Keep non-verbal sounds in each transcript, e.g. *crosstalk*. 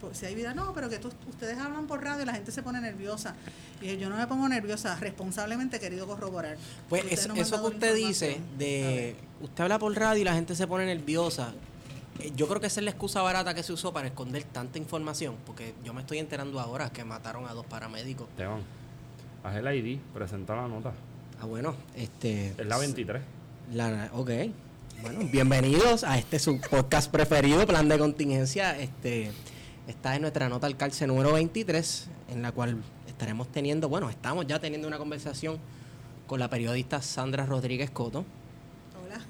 si, si hay vida. No, pero que tú- ustedes hablan por radio y la gente se pone nerviosa. Y dije, yo no me pongo nerviosa, responsablemente he querido corroborar. Pues es- no eso que usted dice de usted habla por radio y la gente se pone nerviosa. eh, Yo creo que esa es la excusa barata que se usó para esconder tanta información, porque yo me estoy enterando ahora que mataron a dos paramédicos. Esteban, haz el ID, presenta la nota. Ah, bueno, este Es la 23. La, ok. Bueno, bienvenidos a este su podcast preferido, Plan de Contingencia. Este, esta es nuestra nota al calce número 23, en la cual estaremos teniendo, bueno, estamos ya teniendo una conversación con la periodista Sandra Rodríguez Coto. Hola.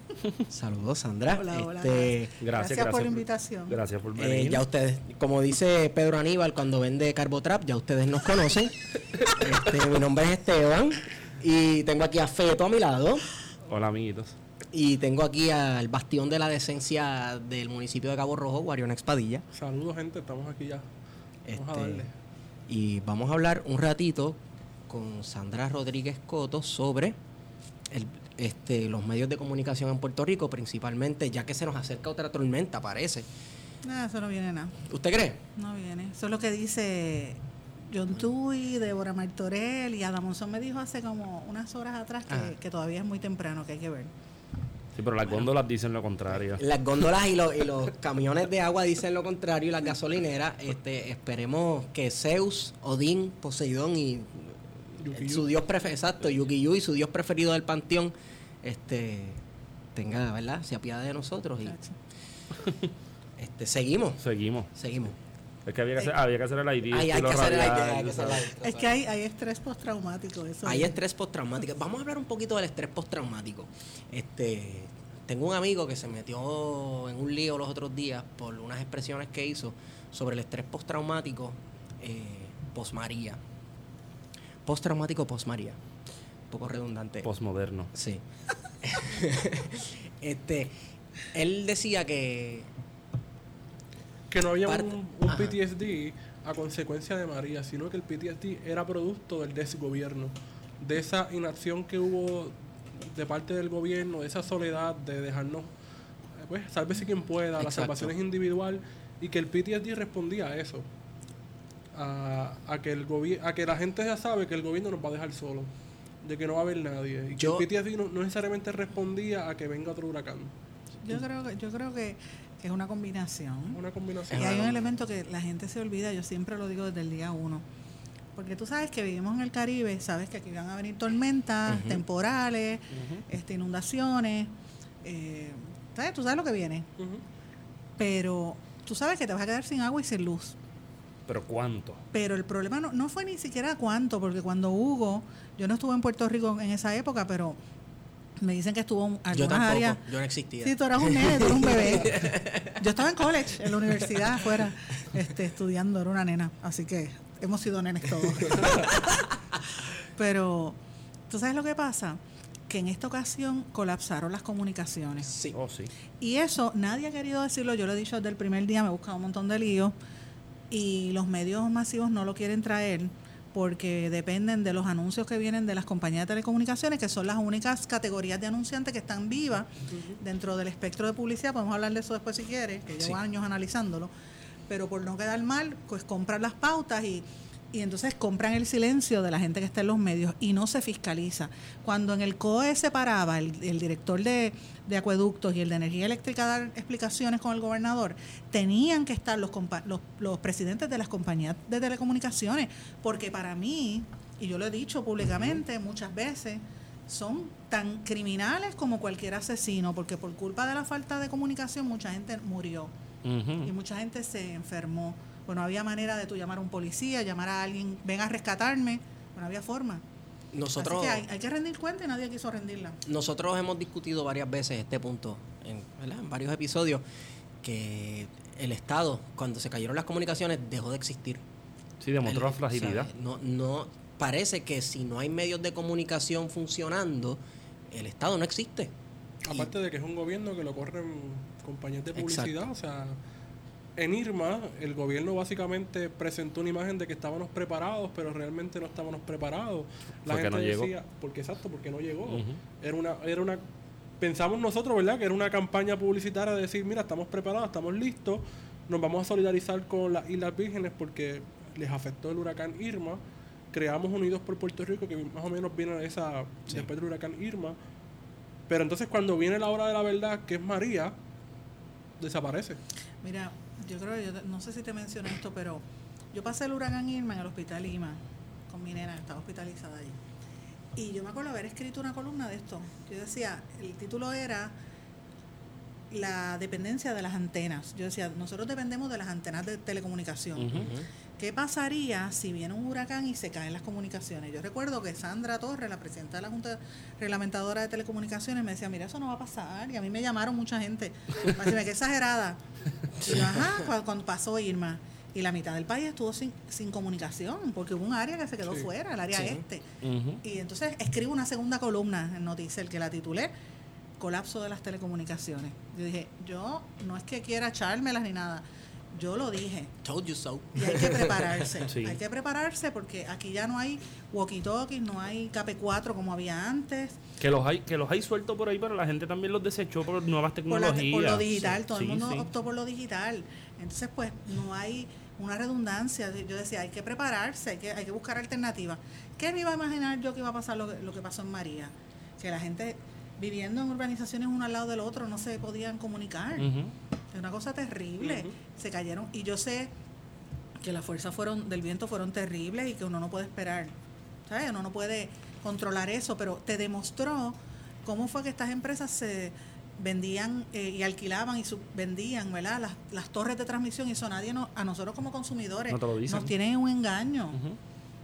Saludos, Sandra. Hola, hola. Este, Gracias, Gracias por la invitación. Gracias por eh, venir. ya ustedes, como dice Pedro Aníbal cuando vende Carbotrap, ya ustedes nos conocen. *laughs* Este, mi nombre es Esteban y tengo aquí a Feto a mi lado. Hola, amiguitos. Y tengo aquí al bastión de la decencia del municipio de Cabo Rojo, Guarión Expadilla. Saludos, gente, estamos aquí ya. Vamos a Este, darle. y vamos a hablar un ratito con Sandra Rodríguez Coto sobre el- este, los medios de comunicación en Puerto Rico, principalmente, ya que se nos acerca otra tormenta, parece. Nada, eso no viene nada. ¿Usted cree? No viene. Eso es lo que dice John Tui, Débora Martorell y Adam Monzón me dijo hace como unas horas atrás que todavía es muy temprano, que hay que ver. Sí, pero las góndolas dicen lo contrario. Las góndolas y, los- y los camiones de agua dicen lo contrario y las gasolineras. Este, esperemos que Zeus, Odín, Poseidón y Yuki su dios preferido, exacto, Yuki-Yu y su dios preferido del panteón, este, tenga, ¿verdad? Se apiade de nosotros y este, seguimos, Seguimos. seguimos. Es que había que hacer, había que hacer el ID. Ay, hay estilo que hacer el radial, hay que hacer el ¿sabes? Es que hay, hay estrés postraumático. Eso Hay es. estrés postraumático. Vamos a hablar un poquito del estrés postraumático. Este, tengo un amigo que se metió en un lío los otros días por unas expresiones que hizo sobre el estrés postraumático eh, posmaría. Postraumático posmaría. Un poco redundante. Postmoderno. Sí. *laughs* este, él decía que Que no había un. PTSD a consecuencia de María, sino que el PTSD era producto del desgobierno, de esa inacción que hubo de parte del gobierno, de esa soledad de dejarnos, eh, pues, sálvese quien pueda, la salvación es individual, y que el PTSD respondía a eso. A, a que el gobi- a que la gente ya sabe que el gobierno nos va a dejar solo, de que no va a haber nadie. Y Yo- que el PTSD no, no necesariamente respondía a que venga otro huracán. Yo creo que, yo creo que es una combinación. Una combinación. Y hay un elemento que la gente se olvida, yo siempre lo digo desde el día uno. Porque tú sabes que vivimos en el Caribe, sabes que aquí van a venir tormentas, temporales, este, inundaciones. eh, ¿sabes? Tú sabes lo que viene. Pero tú sabes que te vas a quedar sin agua y sin luz. Pero ¿cuánto? Pero el problema no, no fue ni siquiera cuánto, porque cuando Hugo, yo no estuve en Puerto Rico en esa época, pero me dicen que estuvo en yo algunas tampoco, áreas. yo no existía. Sí, tú eras un nene, tú eras un bebé. *laughs* Yo estaba en college, en la universidad afuera, este, estudiando, era una nena, así que hemos sido nenes todos. *laughs* Pero, ¿tú sabes lo que pasa? Que en esta ocasión colapsaron las comunicaciones. Sí. Oh, sí. Y eso nadie ha querido decirlo, yo lo he dicho desde el primer día, me he buscado un montón de líos y los medios masivos no lo quieren traer porque dependen de los anuncios que vienen de las compañías de telecomunicaciones, que son las únicas categorías de anunciantes que están vivas dentro del espectro de publicidad. Podemos hablar de eso después si quieres, que llevo Sí. años analizándolo. Pero por no quedar mal, pues compran las pautas y, y entonces compran el silencio de la gente que está en los medios y no se fiscaliza. Cuando en el COE se paraba el, el director de, de acueductos y el de energía eléctrica a dar explicaciones con el gobernador, tenían que estar los, compa- los, los presidentes de las compañías de telecomunicaciones, porque para mí, y yo lo he dicho públicamente muchas veces, son tan criminales como cualquier asesino, porque por culpa de la falta de comunicación mucha gente murió y mucha gente se enfermó. Bueno, había manera de tú llamar a un policía, llamar a alguien, ven a rescatarme. Bueno, había forma. Nosotros, Así que hay, hay que rendir cuenta y nadie quiso rendirla. nosotros hemos discutido varias veces este punto, en, ¿verdad? en varios episodios, que el Estado, cuando se cayeron las comunicaciones, dejó de existir. Sí, demostró la fragilidad. o sea, no, no, parece que si no hay medios de comunicación funcionando, el Estado no existe. Y- Aparte de que es un gobierno que lo corren compañías de Exacto. publicidad, o sea, en Irma el gobierno básicamente presentó una imagen de que estábamos preparados, pero realmente no estábamos preparados. La Porque gente no llegó. decía, porque exacto, porque no llegó. Era una era una pensamos nosotros, ¿verdad? Que era una campaña publicitaria de decir, mira, estamos preparados, estamos listos, nos vamos a solidarizar con las Islas Vírgenes porque les afectó el huracán Irma. Creamos Unidos por Puerto Rico, que más o menos viene esa, después del huracán Irma. Pero entonces cuando viene la hora de la verdad, que es María, desaparece. Mira, yo creo, yo no sé si te mencioné esto, pero yo pasé el huracán Irma en el hospital Lima con mi nena, estaba hospitalizada allí. Y yo me acuerdo haber escrito una columna de esto. Yo decía, el título era la dependencia de las antenas. Yo decía, nosotros dependemos de las antenas de telecomunicación. ¿Qué pasaría si viene un huracán y se caen las comunicaciones? Yo recuerdo que Sandra Torres, la presidenta de la Junta Reglamentadora de Telecomunicaciones, me decía, mira, eso no va a pasar. Y a mí me llamaron mucha gente. Me decía, qué exagerada. Y yo, ajá, cuando pasó Irma. Y la mitad del país estuvo sin, sin comunicación, porque hubo un área que se quedó fuera, el área este. Y entonces escribo una segunda columna en Noticel que la titulé Colapso de las telecomunicaciones. Yo dije, yo no es que quiera echármelas ni nada, yo lo dije. Told you so. Y hay que prepararse. *laughs* Hay que prepararse porque aquí ya no hay walkie-talkies, no hay KP4 como había antes. Que los hay que los hay sueltos por ahí, pero la gente también los desechó por nuevas tecnologías. Por, lo digital, todo el mundo optó por lo digital. Entonces, pues, no hay una redundancia. Yo decía, hay que prepararse, hay que, hay que buscar alternativas. ¿Qué me iba a imaginar yo que iba a pasar lo, que pasó en María? Que la gente viviendo en urbanizaciones uno al lado del otro no se podían comunicar. Es una cosa terrible. Se cayeron. Y yo sé que las fuerzas fueron del viento fueron terribles y que uno no puede esperar. ¿Sabes? Uno no puede controlar eso, pero te demostró cómo fue que estas empresas se vendían eh, y alquilaban y vendían ¿verdad? Las, las, torres de transmisión y eso nadie no, a nosotros como consumidores nos tienen un engaño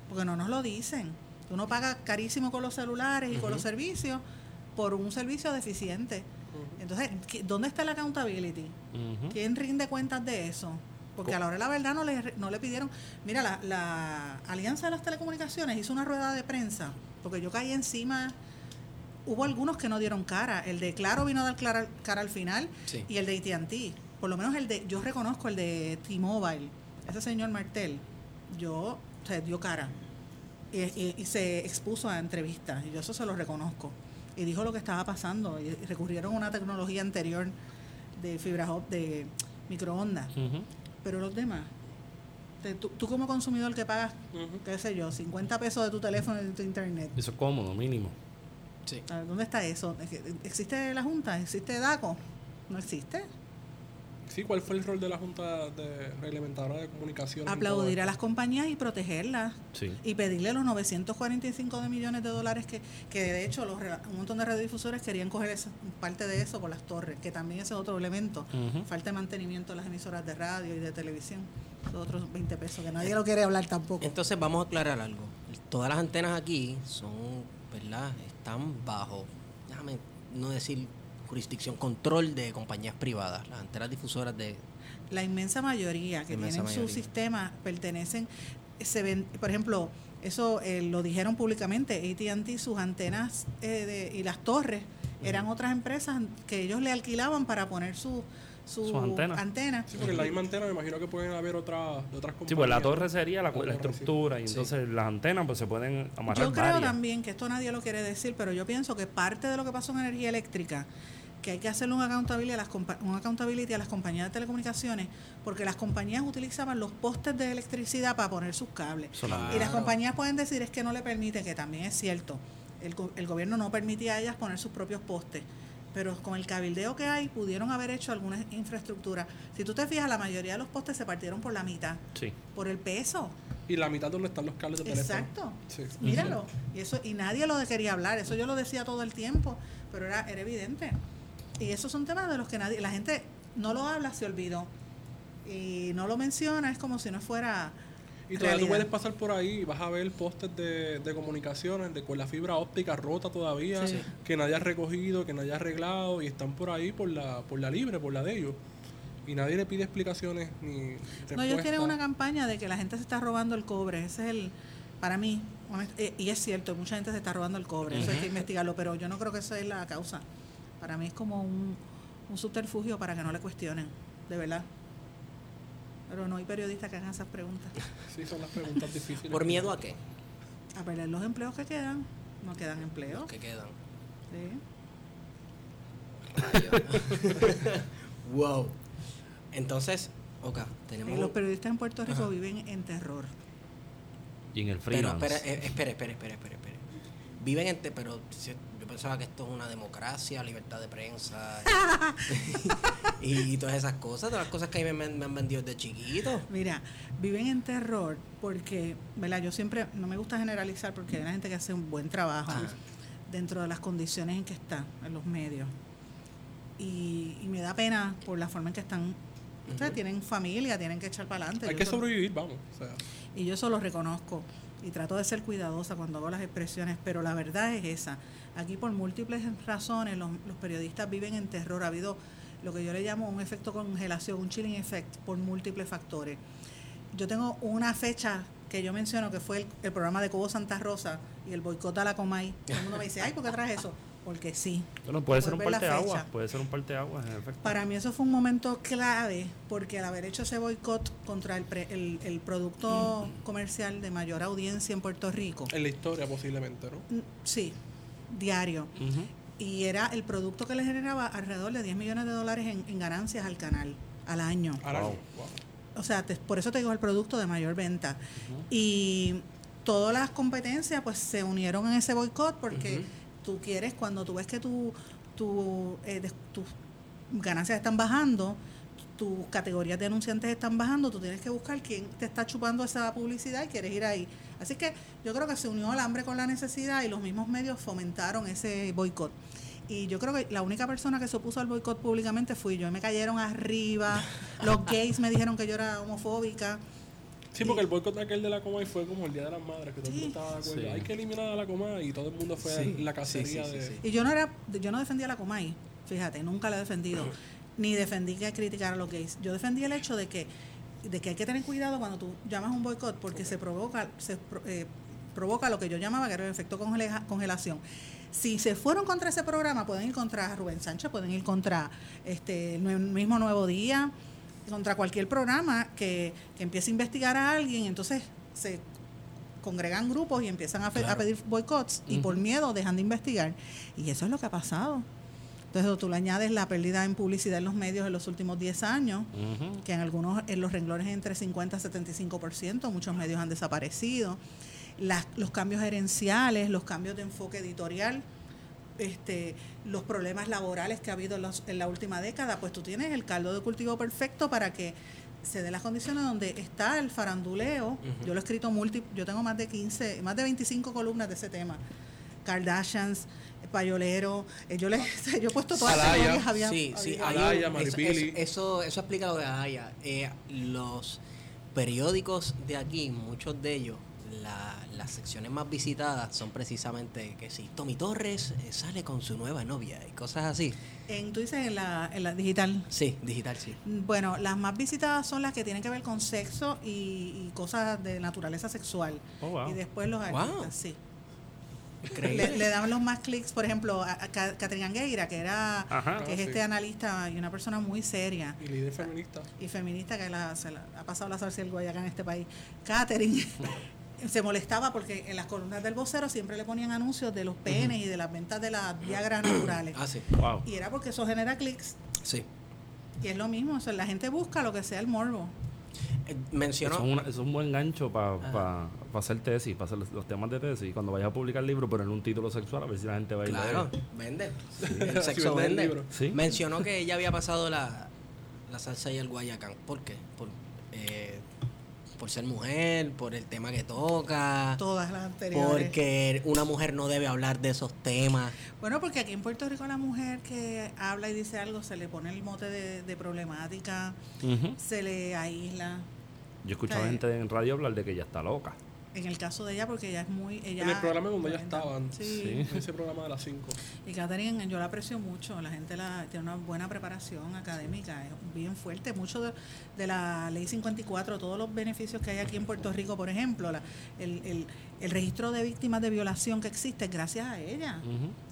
porque no nos lo dicen uno paga carísimo con los celulares y con los servicios por un servicio deficiente entonces ¿dónde está la accountability? ¿quién rinde cuentas de eso? porque a la hora de la verdad no le, no le pidieron mira la, la Alianza de las Telecomunicaciones hizo una rueda de prensa porque yo caí encima hubo algunos que no dieron cara. El de Claro vino a dar cara, cara al final y el de AT&T. Por lo menos el de, yo reconozco el de T-Mobile, ese señor Martel, yo, se dio cara y, se expuso a entrevistas y yo eso se lo reconozco. Y dijo lo que estaba pasando y recurrieron a una tecnología anterior de fibra de microondas. Pero los demás, tú, como consumidor que pagas, qué sé yo, 50 pesos de tu teléfono y de tu internet. Eso es cómodo, mínimo. ¿Dónde está eso? ¿Existe la Junta? ¿Existe DACO? ¿No existe? Sí, ¿cuál fue el rol de la Junta de Reglamentadora de Comunicación? Aplaudir a las compañías y protegerlas. Y pedirle los 945 de millones de dólares que, que de hecho los, un montón de radiodifusores querían coger parte de eso por las torres, que también ese es otro elemento. Falta de mantenimiento de las emisoras de radio y de televisión. Esos otros 20 pesos, que nadie lo quiere hablar tampoco. Entonces vamos a aclarar algo. Todas las antenas aquí son, ¿verdad? están bajo, déjame no decir jurisdicción, control de compañías privadas, las antenas difusoras de... La inmensa mayoría que tienen su sistema pertenecen, se ven, por ejemplo, eso eh, lo dijeron públicamente, ATT, sus antenas eh, y las torres eran otras empresas que ellos le alquilaban para poner su su, antena. Sí, porque la misma antena me imagino que pueden haber otras otras compañías. Sí, pues la torre sería la, estructura y entonces las antenas pues se pueden amarrar Yo creo también que esto nadie lo quiere decir, pero yo pienso que parte de lo que pasó en energía eléctrica que hay que hacerle un accountability, a las, un accountability a las compañías de telecomunicaciones, porque las compañías utilizaban los postes de electricidad para poner sus cables. Y las compañías pueden decir es que no le permite, que también es cierto, el, el gobierno no permitía a ellas poner sus propios postes pero con el cabildeo que hay pudieron haber hecho algunas infraestructuras. Si tú te fijas, la mayoría de los postes se partieron por la mitad, sí. por el peso. Y la mitad donde están los cables de teléfono. Exacto. Míralo. Y eso y nadie lo quería hablar, eso yo lo decía todo el tiempo, pero era, era evidente. Y esos son temas de los que nadie, la gente no lo habla, se olvidó. Y no lo menciona, es como si no fuera y todavía tú puedes pasar por ahí y vas a ver postes de, de comunicaciones de, con la fibra óptica rota todavía, que nadie ha recogido, que nadie ha arreglado y están por ahí por la, por la libre, por la de ellos. Y nadie le pide explicaciones ni No, ellos tienen una campaña de que la gente se está robando el cobre. Ese es el, para mí, eh, y es cierto, mucha gente se está robando el cobre, eso hay que investigarlo, pero yo no creo que esa es la causa. Para mí es como un, un subterfugio para que no le cuestionen, de verdad. Pero no hay periodistas que hagan esas preguntas. *laughs* Sí, son las preguntas difíciles. ¿Por miedo a qué? A perder los empleos que quedan. No quedan empleos. que quedan. Sí. *laughs* wow. Entonces, ok, Y tenemos... los periodistas en Puerto Rico Ajá. viven en terror. Y en el Pero, freelance. espera, eh, espera, espera, espera, espera. Viven en... te- Pero pensaba que esto es una democracia, libertad de prensa *laughs* y, y todas esas cosas, todas las cosas que a mí me, me han vendido desde chiquito. Mira, viven en terror porque, ¿verdad? Yo siempre, no me gusta generalizar porque hay una gente que hace un buen trabajo Ajá. dentro de las condiciones en que está, en los medios. Y, y me da pena por la forma en que están. O sea, Ujú. tienen familia, tienen que echar para adelante. Hay Yo que sobrevivir, vamos. O sea, y yo eso lo reconozco y trato de ser cuidadosa cuando hago las expresiones, pero la verdad es esa. Aquí por múltiples razones los, los periodistas viven en terror. Ha habido lo que yo le llamo un efecto congelación, un chilling effect por múltiples factores. Yo tengo una fecha que yo menciono que fue el, el programa de Cobo Santa Rosa y el boicot a la Comay. Todo el mundo me dice, ay, ¿por qué traes eso? Porque sí. Bueno, puede ser un Puedes ver parte de la agua. fecha. Puede ser un parte de agua, en efecto. Para mí eso fue un momento clave porque al haber hecho ese boicot contra el, pre- el, el producto comercial de mayor audiencia en Puerto Rico, en la historia posiblemente, ¿no? mm, sí, diario, y era el producto que le generaba alrededor de 10 millones de dólares en, en ganancias al canal al año. Al Wow. año. Wow. O sea, te- por eso te digo el producto de mayor venta. Y todas las competencias pues se unieron en ese boicot porque. Tú quieres, cuando tú ves que tu, tu, eh, tus ganancias están bajando, tus categorías de anunciantes están bajando, tú tienes que buscar quién te está chupando esa publicidad y quieres ir ahí. Así que yo creo que se unió el hambre con la necesidad y los mismos medios fomentaron ese boicot. Y yo creo que la única persona que se opuso al boicot públicamente fui yo. Y me cayeron arriba. *laughs* Los gays me dijeron que yo era homofóbica. Sí, porque el boicot aquel de la Comay fue como el Día de las Madres, que todo el mundo estaba de acuerdo. Sí. Hay que eliminar a la Comay y todo el mundo fue Sí. a la cacería sí, sí, de... sí. Y yo no era, yo no defendía la Comay, fíjate, nunca la he defendido, *laughs* ni defendí que criticar a los gays. Yo defendí el hecho de que, de que hay que tener cuidado cuando tú llamas un boicot, porque se provoca, se eh, provoca lo que yo llamaba que era el efecto congela- congelación. Si se fueron contra ese programa, pueden ir contra Rubén Sánchez, pueden ir contra este el mismo Nuevo Día, contra cualquier programa que, que empiece a investigar a alguien, entonces se congregan grupos y empiezan a, pedir boicots y por miedo dejan de investigar. Y eso es lo que ha pasado. Entonces tú le añades la pérdida en publicidad en los medios en los últimos 10 años, que en algunos, en los renglones entre 50 y 75%, muchos medios han desaparecido. Las- los cambios gerenciales, los cambios de enfoque editorial, este, los problemas laborales que ha habido en, los- en la última década, pues tú tienes el caldo de cultivo perfecto para que se den las condiciones donde está el faranduleo. Yo lo he escrito múltiples, yo tengo más de 15, más de 25 columnas de ese tema. Kardashians, Payolero, eh, yo, le, *laughs* yo he puesto todas las Alaya. categorías, había- sí, sí, Alaya, un- eso, eso, eso explica lo de Alaya. Eh, los periódicos de aquí, muchos de ellos, la- las secciones más visitadas son precisamente que si Tommy Torres eh, sale con su nueva novia y cosas así. En, tú dices en la, en la digital. Sí, digital sí. Bueno, las más visitadas son las que tienen que ver con sexo y, y cosas de naturaleza sexual. Oh, wow. Y después los Wow. artistas, sí. Increíble. Le, le dan los más clics, por ejemplo, a, a Ca- Catherine Angueira, que era Ajá. que es Ah, este analista y una persona muy seria Y líder feminista. y feminista que la, se la- ha pasado la salsa del Guayacán en este país. Catherine *laughs* se molestaba porque en las columnas del vocero siempre le ponían anuncios de los penes y de las ventas de las viagras naturales. Ah, sí. Wow. Y era porque eso genera clics. Sí. Y es lo mismo, o sea, la gente busca lo que sea el morbo. Eh, Eso mencionó. es, una- eso es un buen gancho para Ajá. hacer tesis, para hacer los, los temas de tesis. Cuando vayas a publicar el libro, poner un título sexual a ver si la gente va a ir Claro, vende. El *laughs* sexo vende el vende. libro. Sí. Mencionó que ella había pasado la, la salsa y el guayacán. ¿Por qué? Por, eh, por ser mujer, por el tema que toca, Todas las anteriores. porque una mujer no debe hablar de esos temas. Bueno, porque aquí en Puerto Rico a la mujer que habla y dice algo se le pone el mote de, de problemática, se le aísla. Yo he escuchado gente en radio hablar de que ella está loca. En el caso de ella, porque ella es muy... Ella, En el programa donde ella cuenta. estaba. Sí. Sí. En ese programa de las 5. Y Catherine, yo la aprecio mucho. La gente la, tiene una buena preparación académica, es bien fuerte. Mucho de, de la ley 54, todos los beneficios que hay aquí en Puerto Rico, por ejemplo, la- el, el- el registro de víctimas de violación que existe es gracias a ella,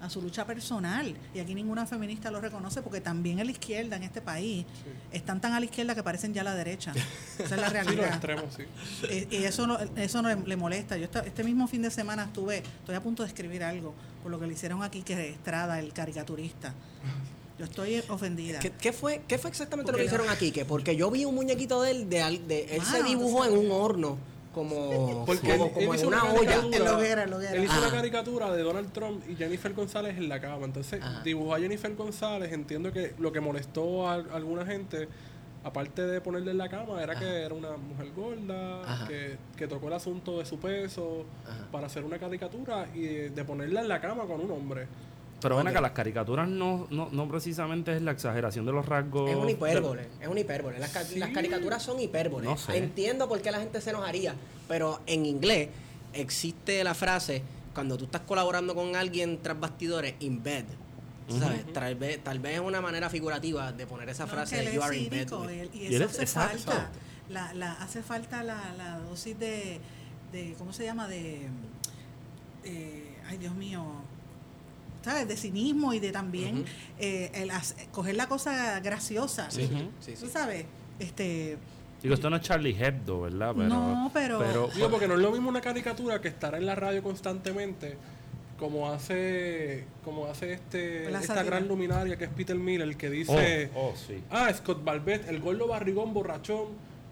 a su lucha personal. Y aquí ninguna feminista lo reconoce porque también en la izquierda en este país están tan a la izquierda que parecen ya a la derecha. *laughs* Esa es la Sí, los realidad. extremos, sí. Eh, y eso no, eso no le, le molesta. Yo esta- este mismo fin de semana estuve, estoy a punto de escribir algo por lo que le hicieron aquí que Estrada, el caricaturista. Yo estoy ofendida. ¿Qué, qué fue, ¿Qué fue exactamente Porque lo que no- hicieron aquí? Que porque yo vi un muñequito de él, de, al- de- él se dibujó en un horno, como, *laughs* Porque como, en una una olla. caricatura. En la hoguera, en la hoguera. Él hizo Ajá. una caricatura de Donald Trump y Jennifer González en la cama. Entonces Ajá. dibujó a Jennifer González. Entiendo que lo que molestó a, alguna gente, aparte de ponerle en la cama, era que era una mujer gorda, que, que tocó el asunto de su peso Ajá. para hacer una caricatura y de, de ponerla en la cama con un hombre. Pero ven Ok. acá, las caricaturas no, no, no precisamente es la exageración de los rasgos. Es una hipérbole, es una hipérbole. Las, ca- Sí. las caricaturas son hipérboles. No sé. Entiendo por qué la gente se enojaría, pero en inglés existe la frase cuando tú estás colaborando con alguien tras bastidores, in bed. ¿Sabes? tal, vez, tal vez es una manera figurativa de poner esa No, frase él you are in bed. cínico, with". él- y eso es- hace exacto. falta. La, la, hace falta la, la dosis de, de, ¿cómo se llama? De, eh, ay Dios mío, ¿sabes? De cinismo y de también eh, el coger la cosa graciosa. Sí, sí, sí. ¿Tú sabes? Este, Digo, esto no es Charlie Hebdo, ¿verdad? Pero, No, pero- Digo, porque no es lo mismo una caricatura que estar en la radio constantemente como hace como hace este La esta gran luminaria que es Peter Miller que Oh, dice oh, sí. ah Scott Balbet el gordo barrigón borrachón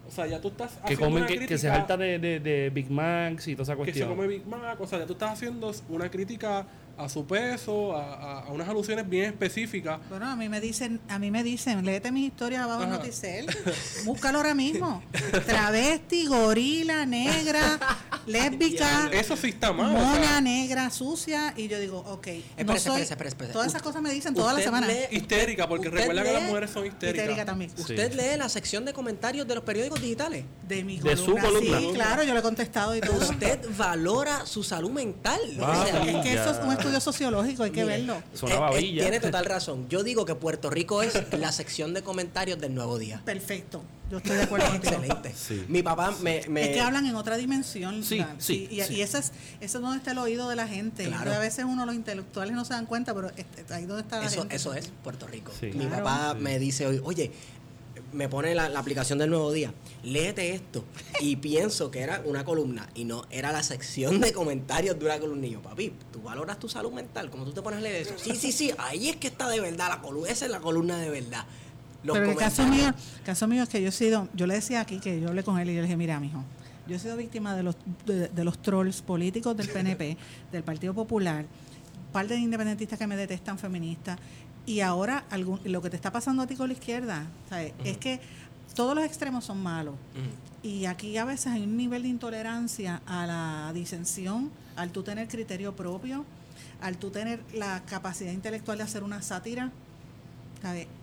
o sea ya tú estás Que haciendo comen, una que, que se salta de, de, de Big Macs y toda esa que se cuestión. come Big Mac o sea ya tú estás haciendo una crítica a su peso a, a- a unas alusiones bien específicas bueno, a mí me dicen, a mí me dicen, léete mis historias abajo en. Noticel, *laughs* búscalo ahora mismo. Travesti, gorila, negra, *laughs* lésbica, eso sí está mal o mona, sea, negra, sucia, y yo digo, ok, no Espérese, soy, espérese, todas esas cosas me dicen toda la usted semana. lee- histérica porque recuerda que las lee- mujeres son histéricas Histérica también. Sí. ¿Usted lee la sección de comentarios de los periódicos digitales? De mi De su columna. columna. Sí, claro, yo le he contestado y todo. Usted valora su salud mental. Ah, O sea, es que eso es un Ya. Estudio sociológico, hay que Mire, verlo. Es una eh, eh, tiene *laughs* total razón. Yo digo que Puerto Rico es la sección de comentarios del Nuevo Día. Perfecto, yo estoy de acuerdo contigo. Excelente. Sí. Mi papá me... me- Es que hablan en otra dimensión. Sí, sí, y, sí. y ese es, eso es donde está el oído de la gente. Claro. A veces uno, los intelectuales, no se dan cuenta, pero este- ahí donde está la Eso, gente. eso es Puerto Rico. Sí. Mi Claro. papá Sí. me dice hoy, oye, me pone la, la aplicación del Nuevo Día, léete esto. Y *laughs* pienso que era una columna y no, era la sección de comentarios de una columna. Y yo, papi, tú valoras tu salud mental, como tú te pones a leer eso. Sí, sí, sí, ahí es que está de verdad la columna, esa es la columna de verdad. Los Pero el caso mío, el caso mío es que yo he sido, yo le decía aquí que yo hablé con él y yo le dije, mira, mijo, yo he sido víctima de los, de, de los trolls políticos del PNP, *laughs* del Partido Popular, parte de independentistas que me detestan feministas, y ahora algún, lo que te está pasando a ti con la izquierda, ¿sabes? es que todos los extremos son malos. Y aquí a veces hay un nivel de intolerancia a la disensión, al tú tener criterio propio, al tú tener la capacidad intelectual de hacer una sátira.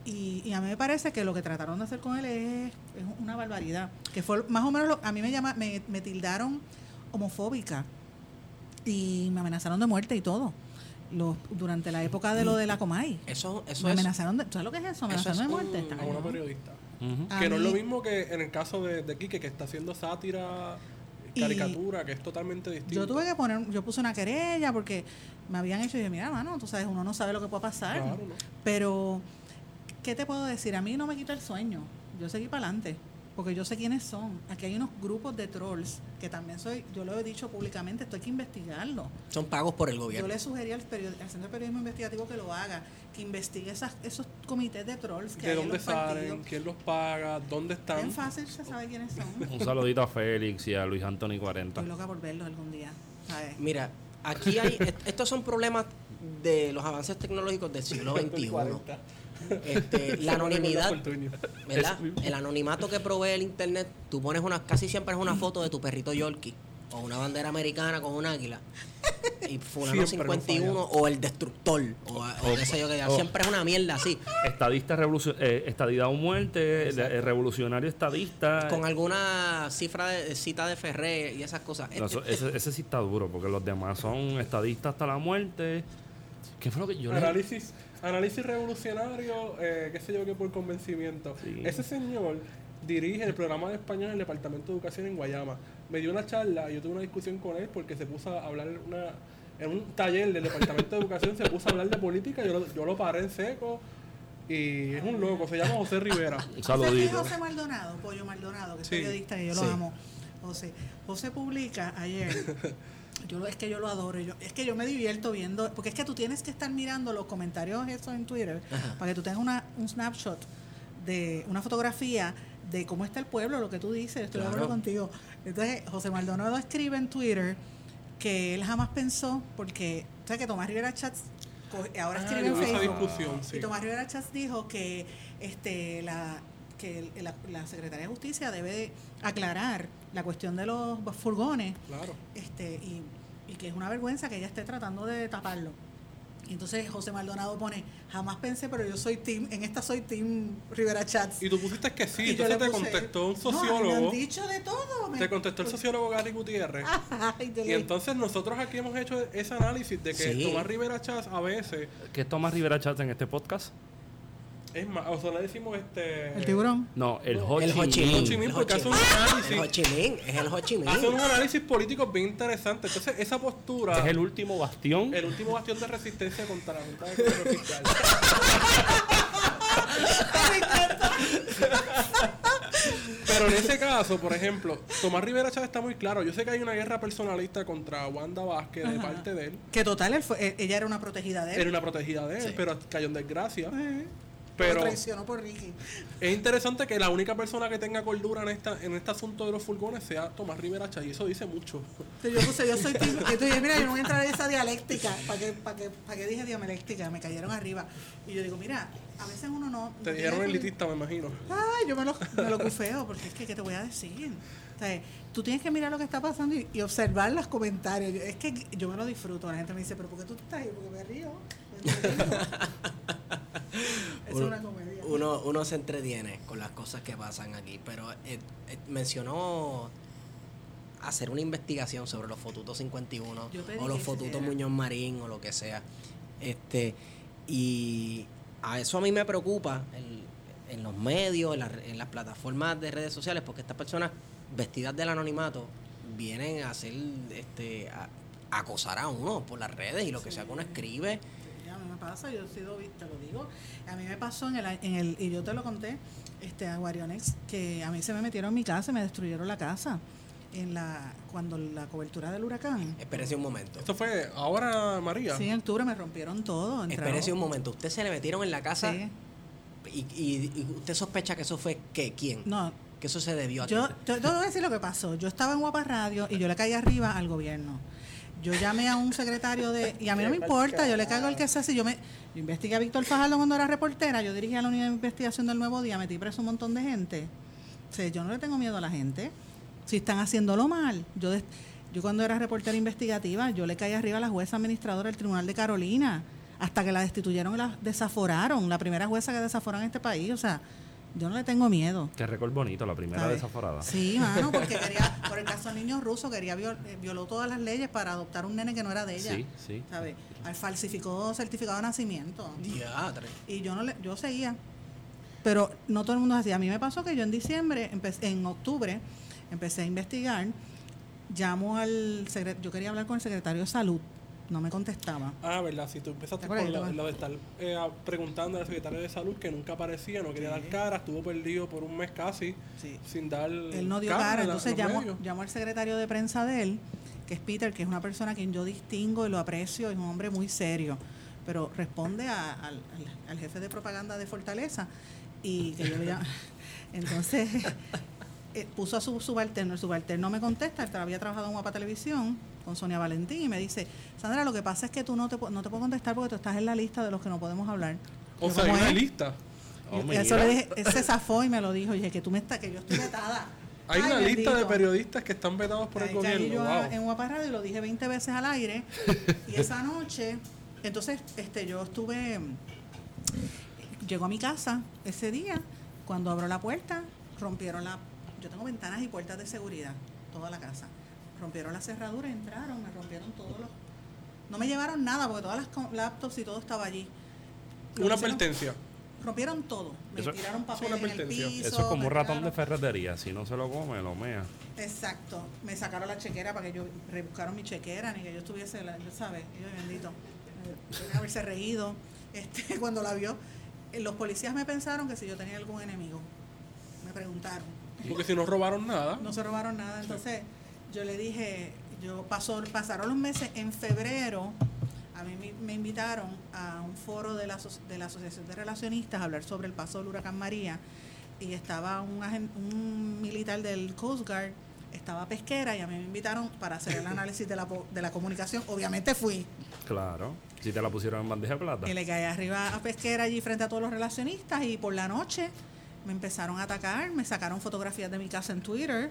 Y, y a mí me parece que lo que trataron de hacer con él es, es una barbaridad. Que fue más o menos, lo- a mí me, llama, me, me tildaron homofóbica y me amenazaron de muerte y todo. Los, durante la época de lo de la Comay. Eso, eso Me es... amenazaron de, ¿Sabes lo que es eso? Eso Amenazaron de muerte. un- a una periodista que no es lo mismo que en el caso de, de Quique, que está haciendo sátira, Y caricatura, que es totalmente distinto. Yo tuve que poner, yo puse una querella porque me habían hecho y yo, mira, mano, tú sabes, uno no sabe lo que puede pasar. Claro, ¿no? Pero, ¿qué te puedo decir? A mí no me quita el sueño. Yo seguí para adelante. Porque yo sé quiénes son. Aquí hay unos grupos de trolls que también soy, yo lo he dicho públicamente, esto hay que investigarlo. Son pagos por el Yo gobierno. le sugerí al, al Centro de Periodismo Investigativo que lo haga, que investigue esas, esos comités de trolls que ¿De hay en dónde los salen? partidos. ¿Quién los paga? ¿Dónde están? Bien fácil, se sabe quiénes son. *laughs* Un saludito a Félix y a Luis Anthony 40. Estoy loca por verlos algún día. ¿sabes? Mira, aquí hay... est- estos son problemas de los avances tecnológicos del siglo XXI. *laughs* Este, *laughs* la anonimidad, ¿verdad? El anonimato que provee el internet, tú pones una, casi siempre es una foto de tu perrito Yorkie o una bandera americana con un águila. Y fulano Siempre no 51 o el destructor o, o qué sé yo que o- siempre es una mierda así, Estadista revolucio eh, estadidad o muerte, eh, revolucionario estadista. con alguna cifra de cita de Ferré y esas cosas. No, eso- ese, ese sí está duro, porque los demás son estadistas hasta la muerte. ¿Qué fue lo que yo le Análisis, revolucionario, eh, qué sé yo, que por convencimiento. Sí. Ese señor dirige el programa de español en el Departamento de Educación en Guayama. Me dio una charla y yo tuve una discusión con él porque se puso a hablar en, una, en un taller del Departamento de Educación, se puso a hablar de política, yo lo, yo lo paré en seco y es un loco, se llama José Rivera. *laughs* Un ¿Sabes quién es saludito. José Maldonado, Pollo Maldonado, que es Sí. periodista y yo Sí. lo amo. José, José publica ayer *laughs* Yo, es que yo lo adoro, yo, es que yo me divierto viendo, porque es que tú tienes que estar mirando los comentarios esos en Twitter Ajá. para que tú tengas una, un snapshot de una fotografía de cómo está el pueblo, lo que tú dices, estoy de Claro. acuerdo contigo. Entonces, José Maldonado escribe en Twitter que él jamás pensó, porque, o sea, que Tomás Rivera Chats ahora Ah, escribe en Facebook. sí. Y Tomás Rivera Chats dijo que este la que el- la, la Secretaría de Justicia debe de aclarar la cuestión de los furgones Claro. este y, y que es una vergüenza que ella esté tratando de taparlo. Y entonces José Maldonado pone, jamás pensé, pero yo soy team, en esta soy team Rivera Chats. Y tú pusiste que sí, Y entonces te puse, contestó un "No, me sociólogo. han dicho de todo. me- Te contestó el sociólogo Gary Gutiérrez. *laughs* Y le- entonces nosotros aquí hemos hecho ese análisis de que Sí. Tomás Rivera Chávez a veces ¿Qué es Tomás Rivera Chat en este podcast? Es más, o sea, le decimos este el tiburón. No, el Ho el Chi Ho Chi Minh. Minh. Ho Chi Minh, El porque hace un análisis. El Ho Chi Minh, es el Ho Chi Minh. hace un análisis político bien interesante. Entonces, esa postura Es el último bastión. el último bastión de resistencia contra la Junta de *laughs* Control Fiscal. Pero en ese caso, por ejemplo, Tomás Rivera Chávez está muy claro. Yo sé que hay una guerra personalista contra Wanda Vázquez de Ajá. parte de él. Que total, él fue- eh, ella era una protegida de él. Era una protegida de él, Sí. pero cayó en desgracia. Eh, Pero lo traicionó por Ricky. es interesante que la única persona que tenga cordura en esta en este asunto de los furgones sea Tomás Rivera Chávez. Y eso dice mucho. Entonces yo puse, yo soy team, dices, mira, yo no voy a entrar en esa dialéctica. ¿Para qué, para qué, para qué dije dialéctica? Me cayeron arriba. Y yo digo, mira, a veces uno no... Te dijeron elitista, me imagino. Ay, yo me lo, me lo cufeo, porque es que, ¿qué te voy a decir? O sea, tú tienes que mirar lo que está pasando y, y observar los comentarios. Es que yo me lo disfruto. La gente me dice, ¿pero por qué tú estás ahí? Porque me río. me entretengo. *laughs* es Uno- una comedia. Uno, uno se entretiene con las cosas que pasan aquí, pero eh, eh, mencionó hacer una investigación sobre los fotutos 51 Yo pedí o los fotutos. Muñoz Marín o lo que sea. Este y a eso a mí me preocupa el- en los medios, en, las- en las plataformas de redes sociales, porque estas personas vestidas del anonimato vienen a hacer este a, a acosar a uno por las redes y lo que sea que uno escribe. A mí me pasa, yo he sido, te lo digo, a mí me pasó en el, a- en el y yo te lo conté, este, a Guarionex, que a mí se me metieron en mi casa y me destruyeron la casa, en la, cuando la cobertura del huracán. Espérese un momento. Esto fue ahora, María. Sí, en octubre me rompieron todo. Espérese un momento. Usted se le metieron en la casa Sí. y, y- y usted sospecha que eso fue que quién? No, Que eso se debió a yo te, te voy a decir lo que pasó. Yo estaba en Guapa Radio y yo le caí arriba al gobierno. Yo llamé a un secretario de... Y a mí no me importa, yo le caigo el que sea. Si yo, me, yo investigué a Víctor Fajardo cuando era reportera, yo dirigía la unidad de investigación del Nuevo Día, metí preso un montón de gente. O sea, yo no le tengo miedo a la gente. Si están haciéndolo mal. Yo, des- yo cuando era reportera investigativa, yo le caí arriba a la jueza administradora del Tribunal de Carolina, hasta que la destituyeron y la desaforaron. La primera jueza que desaforó en este país. O sea, yo no le tengo miedo. Qué récord bonito, la primera ¿sabes? desaforada. Sí, mano, porque *laughs* quería, por el caso del niño ruso, quería viol- eh, violó todas las leyes para adoptar un nene que no era de ella. Sí, sí. ¿Sabes? Al- Falsificó certificado de nacimiento. Diatre. Y yo no le, yo seguía. Pero no todo el mundo hacía. A mí me pasó que yo en diciembre, en octubre, empecé a investigar. Llamo al secretario, yo quería hablar con el secretario de salud, no me contestaba. Ah, ¿verdad? Si tú empezaste con lo, ¿Te lo de estar eh, preguntando al secretario de salud que nunca aparecía, no quería dar cara, estuvo perdido por un mes casi Sí. sin dar Él no dio cara entonces llamó, llamó al secretario de prensa de él, que es Peter, que es una persona a quien yo distingo y lo aprecio, es un hombre muy serio, pero responde a- al, al- al jefe de propaganda de Fortaleza y que yo le llamo. *laughs* Entonces *laughs* eh, puso a su subalterno, el subalterno me contesta, él había trabajado en Guapa Televisión con Sonia Valentín y me dice, Sandra, lo que pasa es que tú no te, no te puedo contestar porque tú estás en la lista de los que no podemos hablar. O Yo, sea, hay "¿Cómo una es?". lista. Oh, Y eso mira. le dije, se zafó y me lo dijo. Y dije que tú me estás, que yo estoy vetada. *laughs* Hay Ay, una lista de periodistas que están vetados por el gobierno. yo wow. en Guapa Radio y lo dije 20 veces al aire. *laughs* y esa noche, entonces este yo estuve, llegó a mi casa ese día, cuando abro la puerta, rompieron la, yo tengo ventanas y puertas de seguridad, toda la casa. Rompieron la cerradura, entraron, me rompieron todos los... No me llevaron nada porque todas las laptops y todo estaba allí. Lo Una advertencia. Rompieron todo. Me Eso- tiraron es papel una en el piso. Eso es como un ratón de ferretería. Si no se lo come, lo mea. Exacto. Me sacaron la chequera para que yo rebuscaron mi chequera, ni que yo estuviese, la, yo sabes, yo bendito. Eh, haberse *laughs* reído. Este, *laughs* cuando la vio, eh, los policías me pensaron que si yo tenía algún enemigo. Me preguntaron. Porque si no robaron nada. No se robaron nada. Entonces, yo le dije, yo pasó, pasaron los meses, en febrero a mí me, me invitaron a un foro de la, de la Asociación de Relacionistas a hablar sobre el paso del huracán María y estaba un, un militar del Coast Guard, estaba pesquera y a mí me invitaron para hacer el análisis de la, de la comunicación. Obviamente fui. Claro. Si te la pusieron en bandeja de plata. Y le caí arriba a pesquera allí frente a todos los relacionistas y por la noche me empezaron a atacar, me sacaron fotografías de mi casa en Twitter,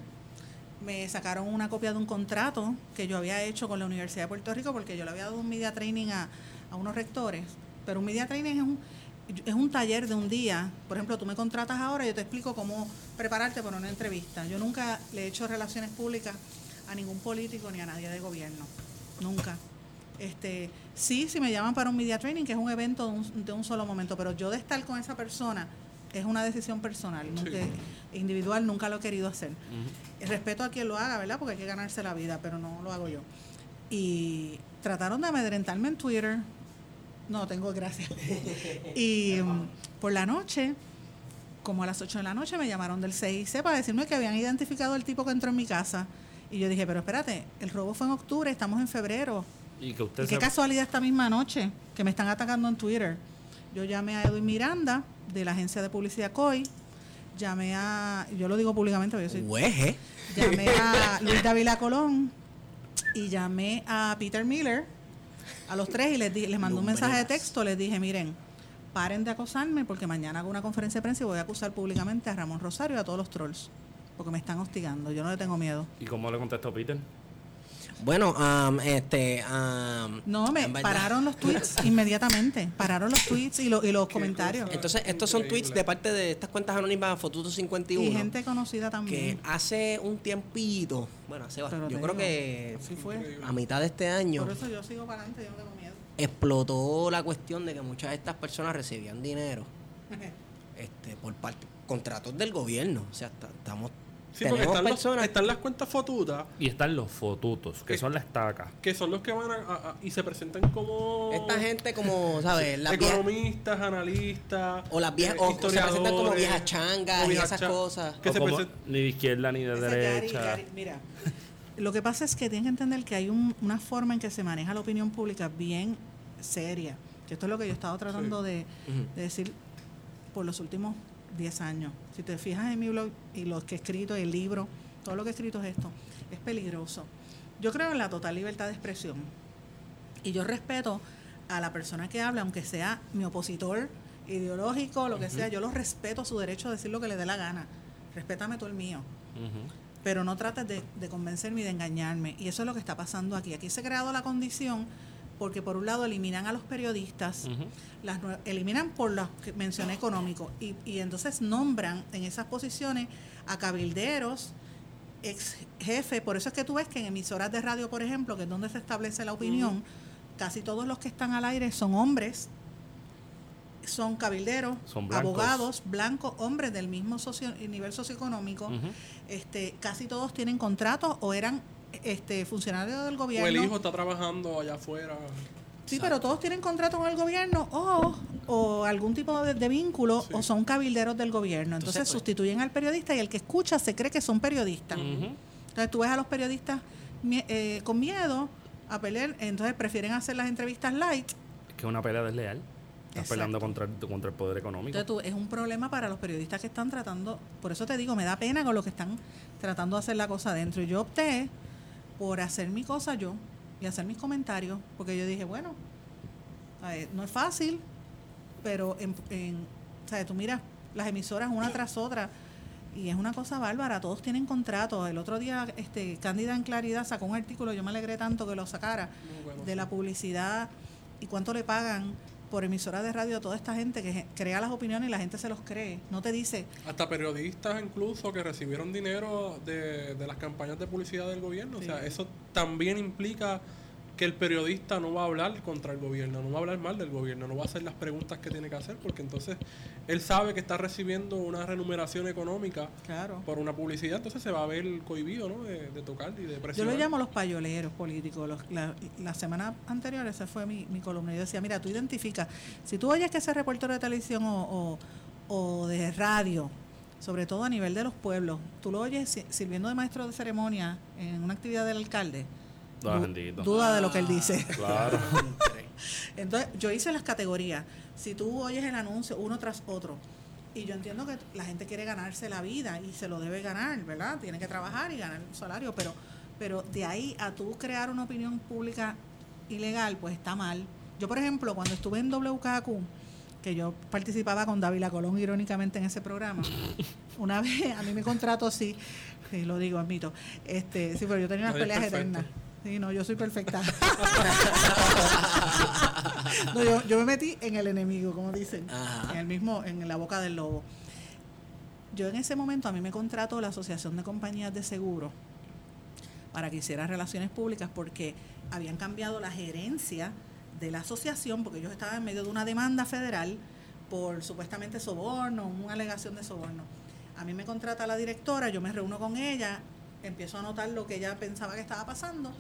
me sacaron una copia de un contrato que yo había hecho con la Universidad de Puerto Rico porque yo le había dado un media training a, a unos rectores, pero un media training es un, es un taller de un día. Por ejemplo, tú me contratas ahora y yo te explico cómo prepararte para una entrevista. Yo nunca le he hecho relaciones públicas a ningún político ni a nadie de gobierno. Nunca. Este, sí, si me llaman para un media training, que es un evento de un, de un solo momento, pero yo de estar con esa persona es una decisión personal, nunca- individual, nunca lo he querido hacer. Respeto a quien lo haga, ¿verdad? Porque hay que ganarse la vida, pero no lo hago yo. Y trataron de amedrentarme en Twitter. No, tengo gracias. *laughs* y mm, por la noche, como a las 8 de la noche, me llamaron del CIC para decirme que habían identificado el tipo que entró en mi casa. Y yo dije, pero espérate, el robo fue en octubre, estamos en febrero. Y que usted Y qué se- casualidad esta misma noche que me están atacando en Twitter. Yo llamé a Edwin Miranda de la agencia de publicidad COI, llamé a, yo lo digo públicamente porque yo soy, Hueje. llamé a *laughs* Luis Dávila Colón y llamé a Peter Miller, a los tres y les, di- les mandé un mensaje de texto, les dije, miren, paren de acosarme porque mañana hago una conferencia de prensa y voy a acusar públicamente a Ramón Rosario y a todos los trolls, porque me están hostigando, yo no le tengo miedo. ¿Y cómo le contestó Peter? Bueno, am, este. am, No, me pararon los tweets *laughs* inmediatamente. Pararon los tweets y, lo- y los comentarios. Entonces, estos son tweets de parte de estas cuentas anónimas Fotuto 51. Y gente conocida que también. hace un tiempito, bueno, hace bast- Pero yo creo digo, que Así fue. a mitad de este año Por eso yo sigo para adelante, yo no tengo miedo. explotó la cuestión de que muchas de estas personas recibían dinero *laughs* este, por parte contratos del gobierno. O sea, ta- estamos Sí, porque están, los- personas están las cuentas fotutas, Y están los fotutos, que son la estaca. que son los que van a, a- a- y se presentan como esta gente como, ¿sabes? Las viejas- economistas, analistas, o las viejas eh, o, se presentan como viejas changas y esas cha- cosas. que se present- ni de izquierda ni de derecha. Gary, mira, lo que pasa es que tienen que entender que hay un- una forma en que se maneja la opinión pública bien seria. Que esto es lo que yo he estado tratando de decir por los últimos 10 años. Si te fijas en mi blog y lo que he escrito, el libro, todo lo que he escrito es esto. Es peligroso. Yo creo en la total libertad de expresión. Y yo respeto a la persona que habla, aunque sea mi opositor ideológico, lo que sea, yo lo respeto su derecho a decir lo que le dé la gana. Respétame tú el mío. Pero no trates de, de convencerme y de engañarme. Y eso es lo que está pasando aquí. Aquí se ha creado la condición porque por un lado eliminan a los periodistas, las eliminan por los que mencioné económico y, y entonces nombran en esas posiciones a cabilderos, ex jefe, por eso es que tú ves que en emisoras de radio, por ejemplo, que es donde se establece la opinión, casi todos los que están al aire son hombres, son cabilderos, Son blancos. abogados, blancos, hombres del mismo socio, nivel socioeconómico, este, casi todos tienen contratos o eran este, funcionarios del o gobierno. el hijo está trabajando allá afuera. Sí, pero todos tienen contrato con el gobierno o, o algún tipo de, de vínculo Sí. o son cabilderos del gobierno. Entonces, Entonces, pues- sustituyen al periodista y el que escucha se cree que son periodistas. Entonces tú ves a los periodistas eh, con miedo a pelear, entonces prefieren hacer las entrevistas light. Es que es una pelea desleal. Estás Exacto. peleando contra, el- contra el poder económico. Entonces tú, es un problema para los periodistas que están tratando, por eso te digo, me da pena con los que están tratando de hacer la cosa adentro. Y yo opté por hacer mi cosa yo y hacer mis comentarios, porque yo dije, bueno, no es fácil, pero en, en, ¿sabes? tú miras las emisoras una tras otra y es una cosa bárbara, todos tienen contratos. El otro día, este, Cándida en Claridad sacó un artículo, yo me alegré tanto que lo sacara, bueno, de la publicidad y cuánto le pagan por emisora de radio a toda esta gente que crea las opiniones y la gente se los cree. No te dice, Hasta periodistas incluso que recibieron dinero de, de las campañas de publicidad del gobierno. O sea, eso también implica que el periodista no va a hablar contra el gobierno, no va a hablar mal del gobierno, no va a hacer las preguntas que tiene que hacer, porque entonces él sabe que está recibiendo una remuneración económica claro. por una publicidad, entonces se va a ver cohibido ¿no? de, de tocar y de Yo presionar. lo llamo los payoleros políticos. Los- la, la semana anterior, esa fue mi, mi columna. Yo decía, mira, tú identificas, si tú oyes que ese reportero de televisión o, o- o de radio sobre todo a nivel de los pueblos. Tú lo oyes si- sirviendo de maestro de ceremonia en una actividad del alcalde. Ah, duda de lo que él dice. Claro. *laughs* Entonces, yo hice las categorías. Si tú oyes el anuncio uno tras otro, y yo entiendo que la gente quiere ganarse la vida y se lo debe ganar, ¿verdad? Tiene que trabajar y ganar un salario, pero, pero de ahí a tú crear una opinión pública ilegal, pues está mal. Yo, por ejemplo, cuando estuve en WKQ, que yo participaba con Dávila Colón irónicamente en ese programa, *laughs* una vez a mí me contrató así, sí, lo digo, admito, este, sí, pero yo tenía unas peleas eternas. Sí, no, yo soy perfecta. *laughs* No, yo, yo me metí en el enemigo, como dicen, Ajá. en el mismo, en la boca del lobo. Yo en ese momento a mí me contrató la Asociación de Compañías de Seguro para que hiciera relaciones públicas porque habían cambiado la gerencia de la asociación porque ellos estaban en medio de una demanda federal por supuestamente soborno, una alegación de soborno. A mí me contrata la directora, yo me reúno con ella, empiezo a notar lo que ella pensaba que estaba pasando.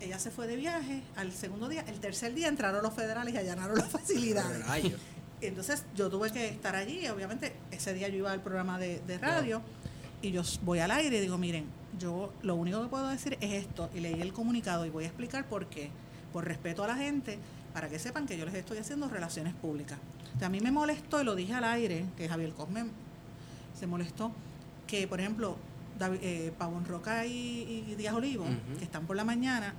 Ella se fue de viaje, al segundo día, el tercer día entraron los federales y allanaron las facilidades. Rayos. Entonces yo tuve que estar allí, obviamente ese día yo iba al programa de, de radio y yo voy al aire y digo, miren, yo lo único que puedo decir es esto y leí el comunicado y voy a explicar por qué, por respeto a la gente, para que sepan que yo les estoy haciendo relaciones públicas. O sea, a mí me molestó y lo dije al aire, que Javier Cosme se molestó, que por ejemplo Davi- eh, Pavón Roca y, y Díaz Olivo, que están por la mañana,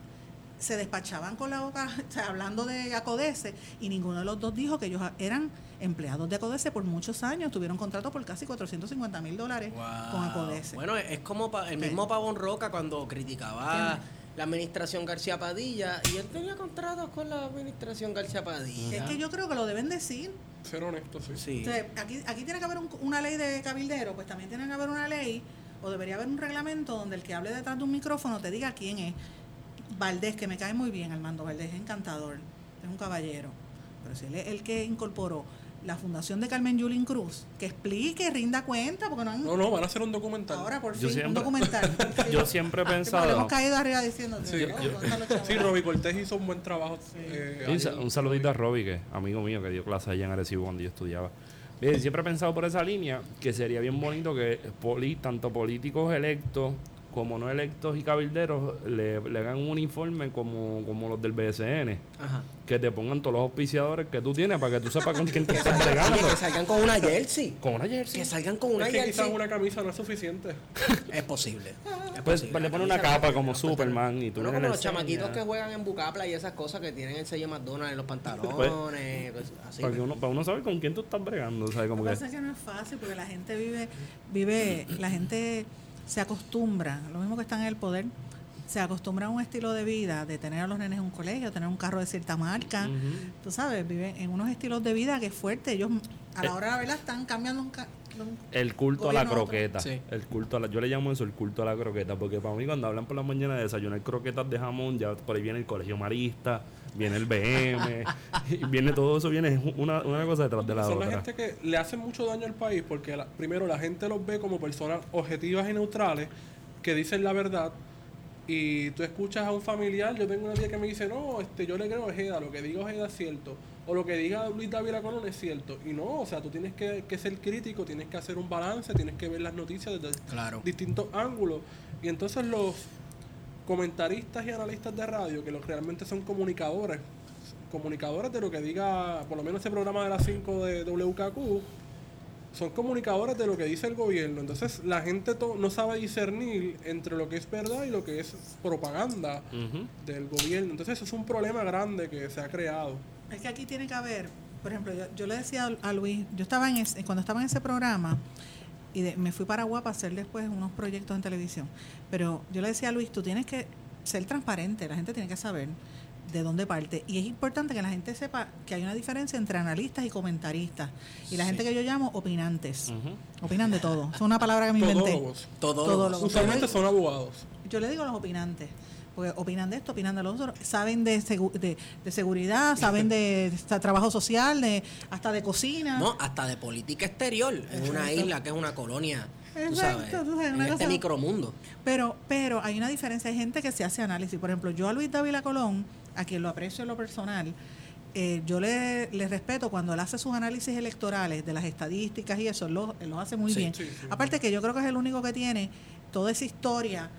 se despachaban con la boca, *laughs* o sea, hablando de Acodese, y ninguno de los dos dijo que ellos eran empleados de Acodese por muchos años, tuvieron contrato por casi 450 mil dólares con Acodese. Bueno, es como pa- el Sí. mismo Pavón Roca cuando criticaba la administración García Padilla y él tenía contratos con la administración García Padilla. es que yo creo que lo deben decir. Ser honesto, sí. Sí. O sea, aquí, aquí tiene que haber un- una ley de cabildero, pues también tiene que haber una ley, o debería haber un reglamento donde el que hable detrás de un micrófono te diga quién es. Valdés, que me cae muy bien, Armando Valdés, es encantador, es un caballero. Pero si él es el que incorporó la fundación de Carmen Yulín Cruz, que explique, rinda cuenta, porque no han... No, no, van a hacer un documental. Ahora por Yo fin, un documental. *laughs* Yo siempre he le pensado. hemos caído arriba diciendo. Sí. Sí, Roby Cortés hizo un buen trabajo. eh, Un, sa- ahí. un saludito a Robbie, que amigo mío que dio clase allá en Arecibo cuando yo estudiaba. Bien, siempre he pensado por esa línea que sería bien bonito que poli- tanto políticos electos como no electos y cabilderos le, le hagan un uniforme como, como los del BSN. Ajá. Que te pongan todos los auspiciadores que tú tienes para que tú sepas con quién te estás oye, que salgan con una jersey. Con una jersey. Que salgan con una Es que jersey. quizás una camisa no es suficiente. Es posible. Es Pues posible. le pone La una capa no- como no Superman y tú Uno no como le los chamaquitos que juegan en Bucapla y esas cosas que tienen el sello McDonald's en los pantalones. pues, así. Para, que uno, para uno saber con quién tú estás bregando. ¿sabes? Como Lo que que, pasa es que no es fácil porque la gente vive, vive, la gente se acostumbra, lo mismo que están en el poder, se acostumbra a un estilo de vida, de tener a los nenes en un colegio, tener un carro de cierta marca, tú sabes, viven en unos estilos de vida que es fuerte. Ellos a la Eh. hora de la verdad están cambiando un, ca- un- El culto a la croqueta. Sí. El culto a la, yo le llamo eso el culto a la croqueta, porque para mí cuando hablan por la mañana de desayunar croquetas de jamón, ya por ahí viene el colegio marista, viene el BM, *laughs* y viene todo eso, viene una, una cosa detrás de la Son la otra. gente que le hacen mucho daño al país porque la- primero la gente los ve como personas objetivas y neutrales que dicen la verdad y tú escuchas a un familiar, yo tengo una tía que me dice, no, este, yo le creo a Ojeda, lo que diga Ojeda es cierto, o lo que diga Luis David Colón es cierto, y no, o sea, tú tienes que, que ser crítico, tienes que hacer un balance, tienes que ver las noticias desde Claro. distintos ángulos, y entonces los comentaristas y analistas de radio, que los realmente son comunicadores, comunicadores de lo que diga, por lo menos ese programa de las 5 de WKQ, son comunicadores de lo que dice el gobierno. Entonces la gente to- no sabe discernir entre lo que es verdad y lo que es propaganda del gobierno. Entonces eso es un problema grande que se ha creado. Es que aquí tiene que haber, por ejemplo, yo, yo le decía a Luis, yo estaba en ese- cuando estaba en ese programa y de- me fui para Guapa a hacer después unos proyectos en televisión, pero yo le decía a Luis, tú tienes que ser transparente, la gente tiene que saber de dónde parte y es importante que la gente sepa que hay una diferencia entre analistas y comentaristas y la gente que yo llamo opinantes, opinan de todo, es una palabra que me inventé. Todólogos. Todólogos. Usualmente son abogados. Yo le digo a los opinantes, porque opinan de esto, opinan de lo otro, saben de, segu- de, de seguridad, *laughs* saben de, de trabajo social, de hasta de cocina. No, hasta de política exterior, en una isla que es una colonia, tú Exacto, sabes, tú sabes, en este micromundo. Pero, pero hay una diferencia, hay gente que se hace análisis. Por ejemplo, yo a Luis Dávila Colón, a quien lo aprecio en lo personal, eh, yo le, le respeto cuando él hace sus análisis electorales de las estadísticas y eso, él lo, él lo hace muy Sí. bien. Sí, sí. Aparte que yo creo que es el único que tiene toda esa historia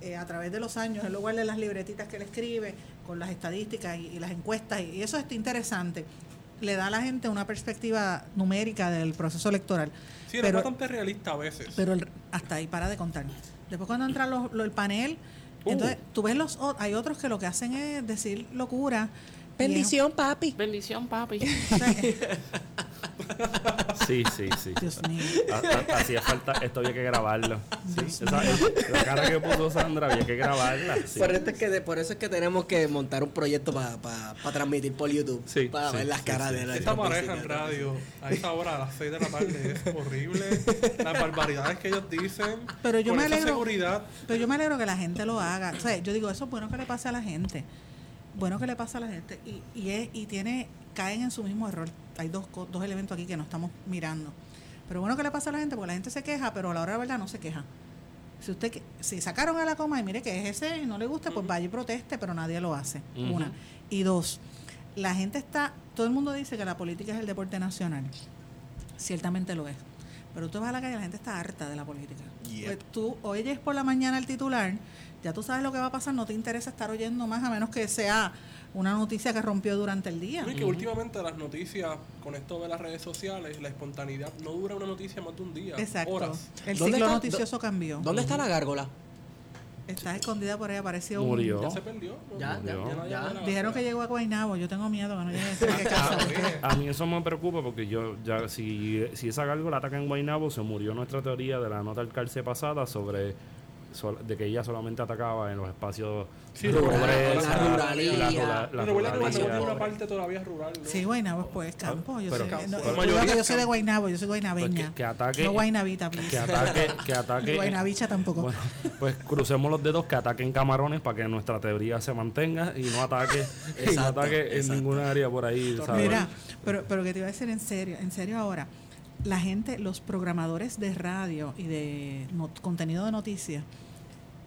eh, a través de los años, él lo guarda en las libretitas que él escribe, con las estadísticas y, y las encuestas, y, eso está interesante. Le da a la gente una perspectiva numérica del proceso electoral. Sí, pero, es bastante realista a veces. pero el- hasta ahí para de contar. Después cuando entra los- lo- el panel, Uh. entonces tú ves los hay otros que lo que hacen es decir locura. Bendición, papi. Bendición, papi. *laughs* O sea, Sí, sí, sí. Dios mío. Ha- ha- Hacía falta, esto había que grabarlo. Sí, esa- es- la cara que puso Sandra había que grabarla. sí. Por, eso es que, por eso es que tenemos que montar un proyecto para transmitir por YouTube. Sí, para sí, ver las sí, caras sí. de la Esta pareja en radio, a esa hora, a las 6 de la tarde, es horrible. Las barbaridades que ellos dicen. Pero yo me esa alegro- seguridad. Pero yo me alegro que la gente lo haga. O sea, yo digo, eso es bueno que le pase a la gente. Bueno que le pase a la gente. Y, y, es, y tiene, caen en su mismo error. Hay dos, dos elementos aquí que no estamos mirando. Pero bueno que le pasa a la gente, porque la gente se queja, pero a la hora de la verdad no se queja. Si usted si sacaron a la coma y mire que es ese y no le gusta, pues vaya y proteste, pero nadie lo hace. Una. Y dos, la gente está, todo el mundo dice que la política es el deporte nacional. Ciertamente lo es. Pero tú vas a la calle y la gente está harta de la política. Pues tú oyes por la mañana el titular, ya tú sabes lo que va a pasar, no te interesa estar oyendo más a menos que sea una noticia que rompió durante el día. Y que últimamente las noticias, con esto de las redes sociales, la espontaneidad, no dura una noticia más de un día. Exacto. Horas. El ¿Dónde ciclo está- noticioso cambió. ¿Dónde está la gárgola? Está escondida por ahí, apareció un- Murió. Ya se perdió. ¿no? Ya, ya, Murió. ya. la Dijeron que llegó a Guaynabo, yo tengo miedo que no llegue a qué *laughs* casa. Ah. A mí eso me preocupa porque yo, ya si, si esa gárgola ataca en Guaynabo, se murió nuestra teoría de la nota del cárcel pasada sobre de que ella solamente atacaba en los espacios Sí, de rural, pobreza la ruralía. y la, la Recuerda que ruralía. Guaynabo tiene una parte todavía rural, ¿no? Sí, Guaynabo pues campo. Yo, Pero- soy, no, pero- yo yo soy de. Guaynabo, yo soy Pues guainabeña. que, que ataque no guaynabita, please. que ataque que ataque guaynabicha tampoco. Bueno, pues crucemos los dedos que ataquen camarones para que nuestra teoría se mantenga y no ataque, *laughs* y no Exacto, ataque en ninguna área por ahí. ¿sabes? Mira, pero, pero que te iba a decir en serio, en serio ahora, la gente, los programadores de radio y de not- contenido de noticias,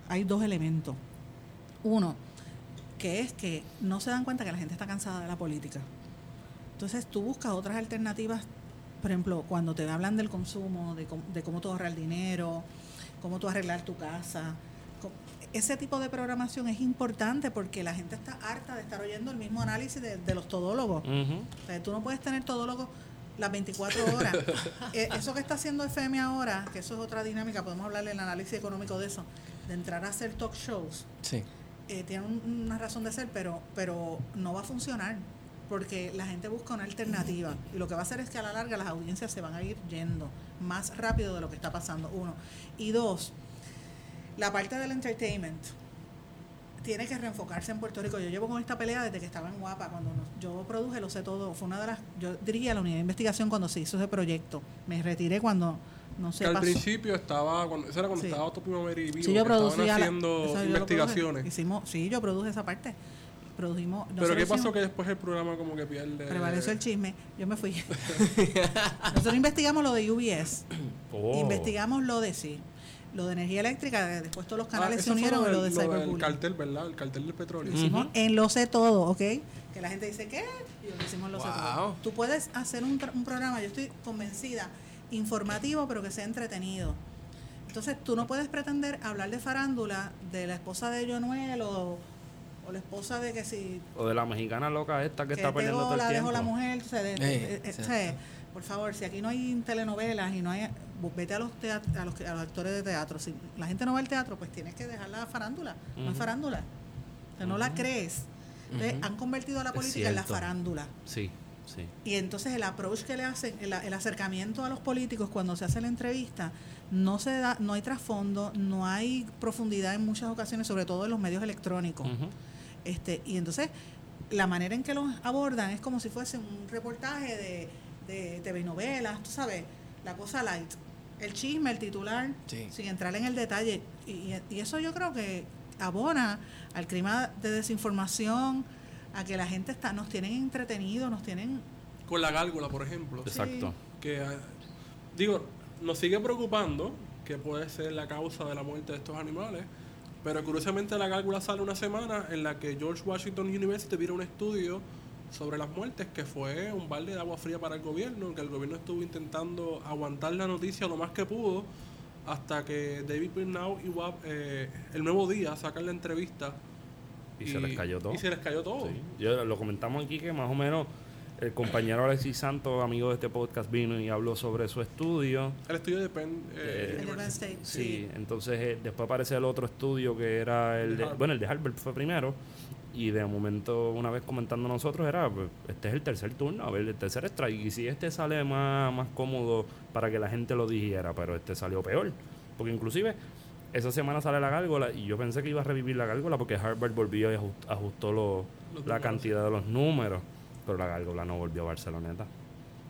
hay dos elementos. Uno, que es que no se dan cuenta que la gente está cansada de la política. Entonces tú buscas otras alternativas, por ejemplo, cuando te hablan del consumo, de, cómo- de cómo tú ahorrar dinero, cómo tú arreglar tu casa. Ese tipo de programación es importante porque la gente está harta de estar oyendo el mismo análisis de, de los todólogos. O sea, tú no puedes tener todólogos las 24 horas. *laughs* Eh, eso que está haciendo FM ahora, que eso es otra dinámica, podemos hablarle el análisis económico de eso, de entrar a hacer talk shows, Sí. eh, tiene un- una razón de ser, pero, pero no va a funcionar porque la gente busca una alternativa y lo que va a hacer es que a la larga las audiencias se van a ir yendo más rápido de lo que está pasando, uno. Y dos, la parte del entertainment tiene que reenfocarse en Puerto Rico. Yo llevo con esta pelea desde que estaba en Guapa, cuando nos- yo produje, lo sé todo, fue una de las, yo diría la unidad de investigación cuando se hizo ese proyecto. Me retiré cuando no Que se al pasó. principio estaba, cuando, eso era cuando Sí. estaba y Vivo, Sí, yo que estaban producía la- haciendo investigaciones. produje. Hicimos, sí, yo produje esa parte. Produjimos. Pero ¿qué pasó hicimos- que después el programa como que pierde? Prevaleció el chisme. Yo me fui. *laughs* Nosotros investigamos lo de UBS. Oh. Investigamos lo de sí. Lo de energía eléctrica. Después todos los canales Ah, se unieron y lo de del- cartel, ¿verdad? El cartel del petróleo. Lo hicimos en Lo Sé Todo, ¿ok? Que la gente dice, ¿qué? Y lo hicimos en Lo Sé Wow. Todo. Tú puedes hacer un, tra- un programa, yo estoy convencida, informativo, pero que sea entretenido. Entonces, tú no puedes pretender hablar de farándula de la esposa de Jonuel o, o la esposa de que si O de la mexicana loca esta que, que está perdiendo todo el la tiempo. dejó la mujer. o sea, de- de- Eh, de- eh, exacto. o sea, por favor, si aquí no hay telenovelas y no hay. Vete a los, teat- a los, a los actores de teatro. Si la gente no va al teatro, pues tienes que dejar la farándula. No es farándula. O sea, no la crees. Entonces, han convertido a la política en la farándula. Sí, sí. Y entonces el approach que le hacen, el, el acercamiento a los políticos cuando se hace la entrevista, no se da, no hay trasfondo, no hay profundidad en muchas ocasiones, sobre todo en los medios electrónicos. Este, y entonces, la manera en que los abordan es como si fuese un reportaje de, de TV novelas, tú sabes, la cosa light. El chisme, el titular, Sí. sin entrar en el detalle. Y, y- y eso yo creo que abona al clima de desinformación, a que la gente está, nos tienen entretenidos, nos tienen... Con la gárgola, por ejemplo. Exacto. Que, eh, digo, nos sigue preocupando que puede ser la causa de la muerte de estos animales. Pero curiosamente la gárgola sale una semana en la que George Washington University vira un estudio sobre las muertes, que fue un balde de agua fría para el gobierno, que el gobierno estuvo intentando aguantar la noticia lo más que pudo, hasta que David Bernau y WAP, eh, el nuevo día, sacan la entrevista. Y, se les cayó todo. Y se les cayó todo. Sí. Yo, lo comentamos aquí que más o menos el compañero Alexis Santos, amigo de este podcast, vino y habló sobre su estudio. El estudio de Penn, Eh, El de Penn University. State, Sí, sí. entonces eh, después aparece el otro estudio que era el De de, bueno, el de Harvard fue primero y de momento una vez comentando nosotros era, pues, este es el tercer turno, a ver, el tercer strike y si este sale más, más cómodo para que la gente lo dijera, pero este salió peor, porque inclusive esa semana sale la gárgola y yo pensé que iba a revivir la gárgola porque Harvard volvió y ajust- ajustó lo- Los la números. cantidad de los números, pero la gárgola no volvió a Barceloneta.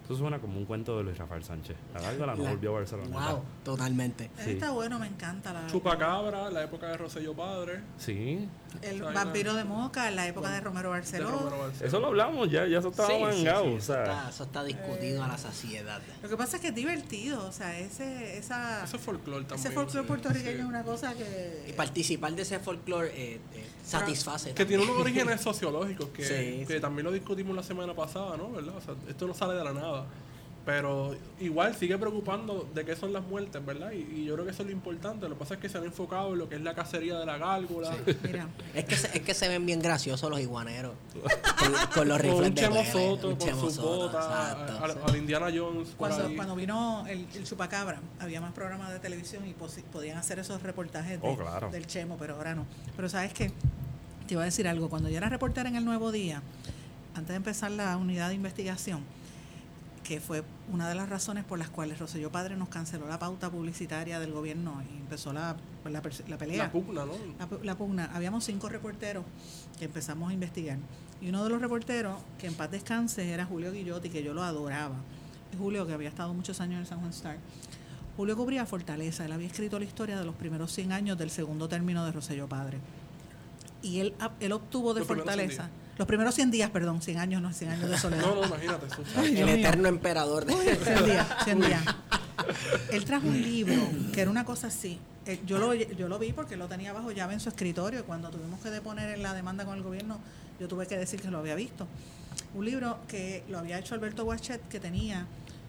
Eso suena como un cuento de Luis Rafael Sánchez. La gárgola no volvió a Barceloneta. Wow, totalmente. Sí. Está bueno, me encanta. La, Chupacabra, la época de Rosselló Padre. Sí, el O sea, vampiro de Moca la época de Romero de Barceló. Romero Barceló. Eso lo hablamos ya, ya eso estaba Sí, mangado. sí, o eso, sea, está, eso está discutido a la saciedad. Lo que pasa es que es divertido, o sea, ese, esa, Ese folclore también. ese folclore sí, puertorriqueño sí. es una cosa Y que... participar de ese folclore eh, eh, satisface. Que tiene unos *laughs* orígenes sociológicos que, Sí, que sí. también lo discutimos la semana pasada, ¿no? ¿Verdad? O sea, esto no sale de la nada. Pero igual sigue preocupando de qué son las muertes, ¿verdad? Y, y yo creo que eso es lo importante. Lo que pasa es que se han enfocado en lo que es la cacería de la gárgola. Mira, Es que, se, es que se ven bien graciosos los iguaneros. Con, con los Con rifles un de Soto, un con Chemo su Soto, bota, exacto, al, sí. al Indiana Jones. cuando, vino el, el chupacabra, había más programas de televisión y podían hacer esos reportajes de- Oh, claro. del Chemo, pero ahora no. Pero sabes que te iba a decir algo, cuando yo era reportera en el Nuevo Día, antes de empezar la unidad de investigación, que fue una de las razones por las cuales Roselló Padre nos canceló la pauta publicitaria del gobierno y empezó la, la, perse- la pelea. La pugna, ¿no? la, pu- la pugna, habíamos cinco reporteros que empezamos a investigar. Y uno de los reporteros, que en paz descanse, era Julio Guillotti, que yo lo adoraba. Julio, que había estado muchos años en el San Juan Star. Julio cubría Fortaleza. Él había escrito la historia de los primeros 100 años del segundo término de Roselló Padre. Y él, él obtuvo de Los primeros 100 Fortaleza. Los primeros 100 días, perdón, 100 años, no 100 años de soledad. No, no, imagínate. Eso, Ay, El mío. eterno emperador de 100 días, 100 días. Él trajo un libro que era una cosa así. Eh, Yo lo, yo lo vi porque lo tenía bajo llave en su escritorio y cuando tuvimos que deponer en la demanda con el gobierno, yo tuve que decir que lo había visto. Un libro que lo había hecho Alberto Guachet, que tenía,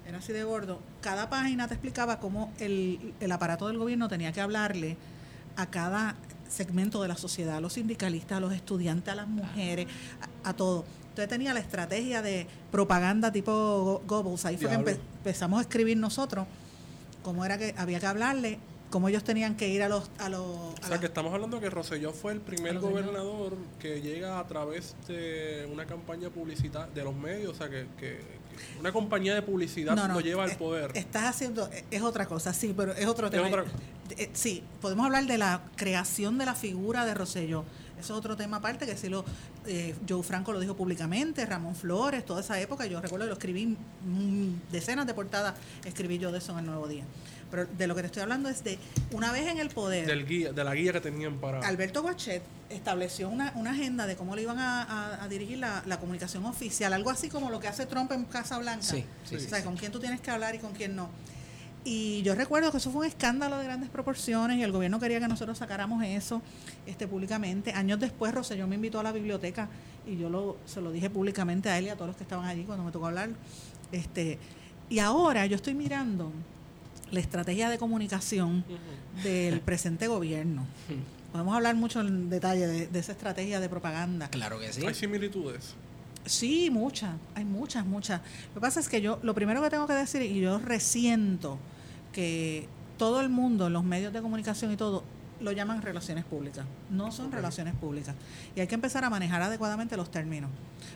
era así de gordo. Cada página te explicaba cómo el, el aparato del gobierno tenía que hablarle a cada segmento de la sociedad, a los sindicalistas, a los estudiantes, a las mujeres, a, a todo. Entonces tenía la estrategia de propaganda tipo Go- Goebbels. Ahí fue que Diablo. empe- empezamos a escribir nosotros cómo era que había que hablarle, cómo ellos tenían que ir a los... A los O sea, las- que estamos hablando que Rosselló fue el primer gobernador que llega a través de una campaña publicitaria de los medios, o sea, que, que- que una compañía de publicidad No, no, lo lleva al es- poder. Estás haciendo, es otra cosa, sí, pero es otro tema. otra- Eh, sí, podemos hablar de la creación de la figura de Rosselló. Eso es otro tema aparte que sí lo, eh, Joe Franco lo dijo públicamente, Ramón Flores, toda esa época, yo recuerdo que lo escribí, mm, decenas de portadas escribí yo de eso en el Nuevo Día. Pero de lo que te estoy hablando es de, una vez en el poder, del guía, de la guía que tenían para... Alberto Guachet estableció una, una agenda de cómo le iban a, a- a dirigir la, la comunicación oficial, algo así como lo que hace Trump en Casa Blanca. Sí, sí, o sea, sí. con quién tú tienes que hablar y con quién no. Y yo recuerdo que eso fue un escándalo de grandes proporciones y el gobierno quería que nosotros sacáramos eso este, públicamente. Años después, Rosselló me invitó a la biblioteca y yo lo, se lo dije públicamente a él y a todos los que estaban allí cuando me tocó hablar. Este, y ahora yo estoy mirando la estrategia de comunicación del presente gobierno. *laughs* Podemos hablar mucho en detalle de, de esa estrategia de propaganda. Claro que sí. Hay similitudes. Sí, muchas, hay muchas, muchas. Lo que pasa es que yo, lo primero que tengo que decir, y yo resiento que todo el mundo, los medios de comunicación y todo, lo llaman relaciones públicas. No son relaciones públicas. Y hay que empezar a manejar adecuadamente los términos.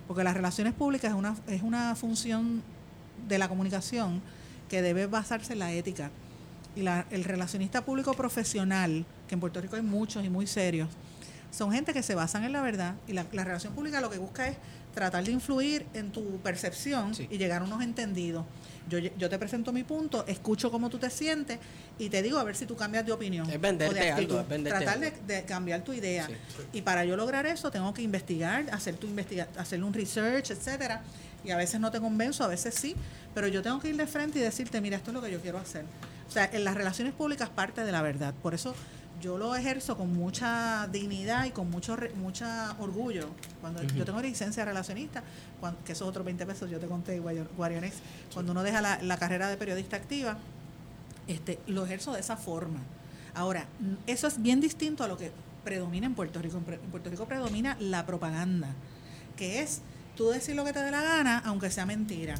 Porque las relaciones públicas es una, es una función de la comunicación que debe basarse en la ética. Y la- el relacionista público profesional, que en Puerto Rico hay muchos y muy serios, son gente que se basan en la verdad y la, la relación pública lo que busca es tratar de influir en tu percepción Sí. y llegar a unos entendidos. Yo, yo te presento mi punto, escucho cómo tú te sientes y te digo a ver si tú cambias de opinión. Es venderte o de algo, es venderte Tratar de, cambiar tu idea. Sí. Y para yo lograr eso tengo que investigar, hacer tu investiga hacer un research, etcétera. Y a veces no te convenzo, a veces sí, pero yo tengo que ir de frente y decirte, mira, esto es lo que yo quiero hacer. O sea, en las relaciones públicas parte de la verdad. Por eso yo lo ejerzo con mucha dignidad y con mucho mucha orgullo. Cuando yo tengo licencia relacionista, que esos otros 20 pesos yo te conté, Guarionex, cuando uno deja la, la, carrera de periodista activa, este, lo ejerzo de esa forma. Ahora, eso es bien distinto a lo que predomina en Puerto Rico. En Puerto Rico predomina la propaganda, que es tú decir lo que te dé la gana, aunque sea mentira.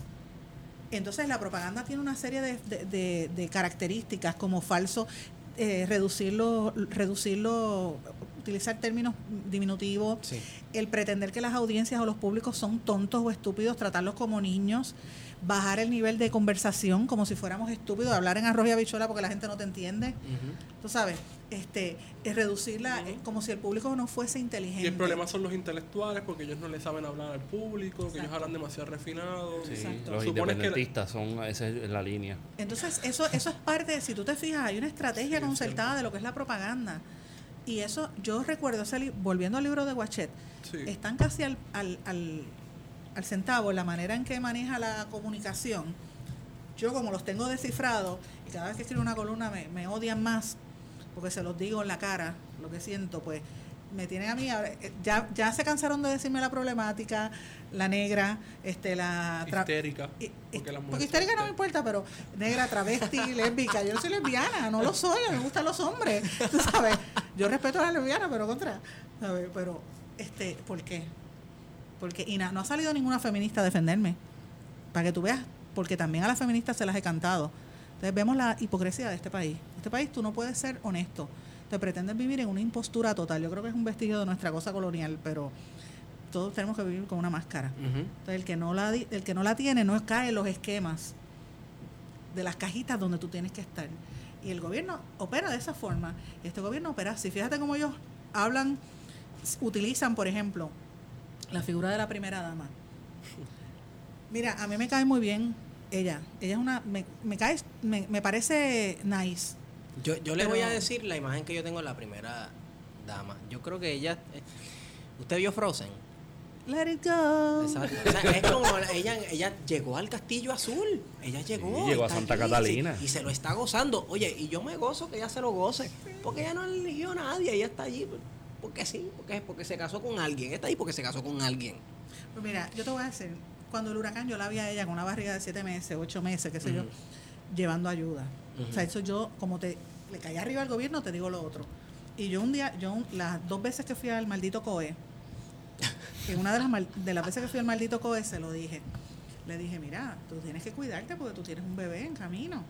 Entonces la propaganda tiene una serie de, de características como falso, eh, reducirlo, reducirlo, utilizar términos diminutivos, el pretender que las audiencias o los públicos son tontos o estúpidos, tratarlos como niños, bajar el nivel de conversación como si fuéramos estúpidos, hablar en arroz y habichuela porque la gente no te entiende. Tú sabes, este, es reducirla eh, como si el público no fuese inteligente. Y el problema son los intelectuales porque ellos no le saben hablar al público, que ellos hablan demasiado refinado. los independentistas son, esa es la línea. Entonces, eso, eso es parte, si tú te fijas, hay una estrategia concertada de lo que es la propaganda. Y eso, yo recuerdo, volviendo al libro de Guachet, están casi al, al, al, centavo la manera en que maneja la comunicación. Yo como los tengo descifrados y cada vez que escribo una columna me, me odian más porque se los digo en la cara, lo que siento, pues me tienen a mí, ya, ya se cansaron de decirme la problemática, la negra, este, la... Histérica. porque, histérica no me importa, pero negra, travesti, *laughs* lésbica, yo no soy lesbiana, no lo soy, me gustan los hombres, *laughs* tú sabes, yo respeto a la lesbiana, pero contra, ¿sabes? Pero, este, ¿por qué? Porque, y no ha salido ninguna feminista a defenderme, para que tú veas, porque también a las feministas se las he cantado. Entonces vemos la hipocresía de este país. Este país tú no puedes ser honesto. Te pretendes vivir en una impostura total. Yo creo que es un vestigio de nuestra cosa colonial, pero todos tenemos que vivir con una máscara. Entonces el que no la el que no la tiene no cae en los esquemas de las cajitas donde tú tienes que estar. Y el gobierno opera de esa forma. Y este gobierno opera así. Fíjate cómo ellos hablan, utilizan, por ejemplo, la figura de la primera dama. Mira, a mí me cae muy bien ella. Ella es una. Me, me cae. Me, me, parece nice. Yo, yo le voy a decir la imagen que yo tengo de la primera dama. Yo creo que ella. Eh, ¿Usted vio Frozen? Let it go. Exacto. O sea, es como ella, ella llegó al Castillo Azul. Ella llegó. llegó a Santa Catalina. Y se lo está gozando. Oye, y yo me gozo que ella se lo goce. Porque ella no eligió a nadie. Ella está allí porque sí. Porque, porque se casó con alguien. Está ahí porque se casó con alguien. Pues mira, yo te voy a decir cuando el huracán yo la vi a ella con una barriga de siete meses, ocho meses, qué sé yo, llevando ayuda. O sea, eso yo, como te le caí arriba al gobierno, te digo lo otro. Y yo un día, yo las dos veces que fui al maldito COE, en una de las, de las veces que fui al maldito COE se lo dije. Le dije, mira, tú tienes que cuidarte porque tú tienes un bebé en camino.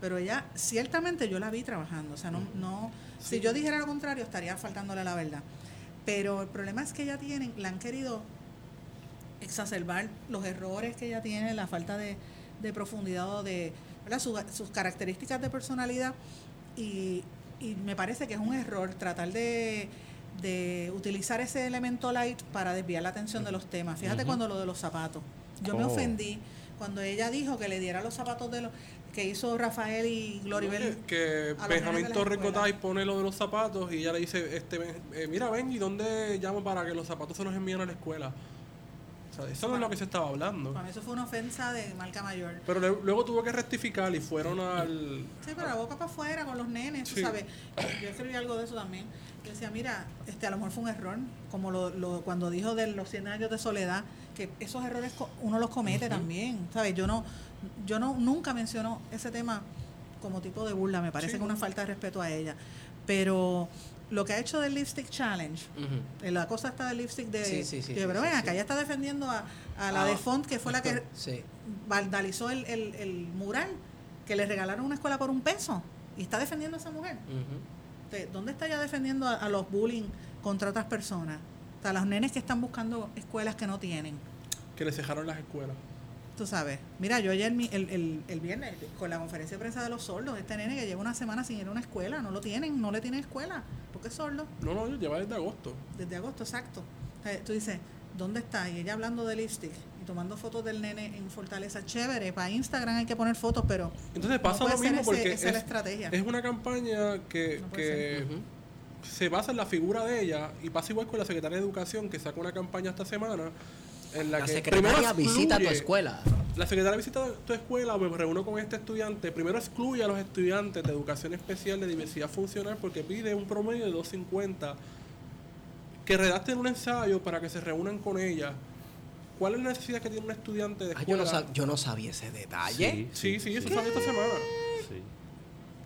Pero ella, ciertamente yo la vi trabajando. O sea, no, no si yo dijera lo contrario, estaría faltándole la verdad. Pero el problema es que ella tienen, la han querido exacerbar los errores que ella tiene, la falta de, profundidad o de sus características de personalidad y, me parece que es un error tratar de, utilizar ese elemento light para desviar la atención de los temas. Fíjate cuando lo de los zapatos. Yo me oh. ofendí cuando ella dijo que le diera los zapatos de los que hizo Rafael y Gloribel. que Benjamín Torres Gotay pone lo de los zapatos y ella le dice, este, eh, mira, ven, ¿y dónde llamo para que los zapatos se los envíen a la escuela? eso no es lo que se estaba hablando. Para eso fue una ofensa de marca mayor. Pero luego tuvo que rectificar y fueron al... Sí, pero la boca para afuera con los nenes, tú sabes. Yo escribí algo de eso también. Yo decía, mira, este a lo mejor fue un error, como lo, lo, cuando dijo de los 100 años de soledad, que esos errores uno los comete también, ¿sabes? Yo no yo no nunca menciono ese tema como tipo de burla, me parece que es una falta de respeto a ella. Pero lo que ha hecho del Lipstick Challenge, la cosa está del lipstick de... Sí, sí, sí, pero ven, acá ya está defendiendo a, la de ah, Font, que fue la que vandalizó el, el, mural, que le regalaron una escuela por un peso, y está defendiendo a esa mujer. ¿Dónde está ya defendiendo a, los bullying contra otras personas? O sea, los nenes que están buscando escuelas que no tienen. Que les dejaron las escuelas. Tú sabes, mira, yo ayer el, el, el, viernes con la conferencia de prensa de los sordos, este nene que lleva una semana sin ir a una escuela, no lo tienen, no le tienen escuela, porque es sordo. No, no, lleva desde agosto. Desde agosto, exacto. tú dices, ¿dónde está? Y ella hablando de lipstick tomando fotos del nene en Fortaleza, chévere, para Instagram hay que poner fotos, pero... Entonces pasa lo mismo porque es, estrategia. es una campaña que, que se basa en la figura de ella y pasa igual con la secretaria de Educación que saca una campaña esta semana la, secretaria visita tu escuela. la secretaria visita tu escuela, me reúno con este estudiante. Primero excluye a los estudiantes de educación especial de diversidad funcional porque pide un promedio de 250 que redacten un ensayo para que se reúnan con ella. ¿Cuál es la necesidad que tiene un estudiante de Ah, yo, escuela? no sab- yo no sabía ese detalle. Sí, sí, eso salió esta semana. sí.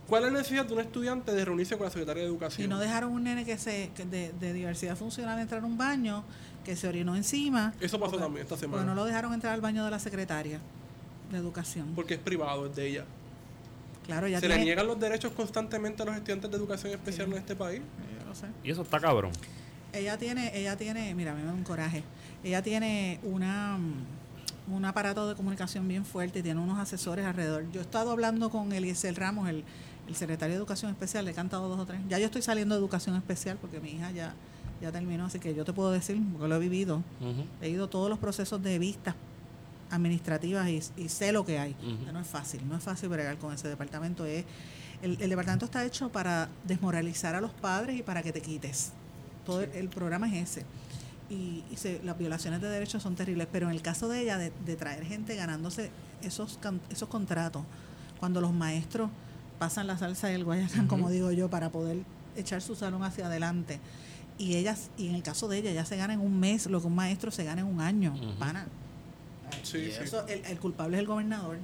¿Cuál es la necesidad de un estudiante de reunirse con la secretaria de educación? Y no dejaron un nene que se que de, de diversidad funcional entrar a un baño, que se orinó encima. Eso pasó porque- también esta semana. no lo dejaron entrar al baño de la secretaria de educación. Porque es privado, es de ella. claro, ya Se le niegan los derechos constantemente a los estudiantes de educación especial en este país. Yo lo sé. Y eso está cabrón. Ella tiene, ella tiene, mira, me da un coraje. Ella tiene una mm, un aparato de comunicación bien fuerte y tiene unos asesores alrededor. Yo he estado hablando con Eliezer Ramos, el, el secretario de Educación Especial, le he cantado dos o tres. Ya yo estoy saliendo de Educación Especial porque mi hija ya, ya terminó, así que yo te puedo decir, porque lo he vivido, he ido todos los procesos de vistas administrativas y, y sé lo que hay. No es fácil, no es fácil bregar con ese departamento. Es, el, el departamento está hecho para desmoralizar a los padres y para que te quites. Todo el, el programa es ese. Y, y se- las violaciones de derechos son terribles, pero en el caso de ella, de, de traer gente ganándose esos, can- esos contratos, cuando los maestros pasan la salsa y el guayacán, como digo yo, para poder echar su salón hacia adelante. Y ellas, y en el caso de ella, ya se gana en un mes lo que un maestro se gana en un año, pana. Sí, Y sí. eso, el, el culpable es el gobernador.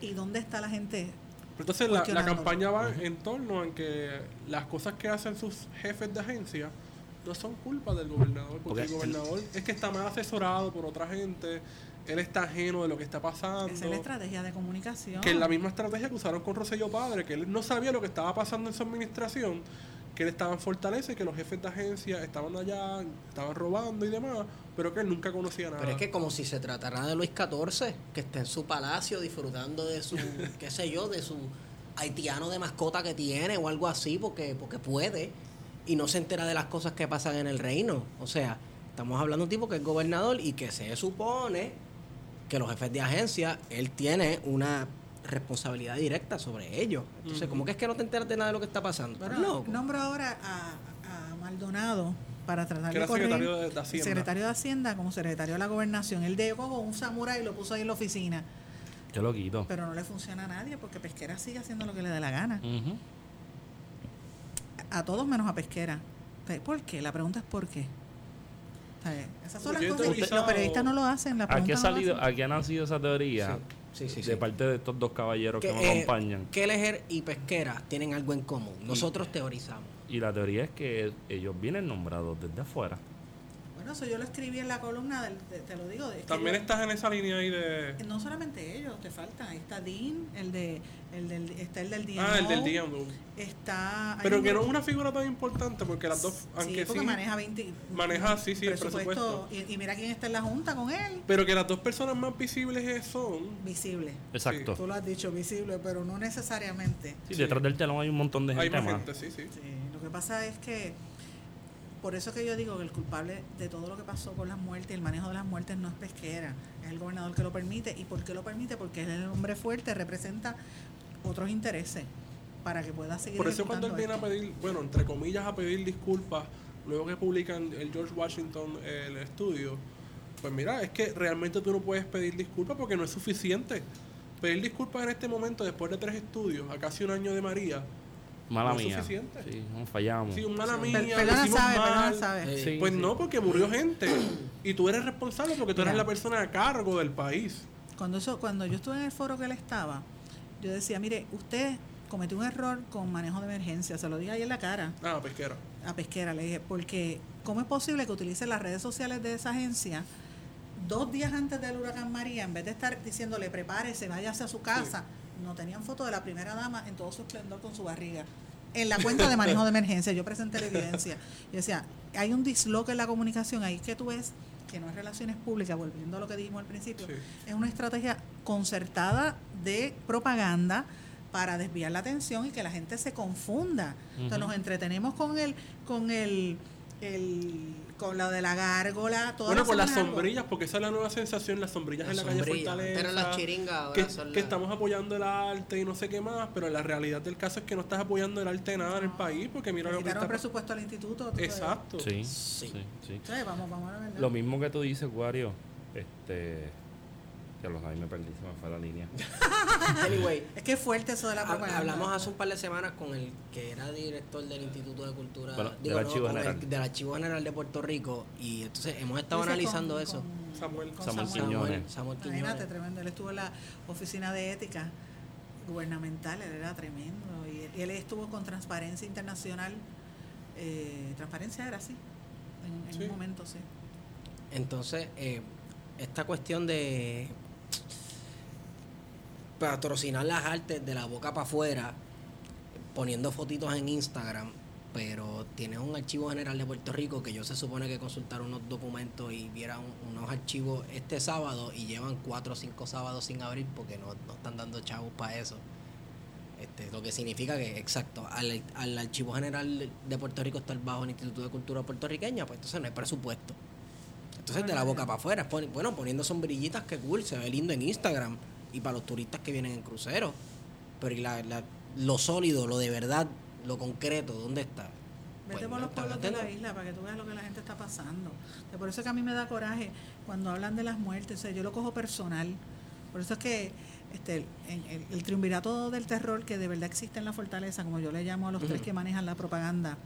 ¿Y dónde está la gente? Pero Entonces la, la campaña va en torno a que las cosas que hacen sus jefes de agencia no son culpa del gobernador, porque el gobernador es que está mal asesorado por otra gente, él está ajeno de lo que está pasando. Esa es la estrategia de comunicación. que es la misma estrategia que usaron con Rosselló Padre, que él no sabía lo que estaba pasando en su administración, que él estaba en Fortaleza y que los jefes de agencia estaban allá, estaban robando y demás, pero que él nunca conocía nada. Pero es que como si se tratara de Luis XIV, que está en su palacio disfrutando de su, *laughs* qué sé yo, de su haitiano de mascota que tiene o algo así, porque, porque puede, y no se entera de las cosas que pasan en el reino. O sea, estamos hablando de un tipo que es gobernador y que se supone que los jefes de agencia, él tiene una responsabilidad directa sobre ellos. Entonces. ¿cómo que es que no te enteras de nada de lo que está pasando? Nombro ahora a, a Maldonado para tratar Que de era correr secretario de- Hacienda. secretario de Hacienda como secretario de la gobernación. Él dejó como un samurái y lo puso ahí en la oficina. Qué loquito. Pero no le funciona a nadie porque Pesquera sigue haciendo lo que le da la gana. Ujú. A todos menos a Pesquera. ¿Por qué? La pregunta es ¿por qué? Esas son las cosas. Los periodistas no lo hacen. La Aquí ha no lo salido, hacen. aquí ha nacido esa teoría Sí, sí, sí. de parte de estos dos caballeros que, que, nos eh, acompañan. Kelleher y Pesquera tienen algo en común. Nosotros teorizamos. Y la teoría es que ellos vienen nombrados desde afuera. Bueno, eso yo lo escribí en la columna, del, de- te lo digo. También yo- estás en esa línea ahí de... No solamente ellos, te faltan. Ahí está Dean, el de, el del, está el del DMO, Ah, el del DMO. Está. hay Pero que no es una figura tan importante porque las dos, Sí, aunque sí, porque maneja 20. maneja, sí, sí, el Y, y mira quién está en la junta con él. pero que las dos personas más visibles es- son Visible. Exacto. Tú lo has dicho, visible, pero no necesariamente. Sí, Sí. detrás del telón hay un montón de hay gente más más. gente, sí, sí. Sí, lo que pasa es que. Por eso que yo digo que el culpable de todo lo que pasó con las muertes, el manejo de las muertes no es pesquera, es el gobernador que lo permite. ¿Y por qué lo permite? Porque él es el hombre fuerte, representa otros intereses para que pueda seguir. Por eso cuando él viene a pedir, bueno, entre comillas, a pedir disculpas, luego que publican el George Washington el estudio, pues mira, es que realmente tú no puedes pedir disculpas porque no es suficiente. Pedir disculpas en este momento, después de tres estudios, a casi un año de María, Mala No mía. suficiente. Sí, nos fallamos. si un mala Sí. mía, Perdona, sabe, perdona, sabe. Sí. Sí, Pues sí. no, porque murió gente. Y tú eres responsable porque tú eres la persona a cargo del país. Cuando, eso, cuando yo estuve en el foro que él estaba, yo decía, mire, usted cometió un error con manejo de emergencia, se lo dije ahí en la cara Ah, pesquera. a Pesquera, le dije, porque ¿cómo es posible que utilice las redes sociales de esa agencia dos días antes del huracán María, en vez de estar diciéndole prepárese, váyase a su casa, no tenían foto de la primera dama en todo su esplendor con su barriga? En la cuenta de manejo de emergencia, yo presenté la evidencia. Yo decía, hay un disloque en la comunicación, ahí que tú ves que no es relaciones públicas, volviendo a lo que dijimos al principio, Sí. es una estrategia concertada de propaganda para desviar la atención y que la gente se confunda. Entonces Ujú. nos entretenemos con el, con el, el con lo de la gárgola, todas Bueno, con las algo. sombrillas, porque esa es la nueva sensación, las sombrillas en la Las calle. Fortaleza. Pero las chiringas ahora que, son que las- estamos apoyando el arte y no sé qué más, pero la realidad del caso es que no estás apoyando el arte nada en el país, porque mira lo que está el presupuesto al instituto. Exacto. Sí, Sí. sí, sí. Sí, vamos, vamos a ver. Lo mismo que tú dices, Guario, este, Ya los ahí me perdí, se me fue la línea. *laughs* Anyway, Es que es fuerte eso de la propaganda. hablamos hace un par de semanas con el que era director del Instituto de Cultura, Bueno, digo, del no, Archivo el- General. del Archivo General de Puerto Rico y entonces hemos estado analizando con- eso. con- Samuel. con Samuel Samuel. Quiñones. Samuel Imagínate, tremendo. Él estuvo en la oficina de ética gubernamental, él era tremendo. Y él, y él estuvo con Transparencia Internacional. Eh, Transparencia era así, en, en Sí. un momento, sí. Entonces, eh, esta cuestión de patrocinar las artes de la boca para afuera, poniendo fotitos en Instagram, pero tiene un archivo general de Puerto Rico que yo se supone que consultar unos documentos y viera un- unos archivos este sábado y llevan cuatro o cinco sábados sin abrir porque no, no están dando chavos para eso. Este, lo que significa que, exacto, al, al Archivo General de Puerto Rico estar bajo el Instituto de Cultura Puertorriqueña, pues entonces no hay presupuesto. Entonces de la boca para afuera, bueno, poniendo sombrillitas que cool, se ve lindo en Instagram y para los turistas que vienen en crucero. Pero y la, la- lo sólido, lo de verdad, lo concreto, ¿dónde está? Vete Pues por los pueblos de la isla para que tú veas lo que la gente está pasando. Por eso es que a mí me da coraje cuando hablan de las muertes. O sea, yo lo cojo personal. Por eso es que este, el, el triunvirato del terror que de verdad existe en la fortaleza, como yo le llamo a los tres que manejan la propaganda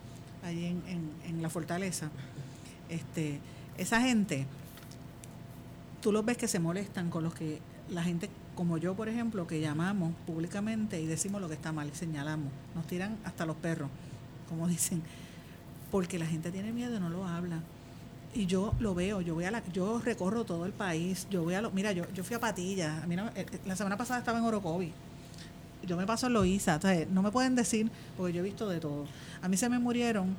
allí en, en- en la fortaleza, este, esa gente, tú los ves que se molestan con los que la gente como yo, por ejemplo, que llamamos públicamente y decimos lo que está mal y señalamos. Nos tiran hasta los perros, como *laughs* dicen, porque la gente tiene miedo y no lo habla. Y yo lo veo, yo voy a la, yo recorro todo el país, yo voy a lo, mira, yo, yo fui a Patilla, a mí no- eh, eh, la semana pasada estaba en Orocovi, yo me paso en Loíza, o sea, no me pueden decir, porque yo he visto de todo. A mí se me murieron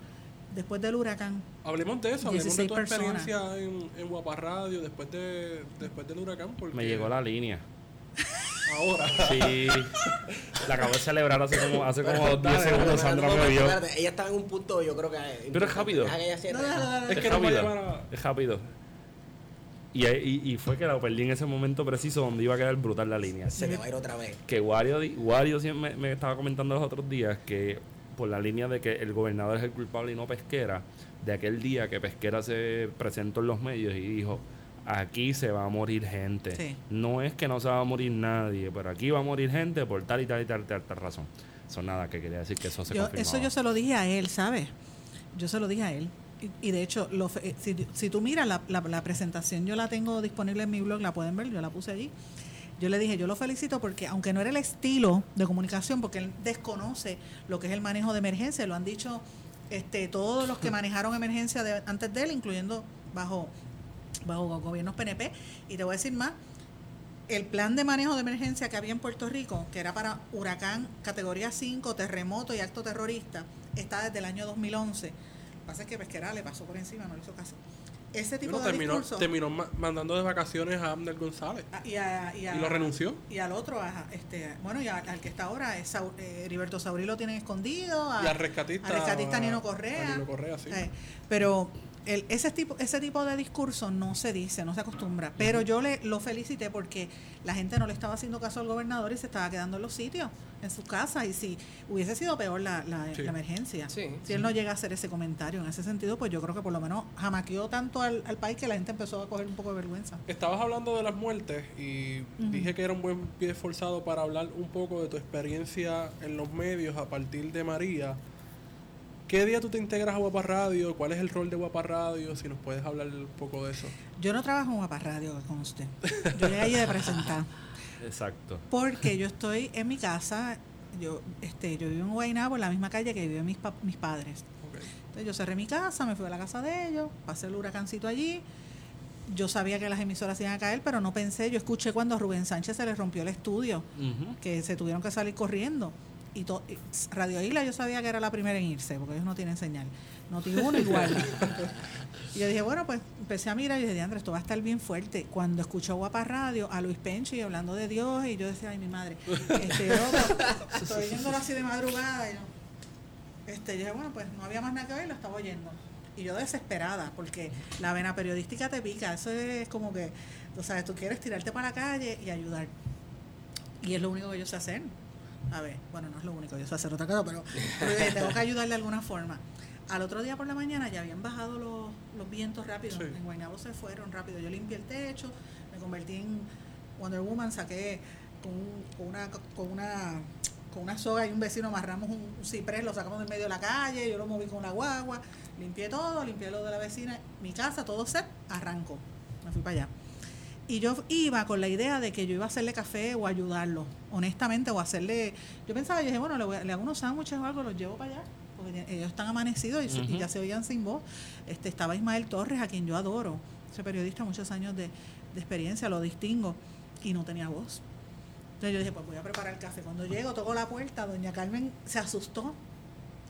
después del huracán, Hablemos de eso, hablemos de 16 tu personas. experiencia en, en Guapa Radio después, de, después del huracán. Porque Me llegó la línea. Ahora. Sí. La acabo de celebrar hace como, hace como 10 Dale, segundos. Sandra me vio. Ella estaba en un punto, yo creo que. Pero es rápido. Es que no va a rápido. Es rápido. Y, y, y fue que la perdí en ese momento preciso donde iba a quedar brutal la línea. Se te va a ir otra vez. Que Wario, Wario siempre me, me estaba comentando los otros días que por la línea de que el gobernador es el culpable y no Pesquera, de aquel día que Pesquera se presentó en los medios y dijo, aquí se va a morir gente. Sí. No es que no se va a morir nadie, pero aquí va a morir gente por tal y tal y tal, y tal, tal razón. Eso nada, que quería decir que eso se Yo, eso yo se lo dije a él, ¿sabes? Yo se lo dije a él. Y, y de hecho, lo eh, si, si tú miras la, la- la presentación, yo la tengo disponible en mi blog, la pueden ver, yo la puse allí. Yo le dije, yo lo felicito porque aunque no era el estilo de comunicación, porque él desconoce lo que es el manejo de emergencia, lo han dicho este, todos los que manejaron emergencia de- antes de él, incluyendo bajo, bajo gobiernos PNP. Y te voy a decir más, el plan de manejo de emergencia que había en Puerto Rico, que era para huracán categoría 5, terremoto y acto terrorista, está desde el año 2011. Lo que pasa es que Pesquera le pasó por encima, no le hizo caso. Ese tipo Bueno, de terminó, discurso... terminó ma- mandando de vacaciones a Abner González. Ah, y, a- y a- Y lo renunció. Y al otro, a- este, bueno, y a- al que está ahora, es Sau- eh, Heriberto Saurí lo tienen escondido. Y al rescatista. al rescatista Nino Correa. Nino Correa, sí. Eh, pero el, ese tipo ese tipo de discurso no se dice, no se acostumbra. Pero yo le lo felicité porque la gente no le estaba haciendo caso al gobernador y se estaba quedando en los sitios, en sus casas. Y si hubiese sido peor la, la, Sí. la emergencia, Sí, si él no llega a hacer ese comentario en ese sentido, pues yo creo que por lo menos jamaqueó tanto al, al país que la gente empezó a coger un poco de vergüenza. Estabas hablando de las muertes y dije que era un buen pie forzado para hablar un poco de tu experiencia en los medios a partir de María. ¿Qué día tú te integras a Guapa Radio? ¿Cuál es el rol de Guapa Radio? Si nos puedes hablar un poco de eso. Yo no trabajo en Guapa Radio, que conste. Yo llegué allí de presentar. *laughs* Exacto. Porque yo estoy en mi casa, yo este yo vivo en Guaynabo, en la misma calle que viven mis, pa- mis padres. Ok. Entonces yo cerré mi casa, me fui a la casa de ellos, pasé el huracancito allí. Yo sabía que las emisoras iban a caer, pero no pensé, yo escuché cuando a Rubén Sánchez se le rompió el estudio, que se tuvieron que salir corriendo. Y, to- y Radio Isla yo sabía que era la primera en irse, porque ellos no tienen señal. Noti uno igual. *laughs* y yo dije, bueno, pues empecé a mirar y dije, Andrés, esto va a estar bien fuerte. Cuando escuchó Guapa Radio, a Luis Penchi hablando de Dios, y yo decía, ay, mi madre, este, yo, *laughs* estoy oyéndolo así de madrugada. Y yo, este, yo dije, bueno, pues no había más nada que ver, lo estaba oyendo. Y yo desesperada, porque la vena periodística te pica. Eso es como que, tú sabes, tú quieres tirarte para la calle y ayudar. Y es lo único que yo sé hacer. A ver, bueno, no es lo único, yo sé hacer otra cosa, pero, pero yo tengo que ayudarle de alguna forma. Al otro día por la mañana ya habían bajado los, los vientos rápido. Sí. En Guaynabo se fueron rápido. Yo limpié el techo, me convertí en Wonder Woman, saqué con, con una con una con una soga y un vecino amarramos un, ciprés, lo sacamos del medio de la calle, yo lo moví con la guagua, limpié todo, limpié lo de la vecina, mi casa, todo set, arrancó. Me fui para allá. Y yo iba con la idea de que yo iba a hacerle café o ayudarlo, honestamente, o hacerle. Yo pensaba, yo dije, bueno, le, le hago unos sándwiches o algo, los llevo para allá, porque ellos están amanecidos y, ya se oían sin voz. Este, estaba Ismael Torres, a quien yo adoro, ese periodista, muchos años de, de experiencia, lo distingo, y no tenía voz. Entonces yo dije, pues voy a preparar el café. Cuando llego, toco la puerta, doña Carmen se asustó,